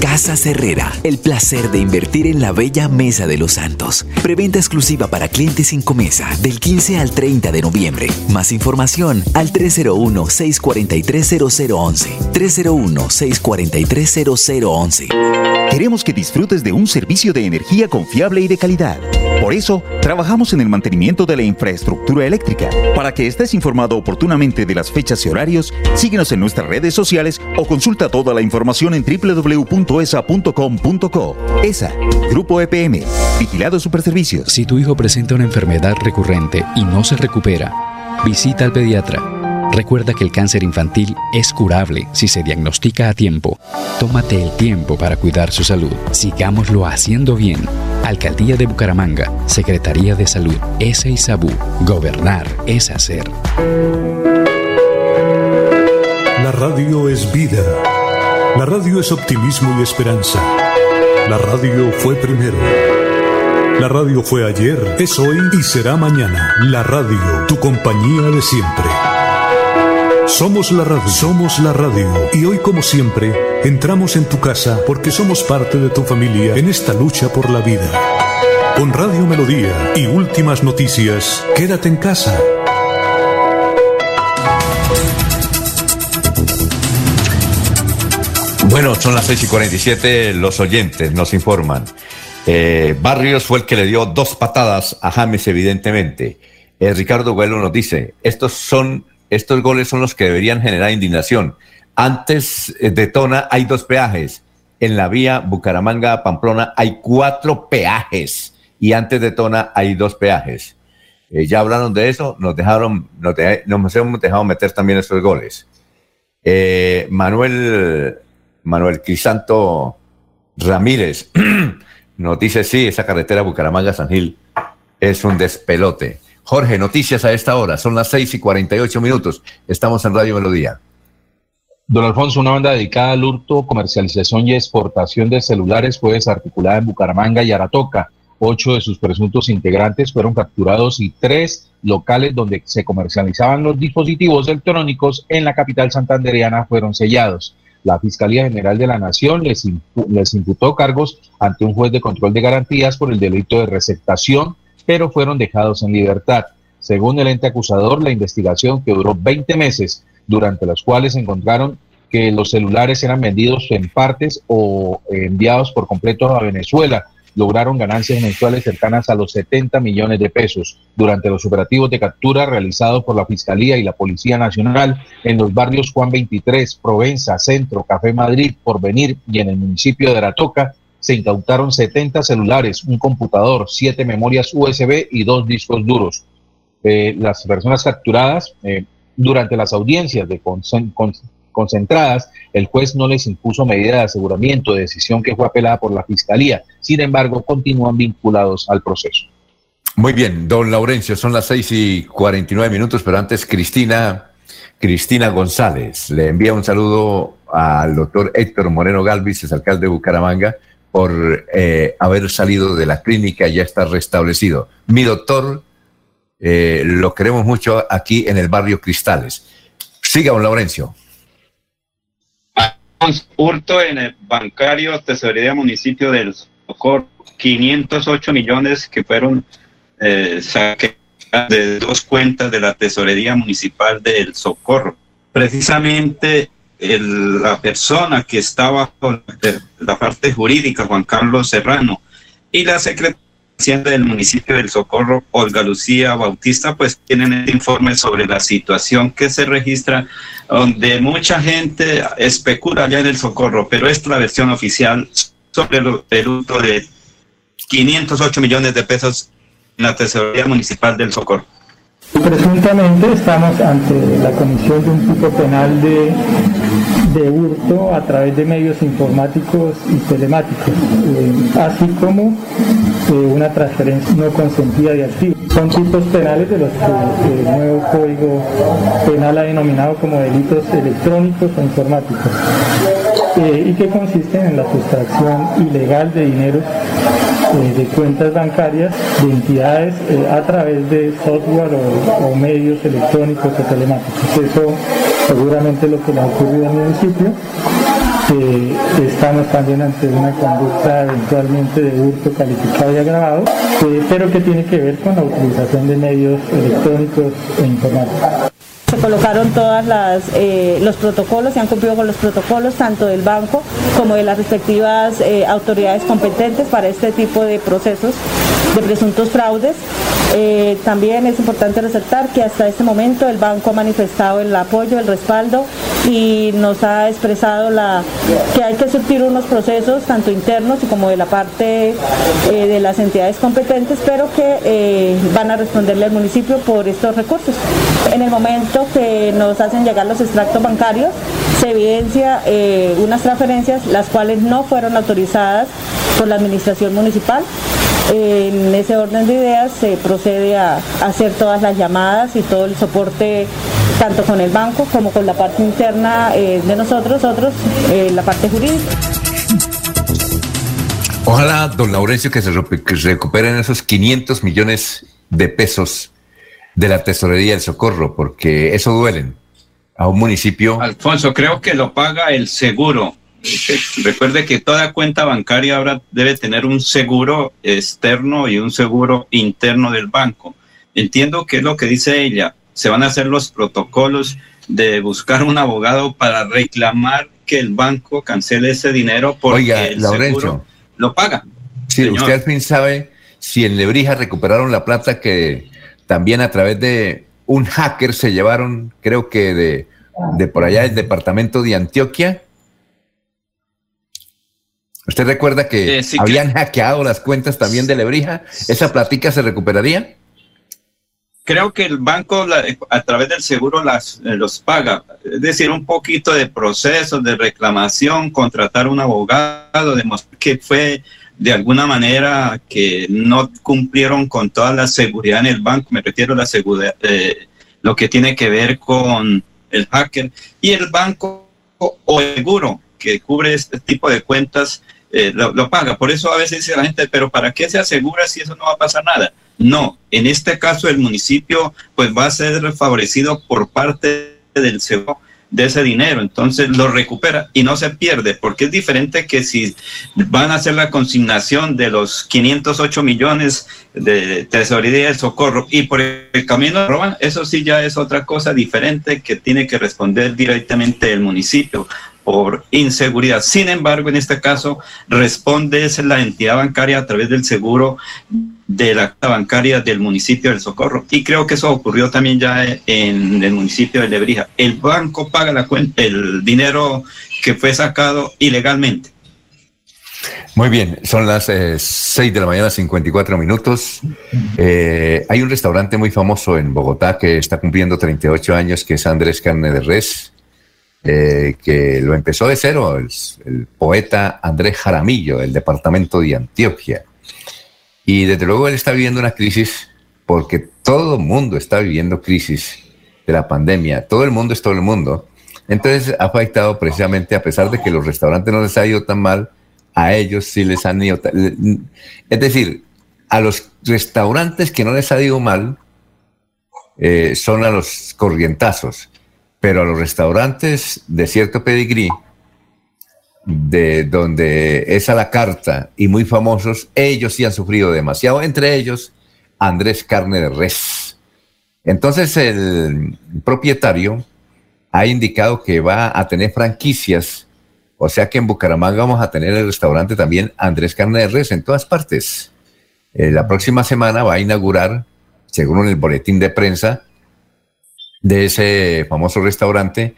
Casa Herrera, el placer de invertir en la bella Mesa de los Santos. Preventa exclusiva para clientes sin comesa del 15 al 30 de noviembre. Más información al 301-643-0011. 301-643-0011. Queremos que disfrutes de un servicio de energía confiable y de calidad. Por eso, trabajamos en el mantenimiento de la infraestructura eléctrica. Para que estés informado oportunamente de las fechas y horarios, síguenos en nuestras redes sociales o consulta toda la información en www.esa.com.co. ESA, Grupo EPM, Vigilado Superservicios. Si tu hijo presenta una enfermedad recurrente y no se recupera, visita al pediatra. Recuerda que el cáncer infantil es curable si se diagnostica a tiempo. Tómate el tiempo para cuidar su salud. Sigámoslo haciendo bien. Alcaldía de Bucaramanga, Secretaría de Salud, S. Sabú. Gobernar es hacer. La radio es vida. La radio es optimismo y esperanza. La radio fue primero. La radio fue ayer, es hoy y será mañana. La radio, tu compañía de siempre. Somos la radio, somos la radio. Y hoy como siempre, entramos en tu casa porque somos parte de tu familia en esta lucha por la vida. Con Radio Melodía y últimas noticias, quédate en casa. Bueno, son las 6 y 47, los oyentes nos informan. Eh, Barrios fue el que le dio dos patadas a James, evidentemente. Eh, Ricardo Güelo nos dice, estos son estos goles son los que deberían generar indignación. Antes eh, de Tona hay dos peajes. En la vía Bucaramanga-Pamplona hay cuatro peajes. Y antes de Tona hay dos peajes. Eh, ya hablaron de eso, nos dejaron, nos, hemos dejado meter también esos goles. Eh, Manuel, Manuel Crisanto Ramírez [clears throat] nos dice, sí, esa carretera Bucaramanga-San Gil es un despelote. Jorge, noticias a esta hora. Son las 6 y 48 minutos. Estamos en Radio Melodía. Don Alfonso, una banda dedicada al hurto, comercialización y exportación de celulares fue desarticulada en Bucaramanga y Aratoca. Ocho de sus presuntos integrantes fueron capturados y tres locales donde se comercializaban los dispositivos electrónicos en la capital santandereana fueron sellados. La Fiscalía General de la Nación les, les imputó cargos ante un juez de control de garantías por el delito de receptación pero fueron dejados en libertad. Según el ente acusador, la investigación que duró 20 meses, durante los cuales encontraron que los celulares eran vendidos en partes o enviados por completo a Venezuela, lograron ganancias mensuales cercanas a los 70 millones de pesos durante los operativos de captura realizados por la Fiscalía y la Policía Nacional en los barrios Juan 23, Provenza, Centro, Café Madrid, Porvenir y en el municipio de Aratoca se incautaron 70 celulares, un computador, siete memorias USB y dos discos duros. Eh, las personas capturadas eh, durante las audiencias de concentradas, el juez no les impuso medida de aseguramiento, decisión que fue apelada por la Fiscalía. Sin embargo, continúan vinculados al proceso. Muy bien, don Laurencio, son las 6 y 49 minutos, pero antes Cristina, Cristina González le envía un saludo al doctor Héctor Moreno Galvis, alcalde de Bucaramanga, por eh, haber salido de la clínica ya está restablecido. Mi doctor, eh, lo queremos mucho aquí en el barrio Cristales. Siga, don Laurencio. Hurto en el bancario Tesorería Municipio del Socorro, 508 millones que fueron eh, saqueados de dos cuentas de la Tesorería Municipal del Socorro. Precisamente la persona que estaba con la parte jurídica, Juan Carlos Serrano, y la secretaria del municipio del Socorro, Olga Lucía Bautista, pues tienen este informe sobre la situación que se registra, donde mucha gente especula ya en el Socorro, pero es la versión oficial sobre el uso de 508 millones de pesos en la tesorería municipal del Socorro. Presuntamente estamos ante la comisión de un tipo penal de, de hurto a través de medios informáticos y telemáticos, eh, así como eh, una transferencia no consentida de activos. Son tipos penales de los que el nuevo código penal ha denominado como delitos electrónicos o informáticos eh, y que consisten en la sustracción ilegal de dinero eh, de cuentas bancarias de entidades eh, a través de software o, medios electrónicos o telemáticos. Eso seguramente lo que le ha ocurrido al municipio. estamos también ante una conducta eventualmente de hurto calificado y agravado, pero que tiene que ver con la utilización de medios electrónicos e informáticos. Colocaron todas las eh, los protocolos, se han cumplido con los protocolos tanto del banco como de las respectivas eh, autoridades competentes para este tipo de procesos de presuntos fraudes. Eh, también es importante resaltar que hasta este momento el banco ha manifestado el apoyo, el respaldo y nos ha expresado la, que hay que surtir unos procesos tanto internos como de la parte de las entidades competentes, pero que van a responderle al municipio por estos recursos. En el momento que nos hacen llegar los extractos bancarios, se evidencia eh, unas transferencias las cuales no fueron autorizadas por la administración municipal. En ese orden de ideas se procede a hacer todas las llamadas y todo el soporte tanto con el banco como con la parte interna eh, de nosotros, otros, eh, la parte jurídica. Ojalá, don Laurencio, que se, que se recuperen esos 500 millones de pesos de la Tesorería del Socorro, porque eso duelen a un municipio. Alfonso, creo que lo paga el seguro. Recuerde que toda cuenta bancaria ahora debe tener un seguro externo y un seguro interno del banco. Entiendo que es lo que dice ella. Se van a hacer los protocolos de buscar un abogado para reclamar que el banco cancele ese dinero porque el seguro lo paga. Sí, usted al fin sabe si en Lebrija recuperaron la plata que también a través de un hacker se llevaron, creo que de, de por allá del departamento de Antioquia. ¿Usted recuerda que eh, habían hackeado las cuentas también de Lebrija? ¿Esa platica se recuperaría? Creo que el banco a través del seguro las, eh, los paga. Es decir, un poquito de proceso de reclamación, contratar un abogado, demostrar que fue de alguna manera que no cumplieron con toda la seguridad en el banco, me refiero a la seguridad, eh, lo que tiene que ver con el hacker y el banco o seguro que cubre este tipo de cuentas eh, lo, paga. Por eso a veces dice la gente, pero ¿para qué se asegura si eso no va a pasar nada? No, en este caso el municipio pues va a ser favorecido por parte del seguro de ese dinero, entonces lo recupera y no se pierde, porque es diferente que si van a hacer la consignación de los 508 millones de tesorería del socorro y por el camino roban, eso sí ya es otra cosa diferente que tiene que responder directamente el municipio por inseguridad. Sin embargo, en este caso responde es la entidad bancaria a través del seguro de la bancaria del municipio del Socorro. Y creo que eso ocurrió también ya en el municipio de Lebrija. El banco paga la cuenta, el dinero que fue sacado ilegalmente. Muy bien, son las 6 eh, de la mañana, 54 minutos. Eh, hay un restaurante muy famoso en Bogotá que está cumpliendo 38 años, que es Andrés Carne de Res, eh, que lo empezó de cero el, poeta Andrés Jaramillo, del departamento de Antioquia. Y desde luego él está viviendo una crisis porque todo el mundo está viviendo crisis de la pandemia. Todo el mundo es todo el mundo. Entonces ha afectado precisamente, a pesar de que los restaurantes no les ha ido tan mal, a ellos sí les han ido. Es decir, a los restaurantes que no les ha ido mal eh, son a los corrientazos, pero a los restaurantes de cierto pedigrí, de donde es a la carta y muy famosos, ellos sí han sufrido demasiado, entre ellos Andrés Carne de Res. Entonces el propietario ha indicado que va a tener franquicias, o sea que en Bucaramanga vamos a tener el restaurante también Andrés Carne de Res en todas partes. Eh, la próxima semana va a inaugurar, según el boletín de prensa de ese famoso restaurante,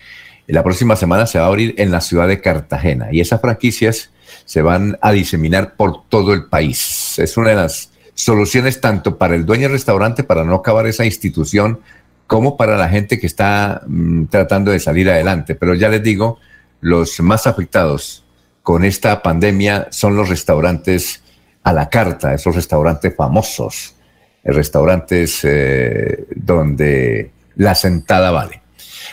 la próxima semana se va a abrir en la ciudad de Cartagena y esas franquicias se van a diseminar por todo el país. Es una de las soluciones tanto para el dueño del restaurante para no acabar esa institución como para la gente que está mm, tratando de salir adelante. Pero ya les digo, los más afectados con esta pandemia son los restaurantes a la carta, esos restaurantes famosos, restaurantes eh, donde la sentada vale.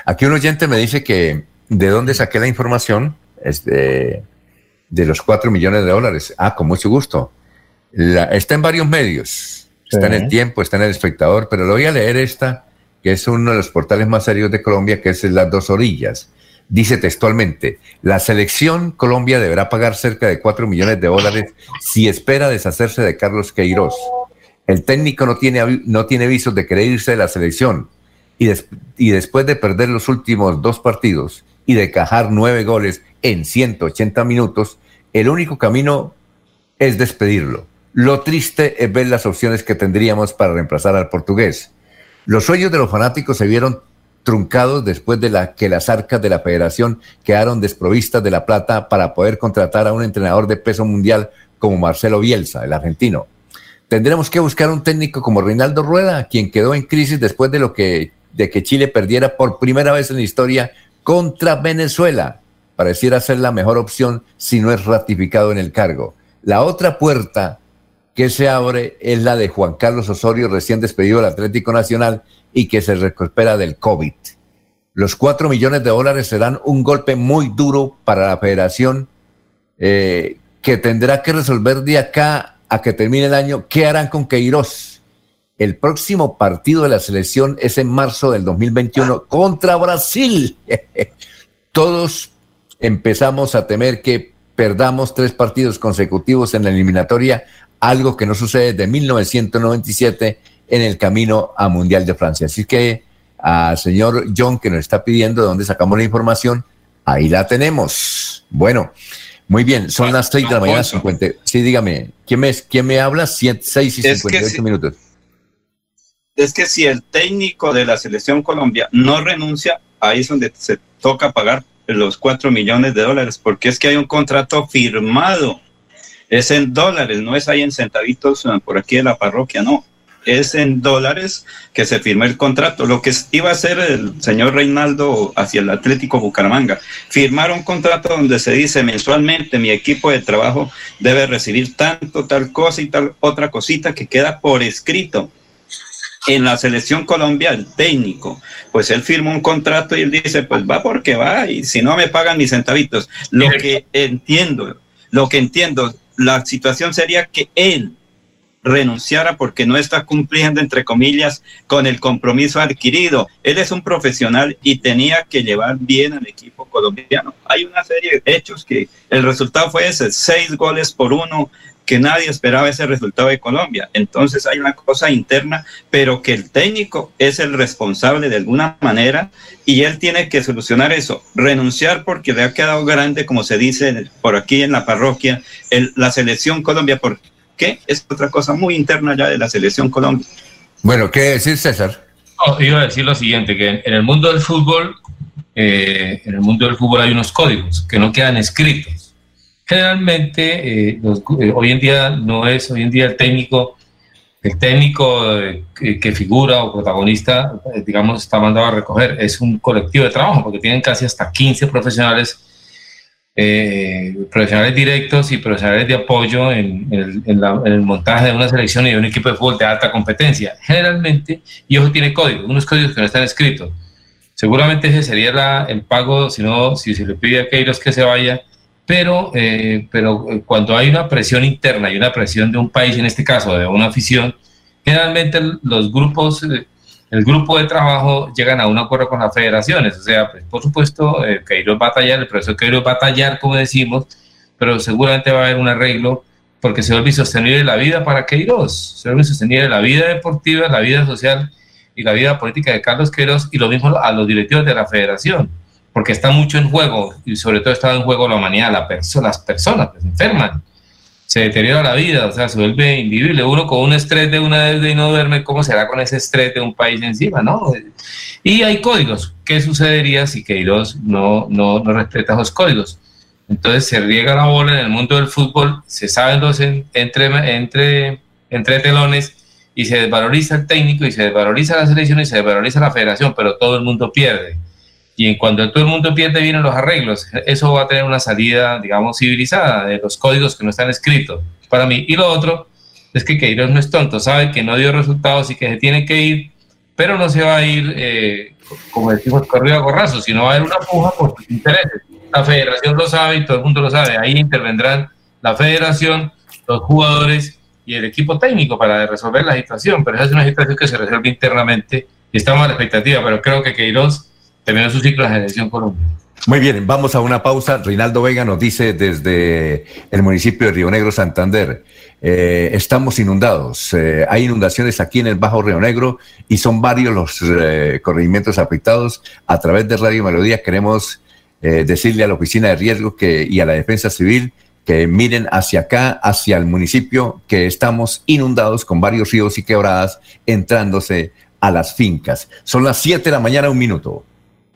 Aquí un oyente me dice que de dónde saqué la información es de, los cuatro millones de dólares. Ah, con mucho gusto. está en varios medios. Está en el tiempo, está en el espectador, pero lo voy a leer esta, que es uno de los portales más serios de Colombia, que es Las Dos Orillas. Dice textualmente, la selección Colombia deberá pagar cerca de cuatro millones de dólares si espera deshacerse de Carlos Queiroz. El técnico no tiene, no tiene visos de querer irse de la selección y, después de perder los últimos dos partidos y de cajar nueve goles en 180 minutos, el único camino es despedirlo. Lo triste es ver las opciones que tendríamos para reemplazar al portugués. Los sueños de los fanáticos se vieron truncados después de que las arcas de la federación quedaron desprovistas de la plata para poder contratar a un entrenador de peso mundial como Marcelo Bielsa, el argentino. Tendremos que buscar un técnico como Reinaldo Rueda, quien quedó en crisis después de lo que de que Chile perdiera por primera vez en la historia contra Venezuela. Pareciera ser la mejor opción si no es ratificado en el cargo. La otra puerta que se abre es la de Juan Carlos Osorio, recién despedido del Atlético Nacional y que se recupera del COVID. Los cuatro millones de dólares serán un golpe muy duro para la federación eh, que tendrá que resolver de acá a que termine el año qué harán con Queiroz. El próximo partido de la selección es en marzo del 2021 contra Brasil. [laughs] Todos empezamos a temer que perdamos tres partidos consecutivos en la eliminatoria algo que no sucede desde 1997 en el camino a Mundial de Francia. Así que al señor John que nos está pidiendo de dónde sacamos la información, ahí la tenemos. Bueno, muy bien, son las 6 de la mañana, 50. Sí, dígame, ¿quién me, quién me habla? 6 y 58 minutos. Es que si el técnico de la selección Colombia no renuncia, ahí es donde se toca pagar los 4 millones de dólares, porque es que hay un contrato firmado es en dólares, no es ahí en centavitos eh, por aquí en la parroquia, no. Es en dólares que se firmó el contrato. Lo que iba a hacer el señor Reinaldo hacia el Atlético Bucaramanga, firmar un contrato donde se dice mensualmente mi equipo de trabajo debe recibir tanto, tal cosa y tal otra cosita que queda por escrito en la selección Colombia, el técnico, pues él firma un contrato y él dice, pues va porque va y si no me pagan mis centavitos. Lo que entiendo, lo que entiendo, la situación sería que él renunciara porque no está cumpliendo, entre comillas, con el compromiso adquirido. Él es un profesional y tenía que llevar bien al equipo colombiano. Hay una serie de hechos que el resultado fue ese, seis goles por uno que nadie esperaba ese resultado de Colombia. Entonces hay una cosa interna, pero que el técnico es el responsable de alguna manera y él tiene que solucionar eso, renunciar porque le ha quedado grande, como se dice por aquí en la parroquia, la selección Colombia, porque es otra cosa muy interna ya de la selección Colombia. Bueno, ¿qué decir César? iba a decir lo siguiente, que en, el mundo del fútbol, eh, en el mundo del fútbol hay unos códigos que no quedan escritos Generalmente, eh, eh, hoy en día no es, hoy en día el técnico, el técnico eh, que, figura o protagonista, digamos, está mandado a recoger, es un colectivo de trabajo, porque tienen casi hasta 15 profesionales, profesionales directos y profesionales de apoyo en, el, montaje de una selección y de un equipo de fútbol de alta competencia. Generalmente, y eso tiene códigos, unos códigos que no están escritos. Seguramente ese sería el pago, si no, si se le pide a Keiros que se vaya, pero, eh, pero eh, cuando hay una presión interna y una presión de un país, en este caso de una afición, generalmente los grupos, eh, el grupo de trabajo llegan a un acuerdo con las federaciones. O sea, pues, por supuesto, eh, Queiroz va a tallar, el profesor Queiroz va a tallar, como decimos, pero seguramente va a haber un arreglo porque se vuelve sostenible la vida para Queiroz, se vuelve sostenible la vida deportiva, la vida social y la vida política de Carlos Queiroz y lo mismo a los directivos de la federación porque está mucho en juego y sobre todo está en juego la humanidad, la las personas se enferman, se deteriora la vida, o sea, se vuelve invivible. Uno con un estrés de una vez y no duerme, ¿cómo será con ese estrés de un país encima, no? Y hay códigos. ¿Qué sucedería si Queiroz no, no, no respeta esos códigos? Entonces se riega la bola en el mundo del fútbol, se saben los entre, entre, entre telones y se desvaloriza el técnico y se desvaloriza la selección y se desvaloriza la federación, pero todo el mundo pierde y cuando todo el mundo pierde vienen los arreglos. Eso va a tener una salida, digamos, civilizada de los códigos que no están escritos para mí. Y lo otro es que Queiroz no es tonto, sabe que no dio resultados y que se tiene que ir, pero no se va a ir, eh, como decimos, corrido a gorrazo, sino va a haber una puja por sus intereses. La federación lo sabe y todo el mundo lo sabe. Ahí intervendrán la federación, los jugadores y el equipo técnico para resolver la situación. Pero esa es una situación que se resuelve internamente y estamos a la expectativa. Pero creo que Queiroz terminó su ciclo de la selección Colombia. Muy bien, vamos a una pausa. Reinaldo Vega nos dice desde el municipio de Río Negro, Santander, eh, estamos inundados. Eh, hay inundaciones aquí en el Bajo Río Negro y son varios los eh, corregimientos afectados. A través de Radio Melodía queremos decirle a la Oficina de Riesgo que, y a la Defensa Civil que miren hacia acá, hacia el municipio, que estamos inundados con varios ríos y quebradas entrándose a las fincas. Son las 7 de la mañana, un minuto.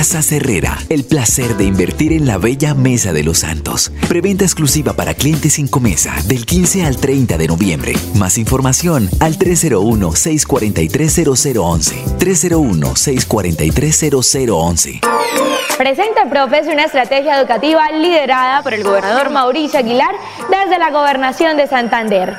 Casa Herrera, el placer de invertir en la bella Mesa de los Santos. Preventa exclusiva para clientes sin comesa del 15 al 30 de noviembre. Más información al 301-643-0011. 301-643-0011. Presenta Profes una estrategia educativa liderada por el gobernador Mauricio Aguilar desde la gobernación de Santander.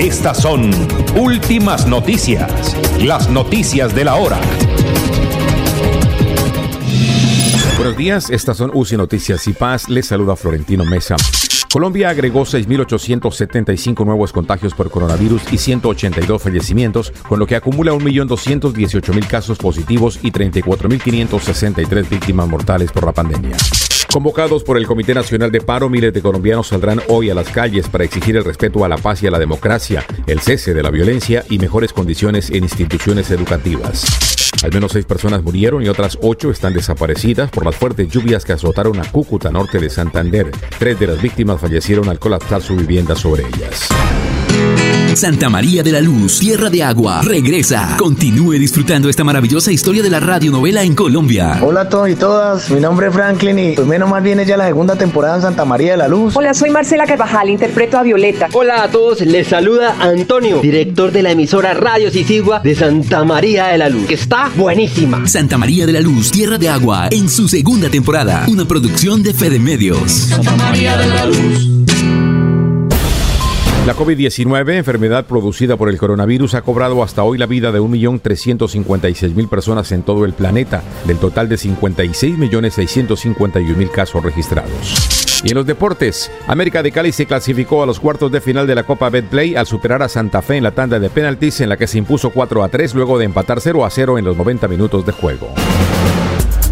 Estas son últimas noticias, las noticias de la hora. Buenos días, estas son UCI Noticias y Paz. Les saluda Florentino Mesa. Colombia agregó 6.875 nuevos contagios por coronavirus y 182 fallecimientos, con lo que acumula 1.218.000 casos positivos y 34.563 víctimas mortales por la pandemia. Convocados por el Comité Nacional de Paro, miles de colombianos saldrán hoy a las calles para exigir el respeto a la paz y a la democracia, el cese de la violencia y mejores condiciones en instituciones educativas. Al menos seis personas murieron y otras ocho están desaparecidas por las fuertes lluvias que azotaron a Cúcuta, norte de Santander. Tres de las víctimas fallecieron al colapsar su vivienda sobre ellas. Santa María de la Luz, Tierra de Agua, regresa. Continúe disfrutando esta maravillosa historia de la radionovela en Colombia. Hola a todos y todas, mi nombre es Franklin y pues menos mal viene ya la segunda temporada en Santa María de la Luz. Hola, soy Marcela Carvajal, interpreto a Violeta. Hola a todos, les saluda Antonio, director de la emisora Radio Sisigua de Santa María de la Luz, que está buenísima. Santa María de la Luz, Tierra de Agua, en su segunda temporada, una producción de Fede Medios. Santa María de la Luz. La COVID-19, enfermedad producida por el coronavirus, ha cobrado hasta hoy la vida de 1.356.000 personas en todo el planeta, del total de 56.651.000 casos registrados. Y en los deportes, América de Cali se clasificó a los cuartos de final de la Copa Betplay al superar a Santa Fe en la tanda de penaltis en la que se impuso 4 a 3 luego de empatar 0 a 0 en los 90 minutos de juego.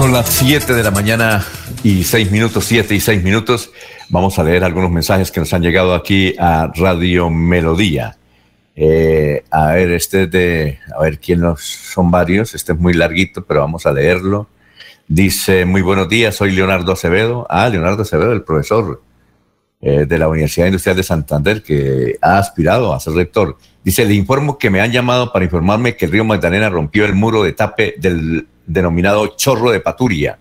Son las 7 de la mañana y 6 minutos, 7 y 6 minutos. Vamos a leer algunos mensajes que nos han llegado aquí a Radio Melodía. Eh, a ver, este es de, a ver quién los, son varios, este es muy larguito, pero vamos a leerlo. Dice, muy buenos días, soy Leonardo Acevedo. Ah, Leonardo Acevedo, el profesor eh, de la Universidad Industrial de Santander, que ha aspirado a ser rector. Dice, le informo que me han llamado para informarme que el río Magdalena rompió el muro de tape del denominado chorro de Paturia,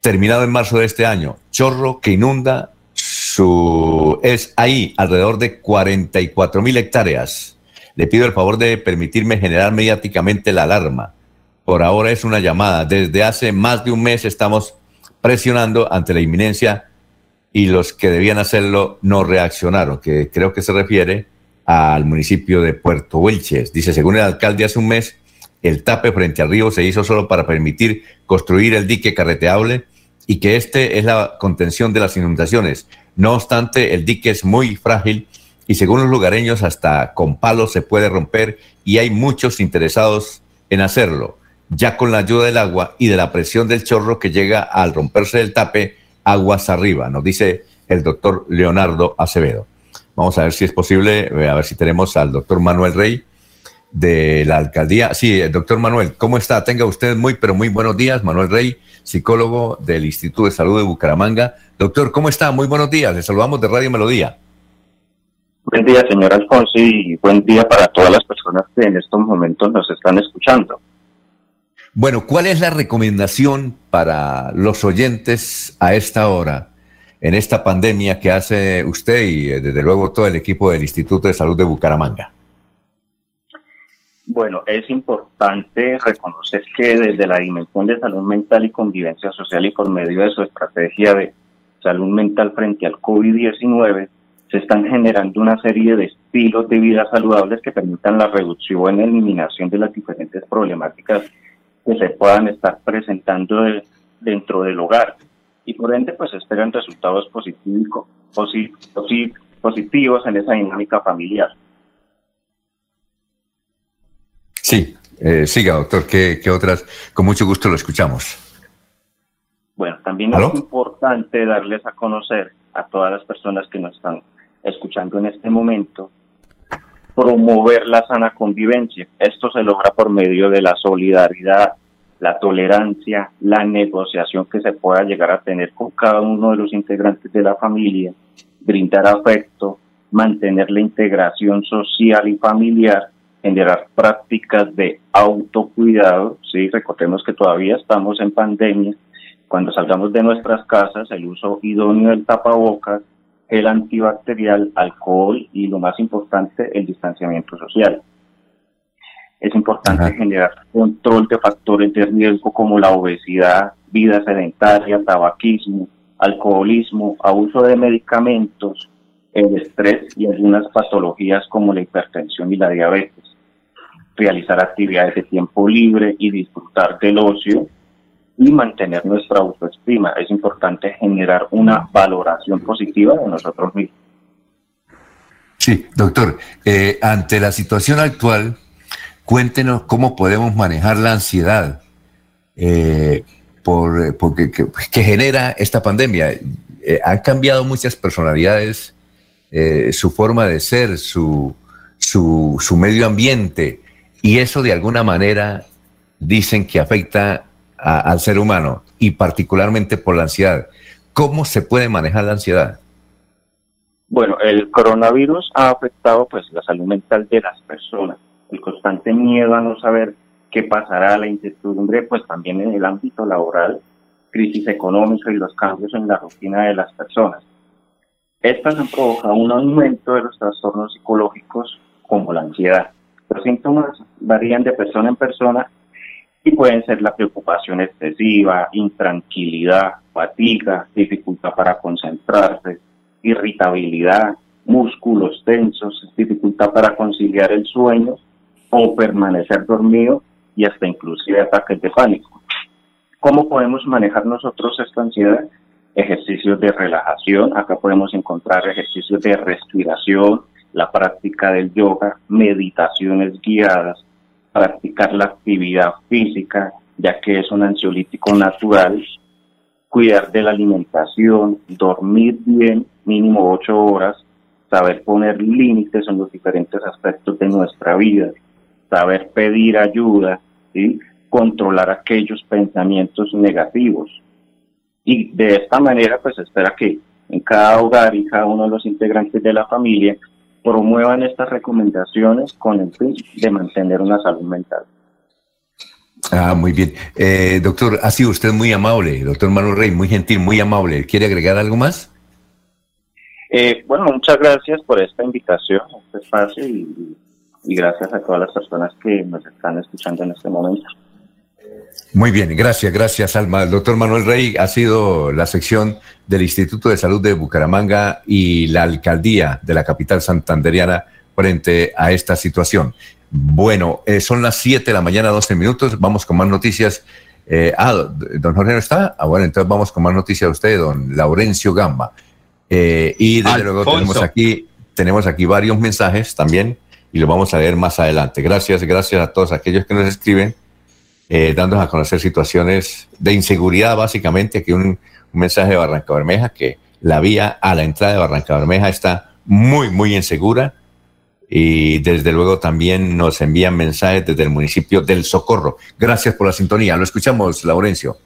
terminado en marzo de este año. Chorro que inunda su... es ahí, alrededor de 44 mil hectáreas. Le pido el favor de permitirme generar mediáticamente la alarma por ahora es una llamada. Desde hace más de un mes estamos presionando ante la inminencia y los que debían hacerlo no reaccionaron, que creo que se refiere al municipio de Puerto Wilches. Dice, según el alcalde hace un mes, el tape frente al río se hizo solo para permitir construir el dique carreteable y que este es la contención de las inundaciones. No obstante, el dique es muy frágil y según los lugareños hasta con palos se puede romper y hay muchos interesados en hacerlo ya con la ayuda del agua y de la presión del chorro que llega al romperse el tape aguas arriba, nos dice el doctor Leonardo Acevedo. Vamos a ver si es posible, eh, a ver si tenemos al doctor Manuel Rey de la alcaldía. Sí, doctor Manuel, ¿cómo está? Tenga usted muy, pero muy buenos días. Manuel Rey, psicólogo del Instituto de Salud de Bucaramanga. Doctor, ¿cómo está? Muy buenos días. Le saludamos de Radio Melodía. Buen día, señor Alfonso, y buen día para todas las personas que en estos momentos nos están escuchando. Bueno, ¿cuál es la recomendación para los oyentes a esta hora, en esta pandemia que hace usted y eh, desde luego todo el equipo del Instituto de Salud de Bucaramanga? Bueno, es importante reconocer que desde la dimensión de salud mental y convivencia social y por medio de su estrategia de salud mental frente al COVID-19, se están generando una serie de estilos de vida saludables que permitan la reducción y eliminación de las diferentes problemáticas que se puedan estar presentando dentro del hogar y por ende pues esperan resultados positivos, positivos en esa dinámica familiar. Sí, eh, siga doctor, ¿Qué, otras? Con mucho gusto lo escuchamos. Bueno, también es importante darles a conocer a todas las personas que nos están escuchando en este momento promover la sana convivencia. Esto se logra por medio de la solidaridad, la tolerancia, la negociación que se pueda llegar a tener con cada uno de los integrantes de la familia, brindar afecto, mantener la integración social y familiar, generar prácticas de autocuidado, sí, recordemos que todavía estamos en pandemia, cuando salgamos de nuestras casas, el uso idóneo del tapabocas, el antibacterial, alcohol y lo más importante, el distanciamiento social. Es importante generar control de factores de riesgo como la obesidad, vida sedentaria, tabaquismo, alcoholismo, abuso de medicamentos, el estrés y algunas patologías como la hipertensión y la diabetes. Realizar actividades de tiempo libre y disfrutar del ocio y mantener nuestra autoestima. Es importante generar una valoración positiva de nosotros mismos. Sí, doctor, eh, ante la situación actual, cuéntenos cómo podemos manejar la ansiedad eh, por, porque, que, genera esta pandemia. Eh, han cambiado muchas personalidades, su forma de ser, su, su, su medio ambiente, y eso de alguna manera dicen que afecta al ser humano y particularmente por la ansiedad. ¿Cómo se puede manejar la ansiedad? Bueno, el coronavirus ha afectado pues la salud mental de las personas. El constante miedo a no saber qué pasará, la incertidumbre pues también en el ámbito laboral, crisis económica y los cambios en la rutina de las personas. Estas han provocado un aumento de los trastornos psicológicos como la ansiedad. Los síntomas varían de persona en persona y pueden ser la preocupación excesiva, intranquilidad, fatiga, dificultad para concentrarse, irritabilidad, músculos tensos, dificultad para conciliar el sueño o permanecer dormido y hasta inclusive ataques de pánico. ¿Cómo podemos manejar nosotros esta ansiedad? Ejercicios de relajación, acá podemos encontrar ejercicios de respiración, la práctica del yoga, meditaciones guiadas, practicar la actividad física, ya que es un ansiolítico natural, cuidar de la alimentación, dormir bien, mínimo ocho horas, saber poner límites en los diferentes aspectos de nuestra vida, saber pedir ayuda, ¿sí? controlar aquellos pensamientos negativos. Y de esta manera, pues espera que en cada hogar y cada uno de los integrantes de la familia promuevan estas recomendaciones con el fin de mantener una salud mental. Ah, muy bien. Eh, doctor, ha sido usted muy amable, doctor Manuel Rey, muy gentil, muy amable. ¿Quiere agregar algo más? Eh, bueno, muchas gracias por esta invitación, este espacio y, y gracias a todas las personas que nos están escuchando en este momento. Muy bien, gracias, gracias Alma. El doctor Manuel Rey ha sido la sección del Instituto de Salud de Bucaramanga y la alcaldía de la capital santanderiana frente a esta situación. Bueno, eh, son las 7 de la mañana, 12 minutos. Vamos con más noticias. Eh, ah, don Jorge no está. Ah, bueno, entonces vamos con más noticias de usted, don Laurencio Gamba. Eh, y desde luego tenemos aquí, tenemos aquí varios mensajes también y los vamos a leer más adelante. Gracias, gracias a todos aquellos que nos escriben eh, dándonos a conocer situaciones de inseguridad, básicamente. Aquí un, un mensaje de Barranca Bermeja que la vía a la entrada de Barranca Bermeja está muy, muy insegura. Y desde luego también nos envían mensajes desde el municipio del Socorro. Gracias por la sintonía. Lo escuchamos, Laurencio.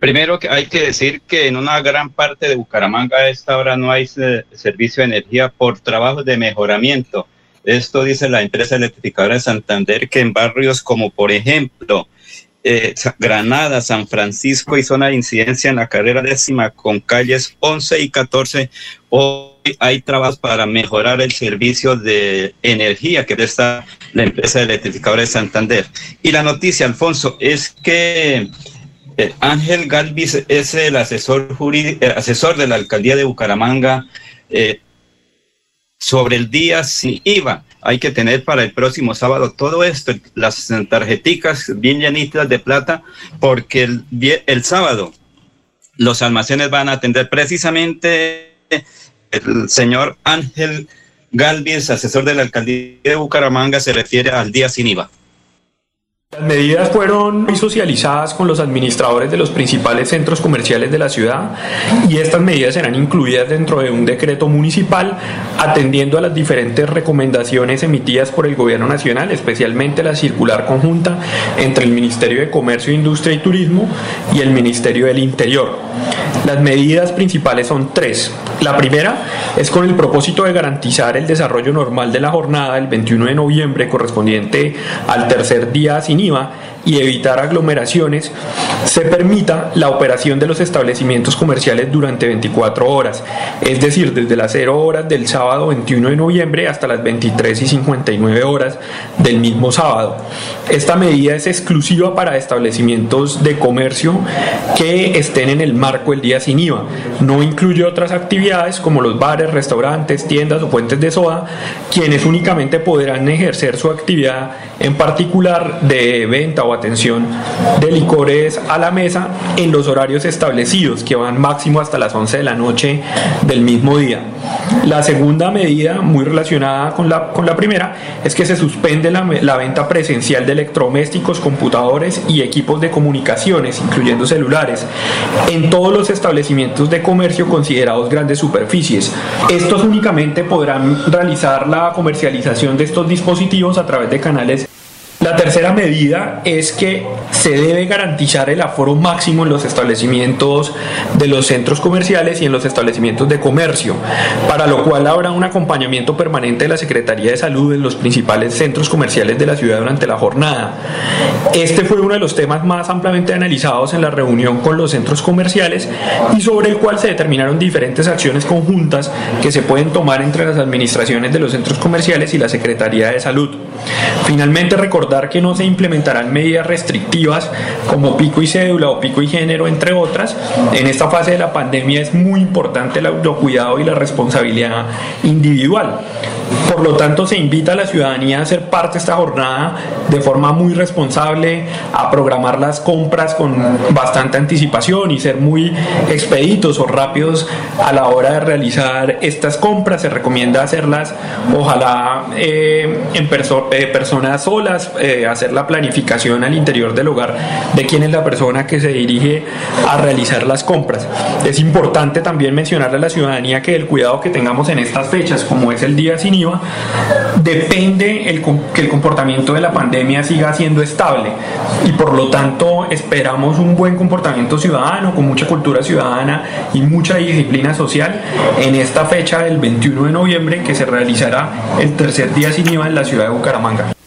Primero que hay que decir que en una gran parte de Bucaramanga a esta hora no hay eh, servicio de energía por trabajos de mejoramiento. Esto dice la empresa electrificadora de Santander que en barrios como por ejemplo eh, Granada, San Francisco y zona de incidencia en la carrera décima con calles 11 y 14, hoy hay trabajos para mejorar el servicio de energía que presta la empresa electrificadora de Santander. Y la noticia, Alfonso, es que eh, Ángel Galvis es el asesor, jurídico, eh, asesor de la alcaldía de Bucaramanga. Eh, sobre el día sin IVA. Hay que tener para el próximo sábado todo esto, las tarjeticas bien llenitas de plata, porque el, el sábado los almacenes van a atender precisamente el señor Ángel Galvis, asesor de la alcaldía de Bucaramanga, se refiere al día sin IVA. Las medidas fueron muy socializadas con los administradores de los principales centros comerciales de la ciudad y estas medidas serán incluidas dentro de un decreto municipal atendiendo a las diferentes recomendaciones emitidas por el Gobierno Nacional, especialmente la circular conjunta entre el Ministerio de Comercio, Industria y Turismo y el Ministerio del Interior. Las medidas principales son tres. La primera es con el propósito de garantizar el desarrollo normal de la jornada el 21 de noviembre correspondiente al tercer día sin y evitar aglomeraciones, se permita la operación de los establecimientos comerciales durante 24 horas, es decir, desde las 0 horas del sábado 21 de noviembre hasta las 23 y 59 horas del mismo sábado. Esta medida es exclusiva para establecimientos de comercio que estén en el marco del día sin IVA. No incluye otras actividades como los bares, restaurantes, tiendas o puentes de soda, quienes únicamente podrán ejercer su actividad en particular de venta o atención de licores a la mesa en los horarios establecidos, que van máximo hasta las 11 de la noche del mismo día. La segunda medida, muy relacionada con la, con la primera, es que se suspende la, la venta presencial de electrodomésticos, computadores y equipos de comunicaciones, incluyendo celulares, en todos los establecimientos de comercio considerados grandes superficies. Estos únicamente podrán realizar la comercialización de estos dispositivos a través de canales la tercera medida es que se debe garantizar el aforo máximo en los establecimientos de los centros comerciales y en los establecimientos de comercio, para lo cual habrá un acompañamiento permanente de la Secretaría de Salud en los principales centros comerciales de la ciudad durante la jornada. Este fue uno de los temas más ampliamente analizados en la reunión con los centros comerciales y sobre el cual se determinaron diferentes acciones conjuntas que se pueden tomar entre las administraciones de los centros comerciales y la Secretaría de Salud. Finalmente, recordar que no se implementarán medidas restrictivas como pico y cédula o pico y género, entre otras. En esta fase de la pandemia es muy importante el autocuidado y la responsabilidad individual. Por lo tanto, se invita a la ciudadanía a ser parte de esta jornada de forma muy responsable, a programar las compras con bastante anticipación y ser muy expeditos o rápidos a la hora de realizar estas compras. Se recomienda hacerlas, ojalá, eh, en eh, personas solas, eh, hacer la planificación al interior del hogar de quién es la persona que se dirige a realizar las compras. Es importante también mencionarle a la ciudadanía que el cuidado que tengamos en estas fechas, como es el día sin IVA, depende que el comportamiento de la pandemia siga siendo estable y por lo tanto esperamos un buen comportamiento ciudadano con mucha cultura ciudadana y mucha disciplina social en esta fecha del 21 de noviembre que se realizará el tercer día sin IVA en la ciudad de Bucaramanga.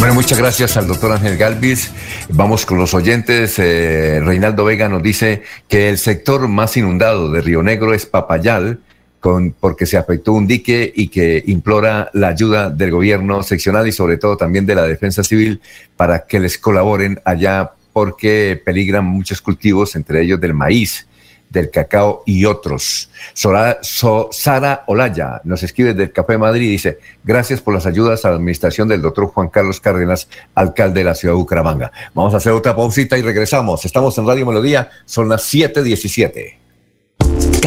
Bueno, muchas gracias al doctor Ángel Galvis. Vamos con los oyentes. Eh, Reinaldo Vega nos dice que el sector más inundado de Río Negro es Papayal, con, porque se afectó un dique y que implora la ayuda del gobierno seccional y sobre todo también de la defensa civil para que les colaboren allá porque peligran muchos cultivos, entre ellos del maíz del cacao y otros. Sara Olaya nos escribe del Café Madrid y dice, gracias por las ayudas a la administración del doctor Juan Carlos Cárdenas, alcalde de la ciudad de Bucaramanga. Vamos a hacer otra pausita y regresamos. Estamos en Radio Melodía, son las 7.17.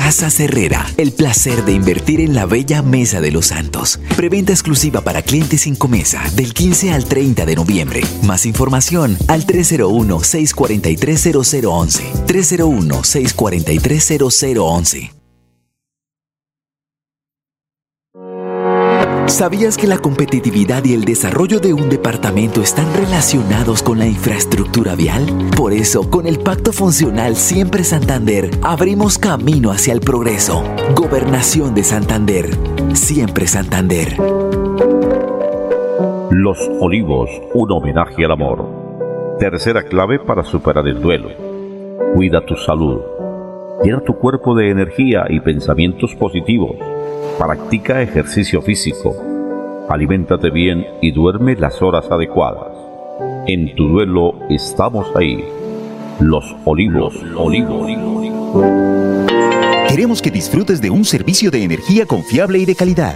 Casa Herrera, el placer de invertir en la bella Mesa de los Santos. Preventa exclusiva para clientes sin comesa del 15 al 30 de noviembre. Más información al 301-643-0011. 301-643-0011. ¿Sabías que la competitividad y el desarrollo de un departamento están relacionados con la infraestructura vial? Por eso, con el Pacto Funcional Siempre Santander, abrimos camino hacia el progreso. Gobernación de Santander. Siempre Santander. Los Olivos, un homenaje al amor. Tercera clave para superar el duelo. Cuida tu salud. Llena tu cuerpo de energía y pensamientos positivos Practica ejercicio físico, aliméntate bien y duerme las horas adecuadas. En tu duelo estamos ahí. Los olivos, olivos. Queremos que disfrutes de un servicio de energía confiable y de calidad.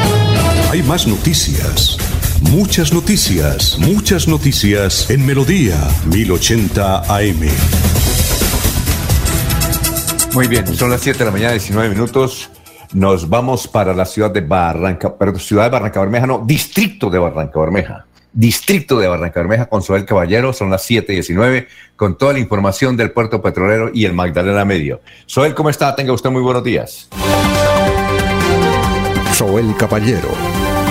Hay más noticias. Muchas noticias, muchas noticias en Melodía 1080 AM. Muy bien, son las 7 de la mañana, 19 minutos. Nos vamos para la ciudad de Barranca, perdón, ciudad de Barranca Bermeja, no, distrito de Barranca Bermeja. Distrito de Barranca Bermeja con Soel Caballero, son las 7:19, con toda la información del puerto petrolero y el Magdalena Medio. Soel, ¿cómo está? Tenga usted muy buenos días. Soel Caballero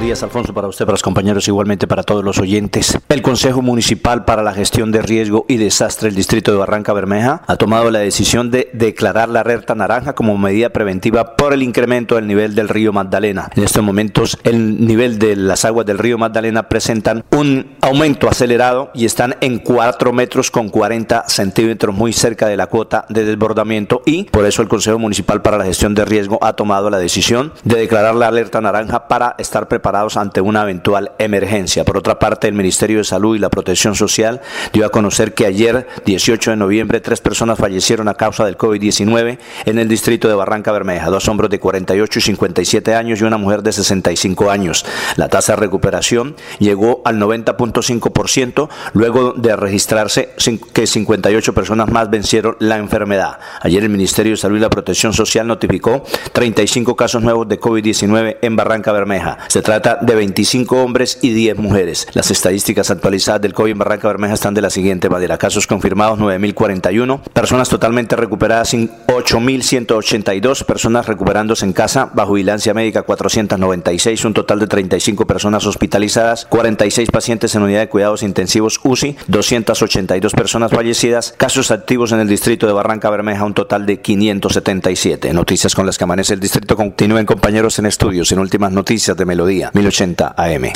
Buenos días, Alfonso, para usted, para los compañeros, igualmente para todos los oyentes. El Consejo Municipal para la Gestión de Riesgo y Desastre del Distrito de Barranca Bermeja ha tomado la decisión de declarar la alerta naranja como medida preventiva por el incremento del nivel del río Magdalena. En estos momentos, el nivel de las aguas del río Magdalena presentan un aumento acelerado y están en 4 metros con 40 centímetros, muy cerca de la cuota de desbordamiento y por eso el Consejo Municipal para la Gestión de Riesgo ha tomado la decisión de declarar la alerta naranja para estar preparados ante una eventual emergencia. Por otra parte, el Ministerio de Salud y la Protección Social dio a conocer que ayer, 18 de noviembre, tres personas fallecieron a causa del COVID-19 en el distrito de Barranca Bermeja, dos hombres de 48 y 57 años y una mujer de 65 años. La tasa de recuperación llegó al 90.5% luego de registrarse que 58 personas más vencieron la enfermedad. Ayer el Ministerio de Salud y la Protección Social notificó 35 casos nuevos de COVID-19 en Barranca Bermeja. Se trata trata de 25 hombres y 10 mujeres. Las estadísticas actualizadas del COVID en Barranca Bermeja están de la siguiente manera. Casos confirmados 9.041, personas totalmente recuperadas 8.182, personas recuperándose en casa bajo vigilancia médica 496, un total de 35 personas hospitalizadas, 46 pacientes en unidad de cuidados intensivos UCI, 282 personas fallecidas, casos activos en el distrito de Barranca Bermeja, un total de 577. Noticias con las que amanece el distrito. Continúen compañeros en estudios en últimas noticias de Melodía 1080 AM.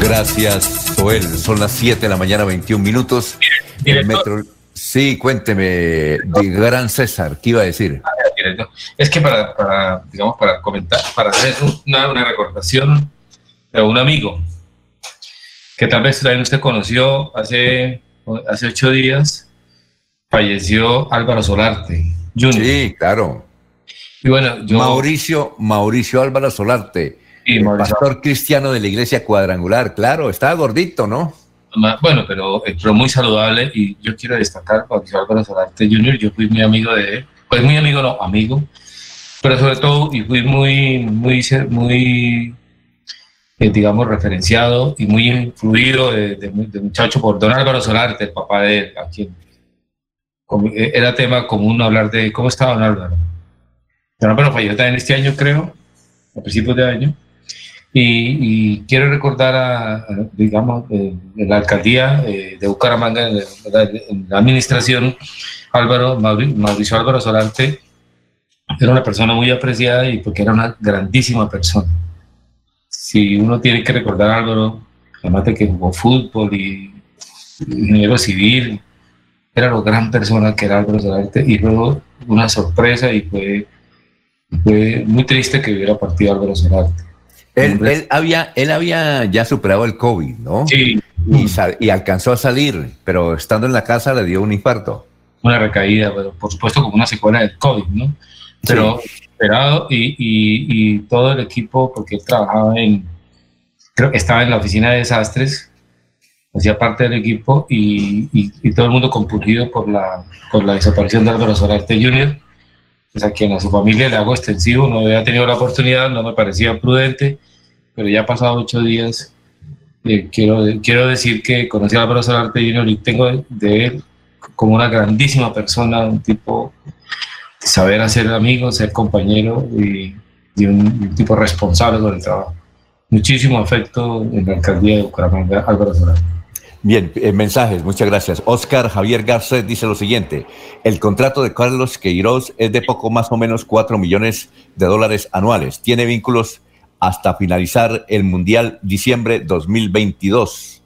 Gracias, Joel. Son las 7 de la mañana, 21 minutos. El metro... Sí, cuénteme, gran César, ¿qué iba a decir? Es que para, digamos, para comentar, para hacer una, una recordación de un amigo que tal vez también usted conoció hace, hace ocho días, falleció Álvaro Solarte. Sí, claro. Y bueno, yo... Mauricio, Mauricio Álvaro Solarte, el pastor cristiano de la iglesia cuadrangular, claro, estaba gordito, ¿no? Bueno, pero, eh, pero muy saludable y yo quiero destacar Mauricio Álvaro Solarte Jr., yo fui muy amigo de él, pues muy amigo, no, amigo, pero sobre todo, y fui muy, muy, muy eh, digamos, referenciado y muy influido de, muchacho por don Álvaro Solarte, el papá de él, a quien eh, era tema común hablar de cómo estaba don Álvaro. Don Álvaro falleció también este año, creo, a principios de año. Y, quiero recordar a, digamos, eh, la alcaldía de Bucaramanga, en la, administración, Álvaro, Mauricio Álvaro Solarte, era una persona muy apreciada y porque era una grandísima persona. Si uno tiene que recordar a Álvaro, además de que jugó fútbol y ingeniero civil, era una gran persona que era Álvaro Solarte. Y luego una sorpresa y fue, fue muy triste que hubiera partido Álvaro Solarte. Él, había, él había ya superado el COVID, ¿no? Sí. Y, alcanzó a salir, pero estando en la casa le dio un infarto. Una recaída, pero por supuesto como una secuela del COVID, ¿no? Pero esperado y, y, todo el equipo, porque él trabajaba en, creo que estaba en la oficina de desastres, hacía parte del equipo y, y todo el mundo compungido por la, por la desaparición de Álvaro Solarte Jr., pues a quien a su familia le hago extensivo, no había tenido la oportunidad, no me parecía prudente, pero ya ha pasado ocho días. Eh, quiero, quiero decir que conocí a Álvaro Solarte Jr. y tengo de él como una grandísima persona, un tipo saber hacer amigos, ser compañero y, un, tipo responsable con el trabajo. Muchísimo afecto en la alcaldía de Bucaramanga, Álvaro Solano. Bien, eh, mensajes, muchas gracias. Oscar Javier Garcet dice lo siguiente: el contrato de Carlos Queiroz es de poco más o menos 4 millones de dólares anuales. Tiene vínculos hasta finalizar el Mundial diciembre 2022.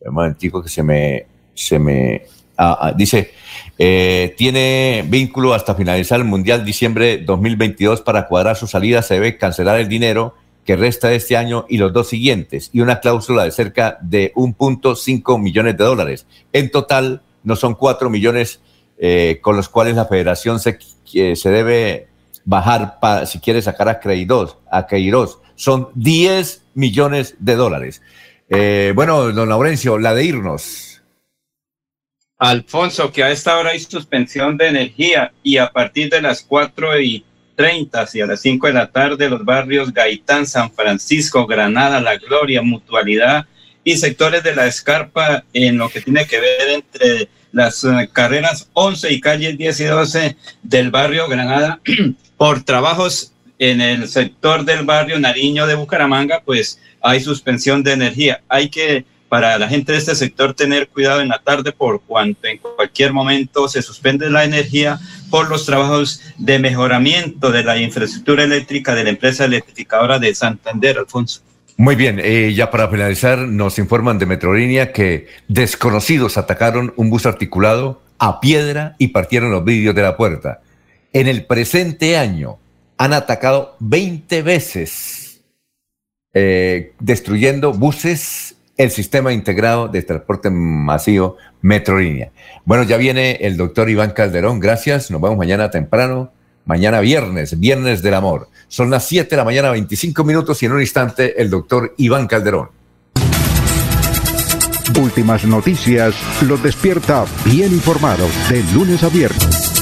Un momentico que se me, se me ah, ah, dice, eh, tiene vínculo hasta finalizar el Mundial diciembre 2022 para cuadrar su salida. Se debe cancelar el dinero que resta de este año y los dos siguientes y una cláusula de cerca de 1.5 millones de dólares. En total, no son 4 millones eh, con los cuales la federación se, se debe bajar para, si quiere sacar a Queiroz. A Son 10 millones de dólares. Eh, bueno, don Laurencio, la de irnos. Alfonso, que a esta hora hay suspensión de energía y a partir de las 4 y 30 hacia las 5 de la tarde los barrios Gaitán, San Francisco, Granada, La Gloria, Mutualidad y sectores de la Escarpa en lo que tiene que ver entre las eh, carreras 11 y calles 10 y 12 del barrio Granada [clears throat] por trabajos en el sector del barrio Nariño de Bucaramanga, pues hay suspensión de energía. Hay que para la gente de este sector tener cuidado en la tarde por cuanto en cualquier momento se suspende la energía por los trabajos de mejoramiento de la infraestructura eléctrica de la empresa electrificadora de Santander, Alfonso. Muy bien, eh, ya para finalizar, nos informan de Metrolínea que desconocidos atacaron un bus articulado a piedra y partieron los vidrios de la puerta. En el presente año han atacado 20 veces, eh, destruyendo buses el sistema integrado de transporte masivo Metrolínea. Bueno, ya viene el doctor Iván Calderón, gracias, nos vemos mañana temprano, mañana viernes, viernes del amor. Son las 7 de la mañana, 25 minutos y en un instante el doctor Iván Calderón. Últimas noticias los despierta bien informados de lunes a viernes.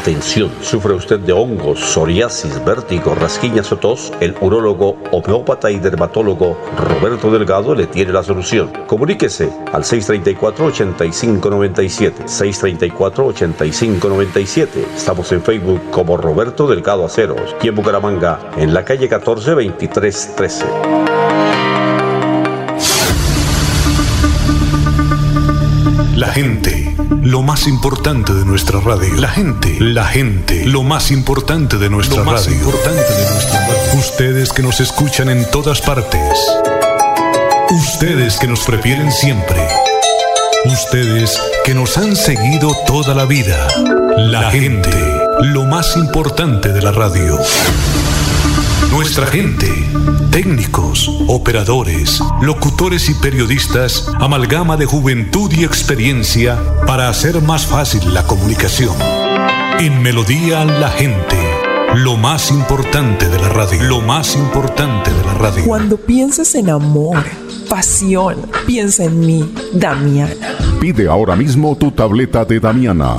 Atención, ¿sufre usted de hongos, psoriasis, vértigo, rasquiñas o tos? El urólogo, homeópata y dermatólogo Roberto Delgado le tiene la solución. Comuníquese al 634-8597. 634-8597. Estamos en Facebook como Roberto Delgado Aceros y en Bucaramanga, en la calle 14 2313. La gente, lo más importante de nuestra radio. La gente, la gente, lo más importante de nuestra Lo más radio. importante de nuestra radio. Ustedes que nos escuchan en todas partes. Ustedes que nos prefieren siempre. Ustedes que nos han seguido toda la vida. La gente, lo más importante de la radio. Nuestra gente, técnicos, operadores, locutores y periodistas, amalgama de juventud y experiencia para hacer más fácil la comunicación. En Melodía la gente, lo más importante de la radio, lo más importante de la radio. Cuando pienses en amor, pasión, piensa en mí, Damiana. Pide ahora mismo tu tableta de Damiana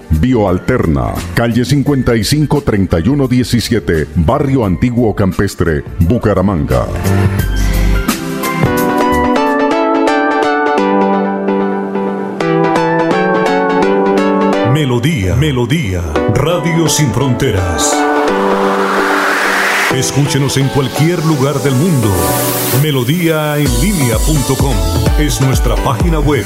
Bioalterna, calle 55 31 17, Barrio Antiguo Campestre, Bucaramanga. Melodía, Melodía, Radio Sin Fronteras. Escúchenos en cualquier lugar del mundo. Melodíaenlínea.com es nuestra página web.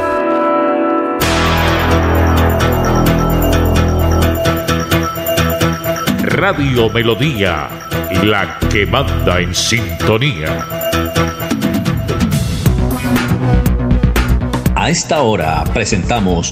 Radio Melodía, la que manda en sintonía. A esta hora presentamos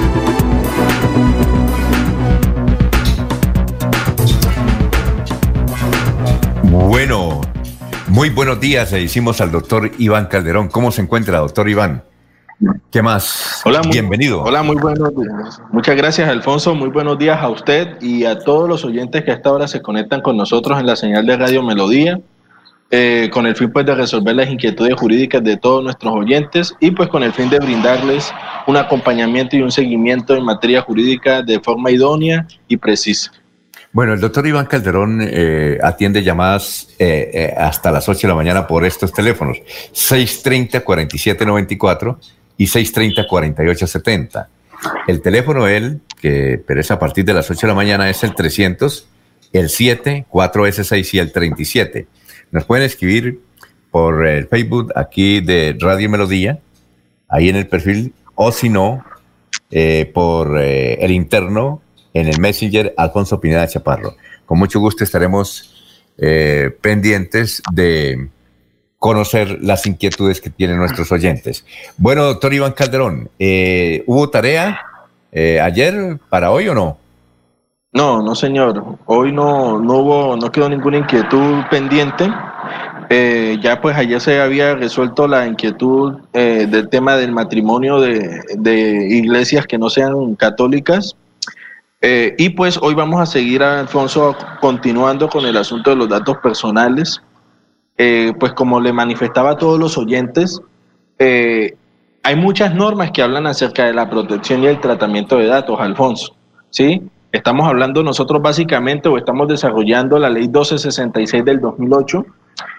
Muy buenos días. Le hicimos al doctor Iván Calderón. ¿Cómo se encuentra, doctor Iván? ¿Qué más? Hola, muy, bienvenido. Hola, muy buenos días. Muchas gracias, Alfonso. Muy buenos días a usted y a todos los oyentes que a esta hora se conectan con nosotros en la señal de Radio Melodía. eh, con el fin pues de resolver las inquietudes jurídicas de todos nuestros oyentes y pues con el fin de brindarles un acompañamiento y un seguimiento en materia jurídica de forma idónea y precisa. Bueno, el doctor Iván Calderón eh, atiende llamadas eh, hasta las 8 de la mañana por estos teléfonos, 630-4794 y 630-4870. El teléfono él, que pero es a partir de las 8 de la mañana, es el 300, el 7, 4S6 y el 37. Nos pueden escribir por el Facebook aquí de Radio Melodía, ahí en el perfil, o si no, eh, por eh, el interno en el Messenger Alfonso Pineda Chaparro. Con mucho gusto estaremos eh, pendientes de conocer las inquietudes que tienen nuestros oyentes. Bueno, doctor Iván Calderón, ¿hubo tarea ayer para hoy o no? No, no señor. Hoy no, no hubo, no quedó ninguna inquietud pendiente. Eh, ya pues ayer se había resuelto la inquietud eh, del tema del matrimonio de, iglesias que no sean católicas. Eh, y pues hoy vamos a seguir, Alfonso, continuando con el asunto de los datos personales. pues como le manifestaba a todos los oyentes, hay muchas normas que hablan acerca de la protección y el tratamiento de datos, Alfonso. ¿Sí? Estamos hablando nosotros básicamente o estamos desarrollando la ley 1266 del 2008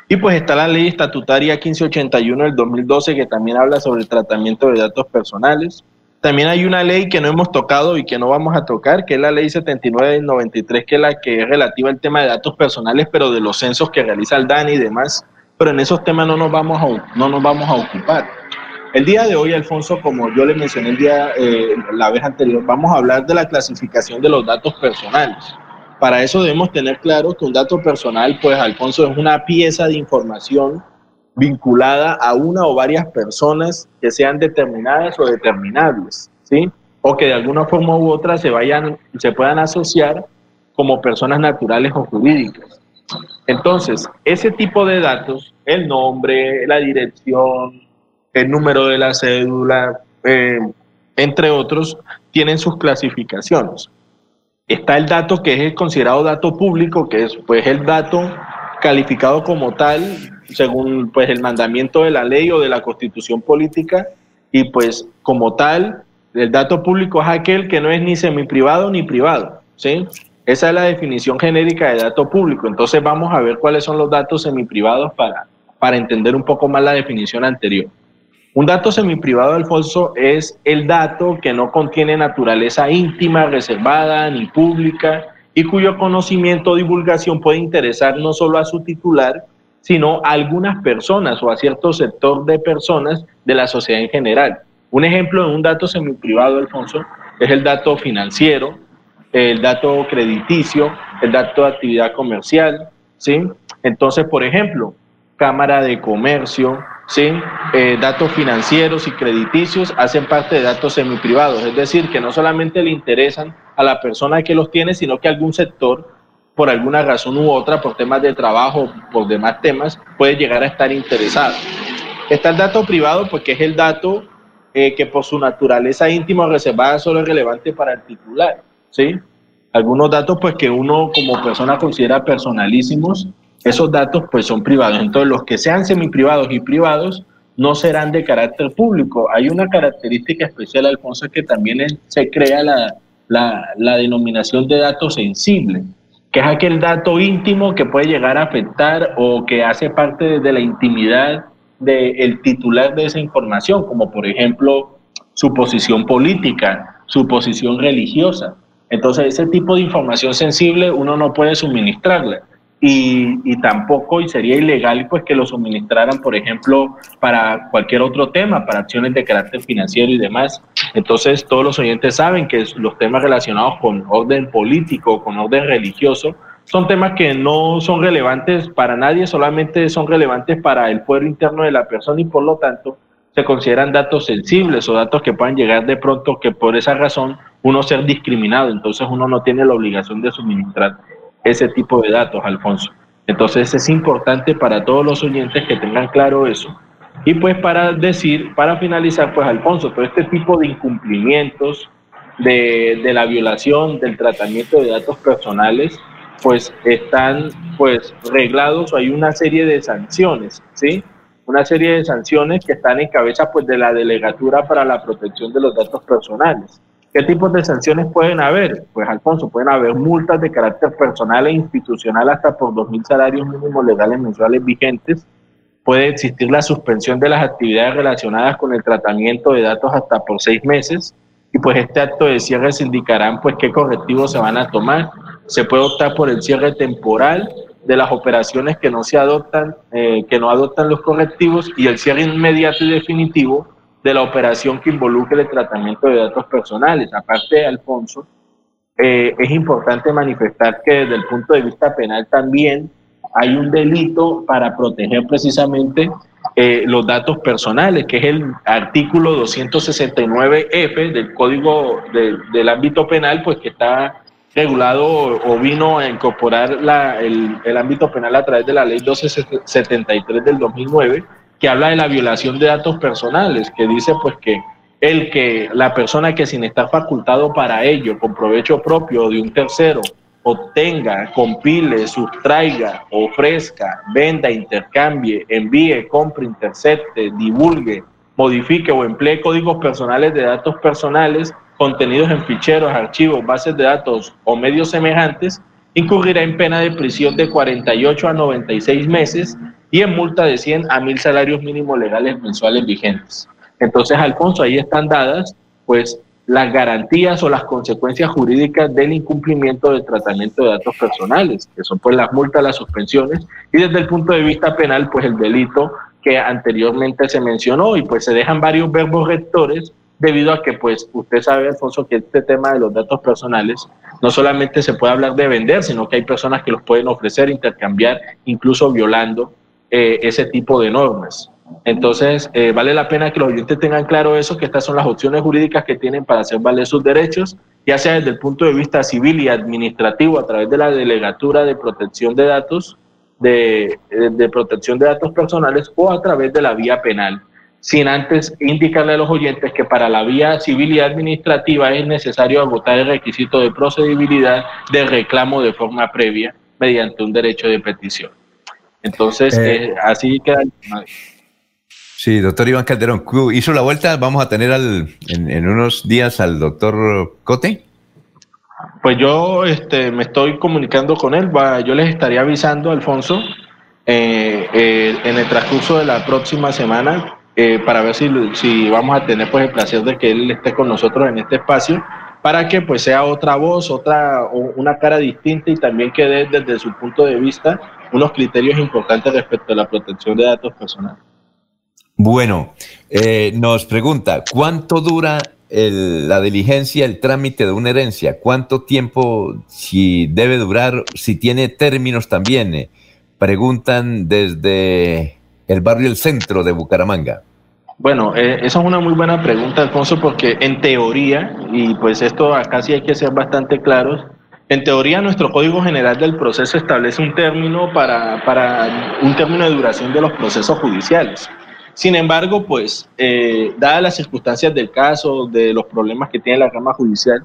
y pues está la ley estatutaria 1581 del 2012 que también habla sobre el tratamiento de datos personales. También hay una ley que no hemos tocado y que no vamos a tocar, que es la ley 79 del 93, que es la que es relativa al tema de datos personales, pero de los censos que realiza el DANI y demás. Pero en esos temas no nos vamos a, no nos vamos a ocupar. El día de hoy, Alfonso, como yo le mencioné el día, eh, la vez anterior, vamos a hablar de la clasificación de los datos personales. Para eso debemos tener claro que un dato personal, pues, Alfonso, es una pieza de información vinculada a una o varias personas que sean determinadas o determinables, ¿sí? O que de alguna forma u otra se vayan, se puedan asociar como personas naturales o jurídicas. Entonces, ese tipo de datos, el nombre, la dirección, el número de la cédula, eh, entre otros, tienen sus clasificaciones. Está el dato que es considerado dato público, que es pues el dato calificado como tal según pues el mandamiento de la ley o de la constitución política y pues como tal el dato público es aquel que no es ni semi privado ni privado, ¿sí? Esa es la definición genérica de dato público. Entonces vamos a ver cuáles son los datos semiprivados para, para entender un poco más la definición anterior. Un dato semiprivado, Alfonso, es el dato que no contiene naturaleza íntima, reservada ni pública y cuyo conocimiento o divulgación puede interesar no solo a su titular, sino a algunas personas o a cierto sector de personas de la sociedad en general. Un ejemplo de un dato semiprivado, Alfonso, es el dato financiero, el dato crediticio, el dato de actividad comercial, ¿sí? Entonces, por ejemplo, Cámara de Comercio, ¿sí? Eh, datos financieros y crediticios hacen parte de datos semiprivados, es decir, que no solamente le interesan a la persona que los tiene, sino que algún sector, por alguna razón u otra, por temas de trabajo, por demás temas, puede llegar a estar interesado. Está el dato privado, porque es el dato eh, que por su naturaleza íntima o reservada solo es relevante para el titular, ¿sí? Algunos datos, pues, que uno como persona considera personalísimos, esos datos pues son privados. Entonces los que sean semiprivados y privados no serán de carácter público. Hay una característica especial, Alfonso, que también se crea la, la, denominación de dato sensible, que es aquel dato íntimo que puede llegar a afectar o que hace parte de la intimidad del titular de esa información, como por ejemplo su posición política, su posición religiosa. Entonces ese tipo de información sensible uno no puede suministrarla y, tampoco y sería ilegal pues que lo suministraran, por ejemplo, para cualquier otro tema, para acciones de carácter financiero y demás. Entonces, todos los oyentes saben que los temas relacionados con orden político, con orden religioso, son temas que no son relevantes para nadie, solamente son relevantes para el pueblo interno de la persona y por lo tanto se consideran datos sensibles o datos que puedan llegar de pronto que por esa razón uno ser discriminado, entonces uno no tiene la obligación de suministrar ese tipo de datos, Alfonso. Entonces es importante para todos los oyentes que tengan claro eso. Y pues para decir, para finalizar, pues Alfonso, todo este tipo de incumplimientos, de, la violación del tratamiento de datos personales, pues están pues reglados hay una serie de sanciones, ¿sí? Una serie de sanciones que están en cabeza pues de la Delegatura para la Protección de los Datos Personales. ¿Qué tipos de sanciones pueden haber? Pues, Alfonso, pueden haber multas de carácter personal e institucional hasta por 2.000 salarios mínimos legales mensuales vigentes. Puede existir la suspensión de las actividades relacionadas con el tratamiento de datos hasta por seis meses. Y pues este acto de cierre se indicarán pues qué correctivos se van a tomar. Se puede optar por el cierre temporal de las operaciones que no se adoptan, eh, que no adoptan los correctivos y el cierre inmediato y definitivo de la operación que involucre el tratamiento de datos personales. Aparte, Alfonso, eh, es importante manifestar que desde el punto de vista penal también hay un delito para proteger precisamente eh, los datos personales, que es el artículo 269F del Código del ámbito penal, pues que está regulado o, vino a incorporar la, el, el ámbito penal a través de la ley 1273 del 2009 que habla de la violación de datos personales, que dice pues que el que la persona que sin estar facultado para ello, con provecho propio de un tercero, obtenga, compile, sustraiga, ofrezca, venda, intercambie, envíe, compre, intercepte, divulgue, modifique o emplee códigos personales de datos personales contenidos en ficheros, archivos, bases de datos o medios semejantes, incurrirá en pena de prisión de 48 a 96 meses y en multa de 100 a 1000 salarios mínimos legales mensuales vigentes. Entonces, Alfonso, ahí están dadas pues las garantías o las consecuencias jurídicas del incumplimiento del tratamiento de datos personales, que son pues las multas, las suspensiones, y desde el punto de vista penal, pues el delito que anteriormente se mencionó, y pues se dejan varios verbos rectores debido a que pues usted sabe, Alfonso, que este tema de los datos personales no solamente se puede hablar de vender, sino que hay personas que los pueden ofrecer, intercambiar, incluso violando eh, ese tipo de normas. Entonces, eh, vale la pena que los oyentes tengan claro eso, que estas son las opciones jurídicas que tienen para hacer valer sus derechos, ya sea desde el punto de vista civil y administrativo a través de la Delegatura de Protección de Datos, de, de protección de datos personales o a través de la vía penal, sin antes indicarle a los oyentes que para la vía civil y administrativa es necesario agotar el requisito de procedibilidad del reclamo de forma previa mediante un derecho de petición. Entonces, eh, eh, así queda. Sí, doctor Iván Calderón, hizo la vuelta, vamos a tener al, en, unos días al doctor Cote. Pues yo este, me estoy comunicando con él, va, yo les estaría avisando, Alfonso, eh, en el transcurso de la próxima semana, para ver si, si vamos a tener pues el placer de que él esté con nosotros en este espacio, para que pues sea otra voz, otra, una cara distinta y también que dé desde su punto de vista unos criterios importantes respecto a la protección de datos personales. Bueno, eh, nos pregunta, ¿cuánto dura la diligencia, el trámite de una herencia? ¿Cuánto tiempo, si debe durar, si tiene términos también? Eh, preguntan desde el barrio El Centro de Bucaramanga. Bueno, eh, esa es una muy buena pregunta, Alfonso, porque en teoría, y pues esto acá sí hay que ser bastante claros, en teoría, nuestro Código General del Proceso establece un término para, para un término de duración de los procesos judiciales. Sin embargo, pues, eh, dadas las circunstancias del caso, de los problemas que tiene la rama judicial,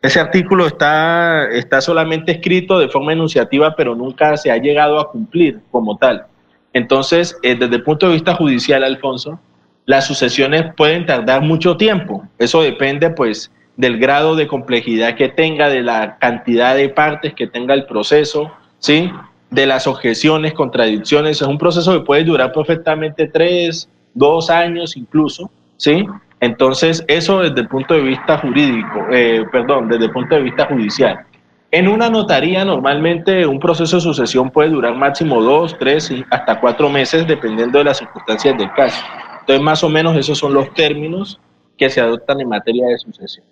ese artículo está, está solamente escrito de forma enunciativa, pero nunca se ha llegado a cumplir como tal. Entonces, eh, desde el punto de vista judicial, Alfonso, las sucesiones pueden tardar mucho tiempo. Eso depende, pues, del grado de complejidad que tenga, de la cantidad de partes que tenga el proceso, ¿sí? de las objeciones, contradicciones. Es un proceso que puede durar perfectamente tres, dos años incluso, ¿sí? Entonces, eso desde el punto de vista jurídico, eh, perdón, desde el punto de vista judicial. En una notaría, normalmente un proceso de sucesión puede durar máximo dos, tres, hasta cuatro meses, dependiendo de las circunstancias del caso. Entonces, más o menos esos son los términos que se adoptan en materia de sucesión.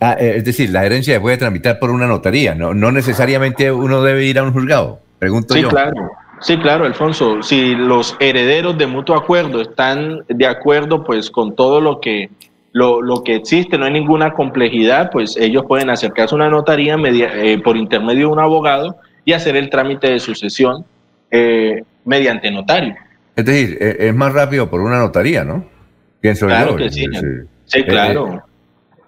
Ah, eh, es decir, la herencia se puede tramitar por una notaría, no, no necesariamente uno debe ir a un juzgado, pregunto sí, yo. Claro. Sí, claro, Alfonso. Si los herederos de mutuo acuerdo están de acuerdo pues con todo lo que lo, lo que existe, no hay ninguna complejidad, pues ellos pueden acercarse a una notaría eh, por intermedio de un abogado y hacer el trámite de sucesión eh, mediante notario. Es decir, es más rápido por una notaría, ¿no? Pienso claro que sí. Sí, claro.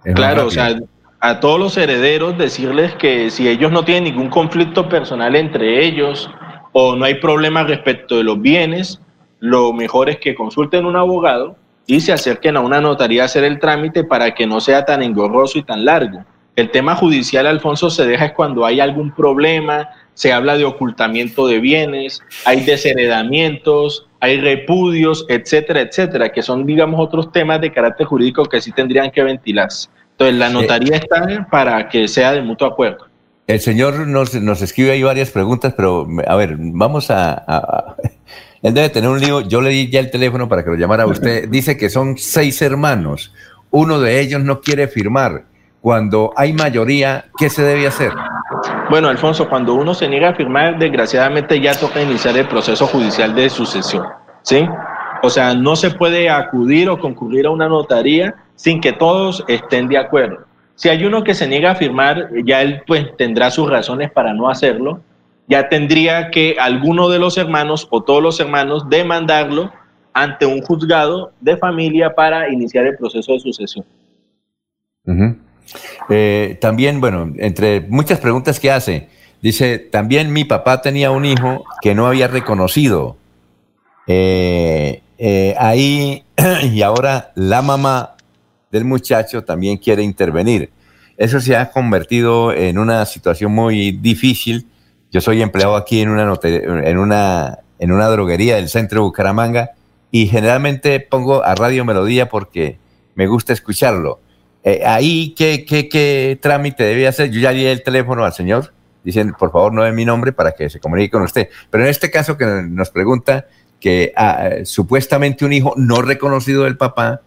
Claro, o sea, a todos los herederos decirles que si ellos no tienen ningún conflicto personal entre ellos o no hay problema respecto de los bienes, lo mejor es que consulten un abogado y se acerquen a una notaría a hacer el trámite para que no sea tan engorroso y tan largo. El tema judicial, Alfonso, se deja es cuando hay algún problema, se habla de ocultamiento de bienes, hay desheredamientos, hay repudios, etcétera, etcétera, que son, digamos, otros temas de carácter jurídico que sí tendrían que ventilarse. Entonces, la notaría está para que sea de mutuo acuerdo. El señor nos, nos escribe ahí varias preguntas, pero a ver, vamos a, [laughs] Él debe tener un lío. Yo le di ya el teléfono para que lo llamara a usted. [laughs] Dice que son seis hermanos. Uno de ellos no quiere firmar. Cuando hay mayoría, ¿qué se debe hacer? Bueno, Alfonso, cuando uno se niega a firmar, desgraciadamente ya toca iniciar el proceso judicial de sucesión, ¿sí? O sea, no se puede acudir o concurrir a una notaría sin que todos estén de acuerdo. Si hay uno que se niega a firmar, ya él pues tendrá sus razones para no hacerlo, ya tendría que alguno de los hermanos o todos los hermanos demandarlo ante un juzgado de familia para iniciar el proceso de sucesión. Eh, también, bueno, entre muchas preguntas que hace, dice, también mi papá tenía un hijo que no había reconocido. Eh, eh, ahí, [clears throat] y ahora la mamá del muchacho también quiere intervenir. Eso se ha convertido en una situación muy difícil. Yo soy empleado aquí en una, en una, en una droguería del centro de Bucaramanga y generalmente pongo a Radio Melodía porque me gusta escucharlo eh, ahí, ¿qué, ¿qué, qué, trámite debe hacer? Yo ya di el teléfono al señor, dicen, por favor, no den mi nombre para que se comunique con usted. Pero en este caso que nos pregunta que ah, supuestamente un hijo no reconocido del papá,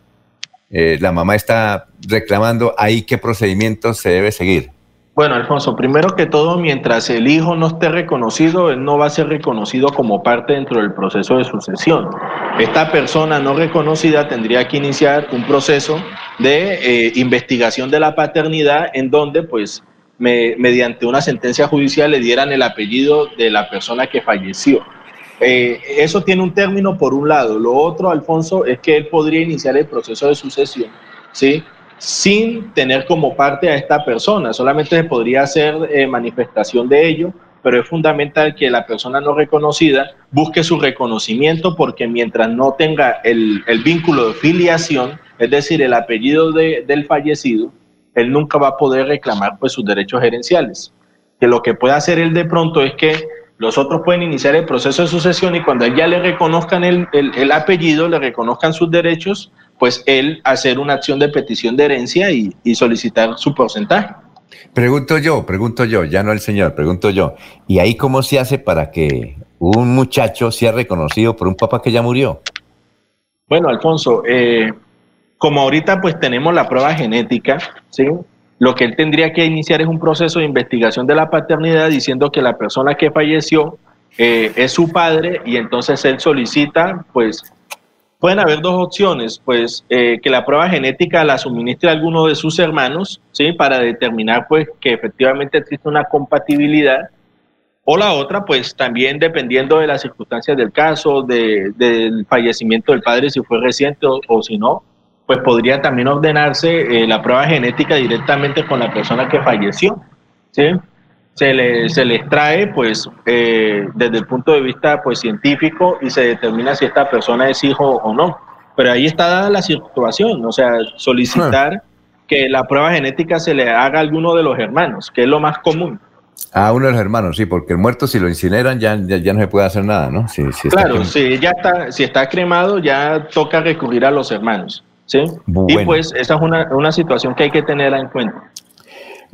eh, la mamá está reclamando ahí qué procedimiento se debe seguir. Bueno, Alfonso, primero que todo, mientras el hijo no esté reconocido, él no va a ser reconocido como parte dentro del proceso de sucesión. Esta persona no reconocida tendría que iniciar un proceso de eh, investigación de la paternidad en donde, pues, mediante una sentencia judicial le dieran el apellido de la persona que falleció. Eh, eso tiene un término por un lado. Lo otro, Alfonso, es que él podría iniciar el proceso de sucesión, ¿sí? Sin tener como parte a esta persona. Solamente se podría hacer eh, manifestación de ello, pero es fundamental que la persona no reconocida busque su reconocimiento porque mientras no tenga el, vínculo de filiación, es decir, el apellido del fallecido, él nunca va a poder reclamar pues, sus derechos gerenciales. Que lo que puede hacer él de pronto es que los otros pueden iniciar el proceso de sucesión y cuando ya le reconozcan el, el apellido, le reconozcan sus derechos, pues él hacer una acción de petición de herencia y, solicitar su porcentaje. Pregunto yo, pregunto yo, ya no el señor, pregunto yo. ¿Y ahí cómo se hace para que un muchacho sea reconocido por un papá que ya murió? Bueno, Alfonso, eh, como ahorita pues tenemos la prueba genética, ¿sí? Lo que él tendría que iniciar es un proceso de investigación de la paternidad diciendo que la persona que falleció eh, es su padre y entonces él solicita pues pueden haber dos opciones, pues eh, que la prueba genética la suministre a alguno de sus hermanos, ¿sí? Para determinar pues que efectivamente existe una compatibilidad. O la otra, pues también dependiendo de las circunstancias del caso, del fallecimiento del padre, si fue reciente o, si no, pues podría también ordenarse eh, la prueba genética directamente con la persona que falleció, ¿sí? Se, le, se les trae pues eh, desde el punto de vista pues científico y se determina si esta persona es hijo o no. Pero ahí está dada la situación, o sea, solicitar que la prueba genética se le haga a alguno de los hermanos, que es lo más común. A uno de los hermanos, sí, porque el muerto si lo incineran ya, ya, no se puede hacer nada, ¿no? Si, claro, si ya está, si está cremado ya toca recurrir a los hermanos, ¿sí? Y pues esa es una, una situación que hay que tener en cuenta.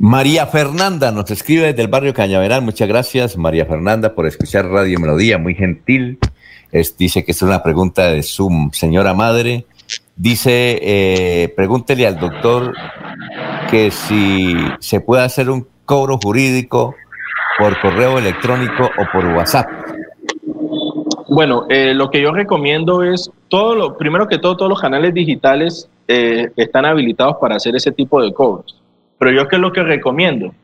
María Fernanda nos escribe desde el barrio Cañaveral. Muchas gracias, María Fernanda, por escuchar Radio Melodía, muy gentil. dice que es una pregunta de su señora madre. Dice, eh, pregúntele al doctor que si se puede hacer un cobro jurídico por correo electrónico o por WhatsApp. Bueno, eh, lo que yo recomiendo es todo lo, primero que todo, todos los canales digitales eh, están habilitados para hacer ese tipo de cobros. Pero yo qué es lo que recomiendo?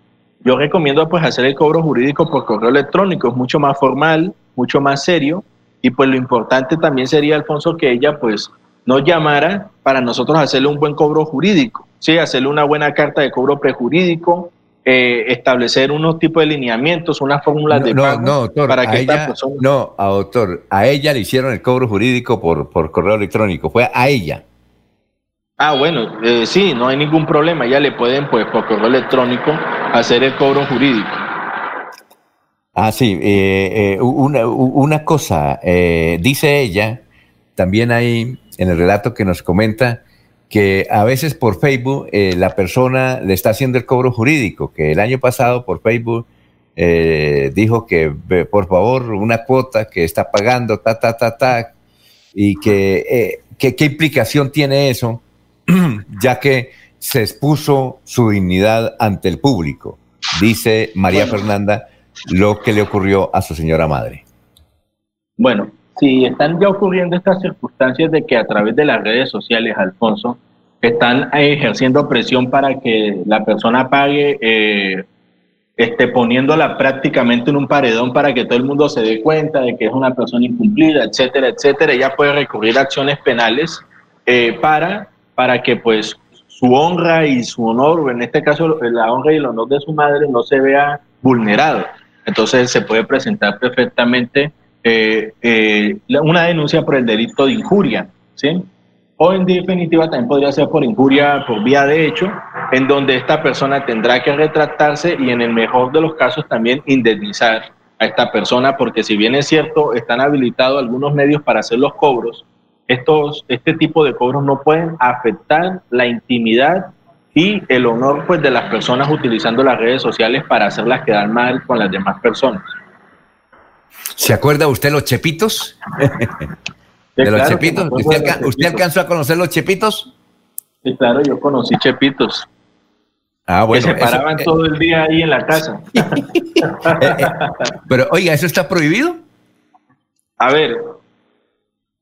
Yo recomiendo pues hacer el cobro jurídico por correo electrónico, es mucho más formal, mucho más serio y pues lo importante también sería, Alfonso, que ella pues nos llamara para nosotros hacerle un buen cobro jurídico, ¿sí? hacerle una buena carta de cobro prejurídico, eh, establecer unos tipos de lineamientos, unas fórmulas de pago no, doctor, para que ella, persona... no, a doctor, a ella le hicieron el cobro jurídico por, por correo electrónico, fue a ella. Ah, bueno, eh, sí, no hay ningún problema, ya le pueden, pues, por correo electrónico hacer el cobro jurídico. Ah, sí, eh, eh, una, una cosa, eh, dice ella, también hay en el relato que nos comenta que a veces por Facebook eh, la persona le está haciendo el cobro jurídico, que el año pasado por Facebook eh, dijo que por favor una cuota que está pagando, ta, ta, ta, ta, y que qué implicación tiene eso, [clears throat] ya que se expuso su dignidad ante el público, dice María Bueno. Fernanda, lo que le ocurrió a su señora madre. Bueno, si están ya ocurriendo estas circunstancias de que a través de las redes sociales, Alfonso, están ejerciendo presión para que la persona pague, eh, esté poniéndola prácticamente en un paredón para que todo el mundo se dé cuenta de que es una persona incumplida, etcétera, etcétera, ella puede recurrir a acciones penales eh, para, para que pues su honra y su honor, o en este caso la honra y el honor de su madre no se vea vulnerado. Entonces se puede presentar perfectamente eh, eh, una denuncia por el delito de injuria, ¿sí? O en definitiva también podría ser por injuria por vía de hecho, en donde esta persona tendrá que retractarse y en el mejor de los casos también indemnizar a esta persona, porque si bien es cierto, están habilitados algunos medios para hacer los cobros, estos, este tipo de cobros no pueden afectar la intimidad y el honor pues, de las personas utilizando las redes sociales para hacerlas quedar mal con las demás personas. ¿Se acuerda usted los chepitos? [laughs] ¿De los claro chepitos? ¿Usted, de los alca- usted chepitos. alcanzó a conocer los chepitos? Sí, claro, yo conocí chepitos. Ah, bueno. que se paraban eh, todo el día ahí en la casa. [laughs] pero oiga, ¿eso está prohibido? A ver,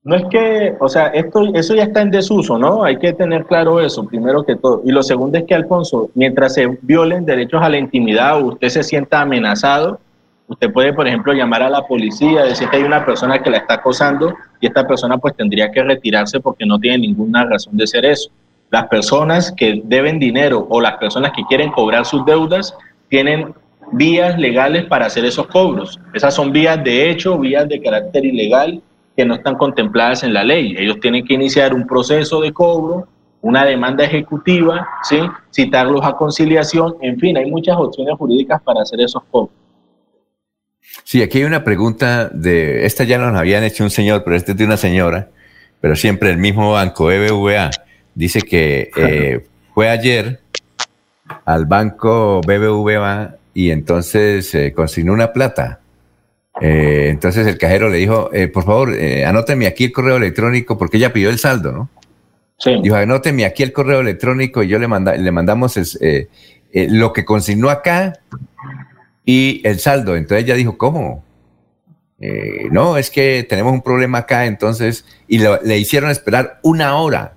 no es que, o sea, esto, eso ya está en desuso, ¿no? Hay que tener claro eso, primero que todo. Y lo segundo es que, Alfonso, mientras se violen derechos a la intimidad o usted se sienta amenazado, usted puede, por ejemplo, llamar a la policía, decir que hay una persona que la está acosando y esta persona pues tendría que retirarse porque no tiene ninguna razón de ser eso. Las personas que deben dinero o las personas que quieren cobrar sus deudas tienen vías legales para hacer esos cobros. Esas son vías de hecho, vías de carácter ilegal que no están contempladas en la ley. Ellos tienen que iniciar un proceso de cobro, una demanda ejecutiva, ¿sí? citarlos a conciliación, en fin, hay muchas opciones jurídicas para hacer esos cobros. Sí, aquí hay una pregunta de, esta ya nos habían hecho un señor, pero este es de una señora, pero siempre el mismo banco, BBVA, dice que eh, [laughs] fue ayer al banco BBVA y entonces eh, consignó una plata. Eh, entonces el cajero le dijo, eh, por favor, eh, anóteme aquí el correo electrónico, porque ella pidió el saldo, ¿no? Sí. Dijo, anóteme aquí el correo electrónico y yo le, manda, le mandamos es, eh, eh, lo que consignó acá y el saldo. Entonces ella dijo, ¿cómo? No, es que tenemos un problema acá, entonces, y lo- le hicieron esperar una hora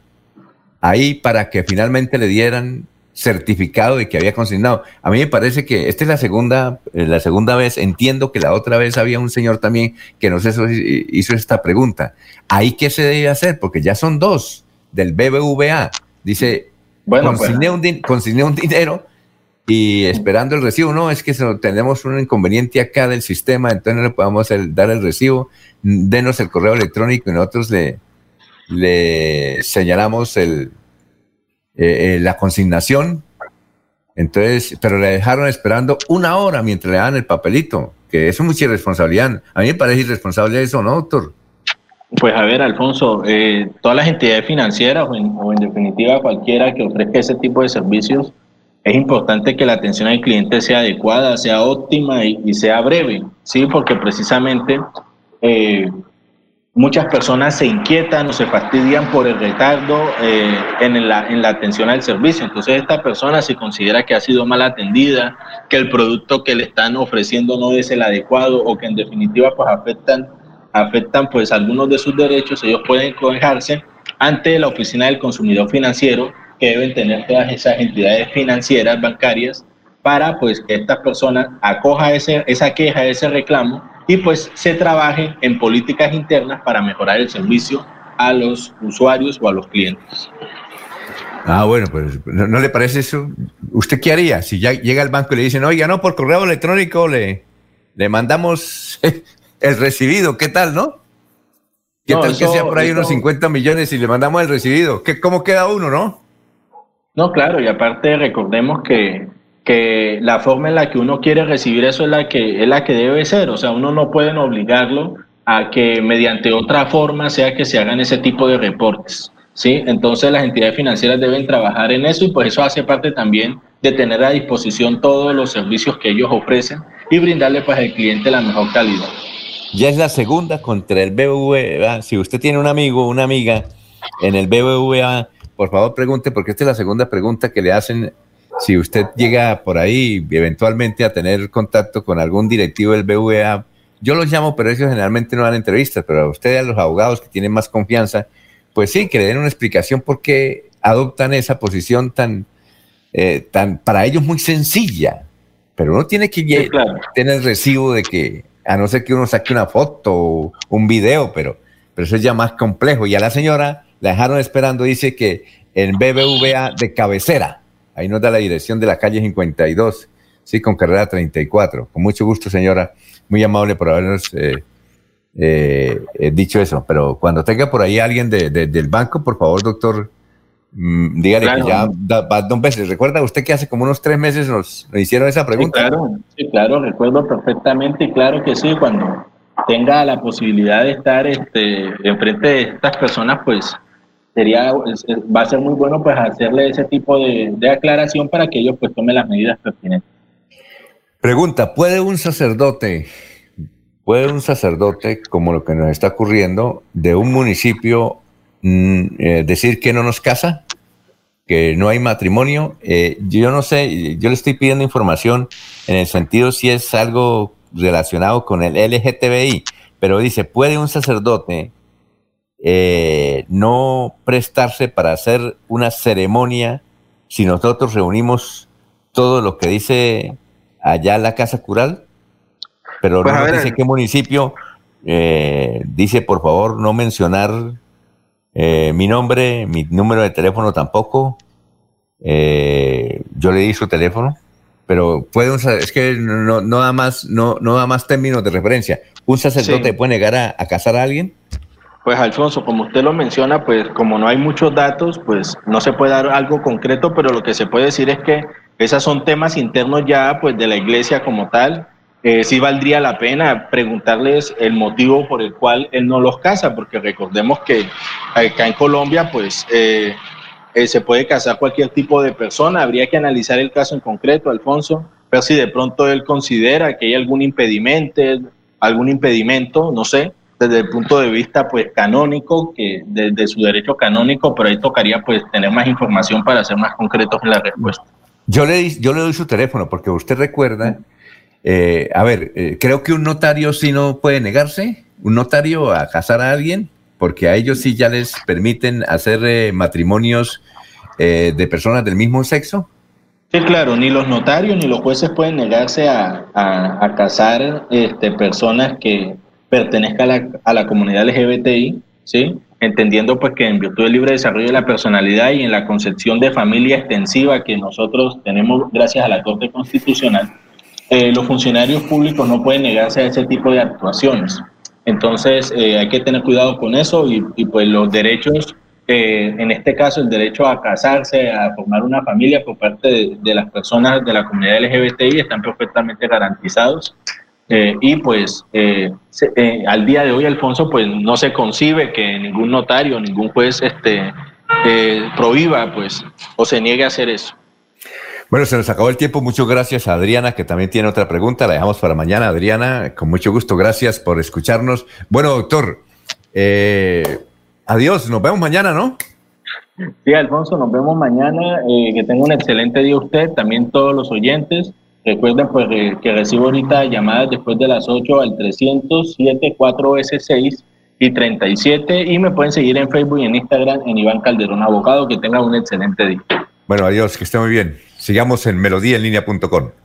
ahí para que finalmente le dieran certificado de que había consignado. A mí me parece que esta es la segunda, eh, la segunda vez, entiendo que la otra vez había un señor también que nos hizo, hizo esta pregunta. ¿Ahí qué se debe hacer? Porque ya son dos del BBVA. Dice, Bueno, pues. consigné, un, din- consigné un dinero y esperando el recibo, no, es que tenemos un inconveniente acá del sistema, entonces no le podemos el- dar el recibo, denos el correo electrónico y nosotros le, le señalamos el, eh, eh, la consignación. Entonces, pero le dejaron esperando una hora mientras le dan el papelito, que eso es mucha irresponsabilidad. A mí me parece irresponsable eso, ¿no, doctor? Pues a ver, Alfonso, eh, todas las entidades financieras o en, o en definitiva cualquiera que ofrezca ese tipo de servicios, es importante que la atención al cliente sea adecuada, sea óptima y, y sea breve, ¿sí? Porque precisamente eh, muchas personas se inquietan o se fastidian por el retardo eh, en, la, en la atención al servicio. Entonces esta persona si considera que ha sido mal atendida, que el producto que le están ofreciendo no es el adecuado o que en definitiva pues afectan afectan pues algunos de sus derechos, ellos pueden quejarse ante la Oficina del Consumidor Financiero que deben tener todas esas entidades financieras, bancarias, para pues que esta persona acoja ese, esa queja, ese reclamo y pues se trabaje en políticas internas para mejorar el servicio a los usuarios o a los clientes. Ah, bueno, pues ¿no, le parece eso? ¿Usted qué haría si ya llega al banco y le dicen, oiga, no, por correo electrónico le, le mandamos [laughs] el recibido, ¿qué tal, no? ¿Qué tal que sea por ahí unos 50 millones y le mandamos el recibido? ¿Qué, ¿Cómo queda uno, no? No, claro, y aparte recordemos que, que la forma en la que uno quiere recibir eso es la que es la que debe ser, o sea, uno no puede obligarlo a que mediante otra forma sea que se hagan ese tipo de reportes. ¿sí? Entonces las entidades financieras deben trabajar en eso y pues eso hace parte también de tener a disposición todos los servicios que ellos ofrecen y brindarle pues al cliente la mejor calidad. Ya es la segunda contra el BBVA. Si usted tiene un amigo o una amiga en el BBVA, por favor pregunte, porque esta es la segunda pregunta que le hacen. Si usted llega por ahí eventualmente a tener contacto con algún directivo del BBVA, yo los llamo, pero ellos generalmente no dan entrevistas, pero a ustedes, a los abogados que tienen más confianza, pues sí, que le den una explicación por qué adoptan esa posición tan, eh, tan para ellos muy sencilla. Pero uno tiene que tener recibo de que a no ser que uno saque una foto o un video, pero, pero eso es ya más complejo. Y a la señora la dejaron esperando, dice que en BBVA de cabecera, ahí nos da la dirección de la calle 52, sí, con carrera 34. Con mucho gusto, señora, muy amable por habernos eh, eh, dicho eso. Pero cuando tenga por ahí alguien del banco, por favor, doctor, Mm, dígale que ya va dos veces. ¿Recuerda usted que hace como unos tres meses nos, hicieron esa pregunta? claro, sí, claro, recuerdo perfectamente y claro que sí, cuando tenga la posibilidad de estar este, enfrente de estas personas, pues sería va a ser muy bueno pues hacerle ese tipo de, de aclaración para que ellos pues tomen las medidas pertinentes. Pregunta, ¿puede un sacerdote, puede un sacerdote, como lo que nos está ocurriendo, de un municipio mm, eh, decir que no nos casa? que no hay matrimonio. Eh, yo no sé, yo le estoy pidiendo información en el sentido si es algo relacionado con el LGTBI, pero dice, ¿puede un sacerdote eh, no prestarse para hacer una ceremonia si nosotros reunimos todo lo que dice allá la casa cural? Pero pues no dice qué municipio. Eh, dice, por favor, no mencionar eh, mi nombre, mi número de teléfono tampoco. Eh, yo le di su teléfono, pero puede es que no, no, da más, no, no da más términos de referencia. ¿Un sacerdote puede negar a, casar a alguien? Pues Alfonso, como usted lo menciona, pues como no hay muchos datos, pues no se puede dar algo concreto, pero lo que se puede decir es que esos son temas internos ya pues de la iglesia como tal eh, sí valdría la pena preguntarles el motivo por el cual él no los casa, porque recordemos que acá en Colombia, pues eh, eh, se puede casar cualquier tipo de persona. Habría que analizar el caso en concreto, Alfonso, ver si de pronto él considera que hay algún impedimento, algún impedimento, no sé, desde el punto de vista pues canónico, que desde su derecho canónico, pero ahí tocaría pues tener más información para ser más concretos en la respuesta. Yo le, yo le doy su teléfono porque usted recuerda eh, a ver, eh, creo que un notario sí no puede negarse, un notario a casar a alguien, porque a ellos sí ya les permiten hacer eh, matrimonios de personas del mismo sexo. Sí, claro, ni los notarios ni los jueces pueden negarse a, casar este, personas que pertenezcan a la, comunidad LGBTI, ¿sí? entendiendo pues que en virtud del libre desarrollo de la personalidad y en la concepción de familia extensiva que nosotros tenemos gracias a la Corte Constitucional, eh, los funcionarios públicos no pueden negarse a ese tipo de actuaciones. Entonces eh, hay que tener cuidado con eso y, pues los derechos, eh, en este caso el derecho a casarse, a formar una familia por parte de, las personas de la comunidad LGBTI están perfectamente garantizados. Y pues al día de hoy, Alfonso, pues no se concibe que ningún notario, ningún juez este, prohíba pues o se niegue a hacer eso. Bueno, se nos acabó el tiempo. Muchas gracias a Adriana, que también tiene otra pregunta. La dejamos para mañana, Adriana. Con mucho gusto, gracias por escucharnos. Bueno, doctor, eh, adiós. Nos vemos mañana, ¿no? Sí, Alfonso, nos vemos mañana. Eh, que tenga un excelente día usted, también todos los oyentes. Recuerden pues, que recibo ahorita llamadas después de las 8 al 307 4S6 y 37 y me pueden seguir en Facebook y en Instagram en Iván Calderón Abogado. Que tenga un excelente día. Bueno, adiós, que esté muy bien. Sigamos en melodíaenlínea.com.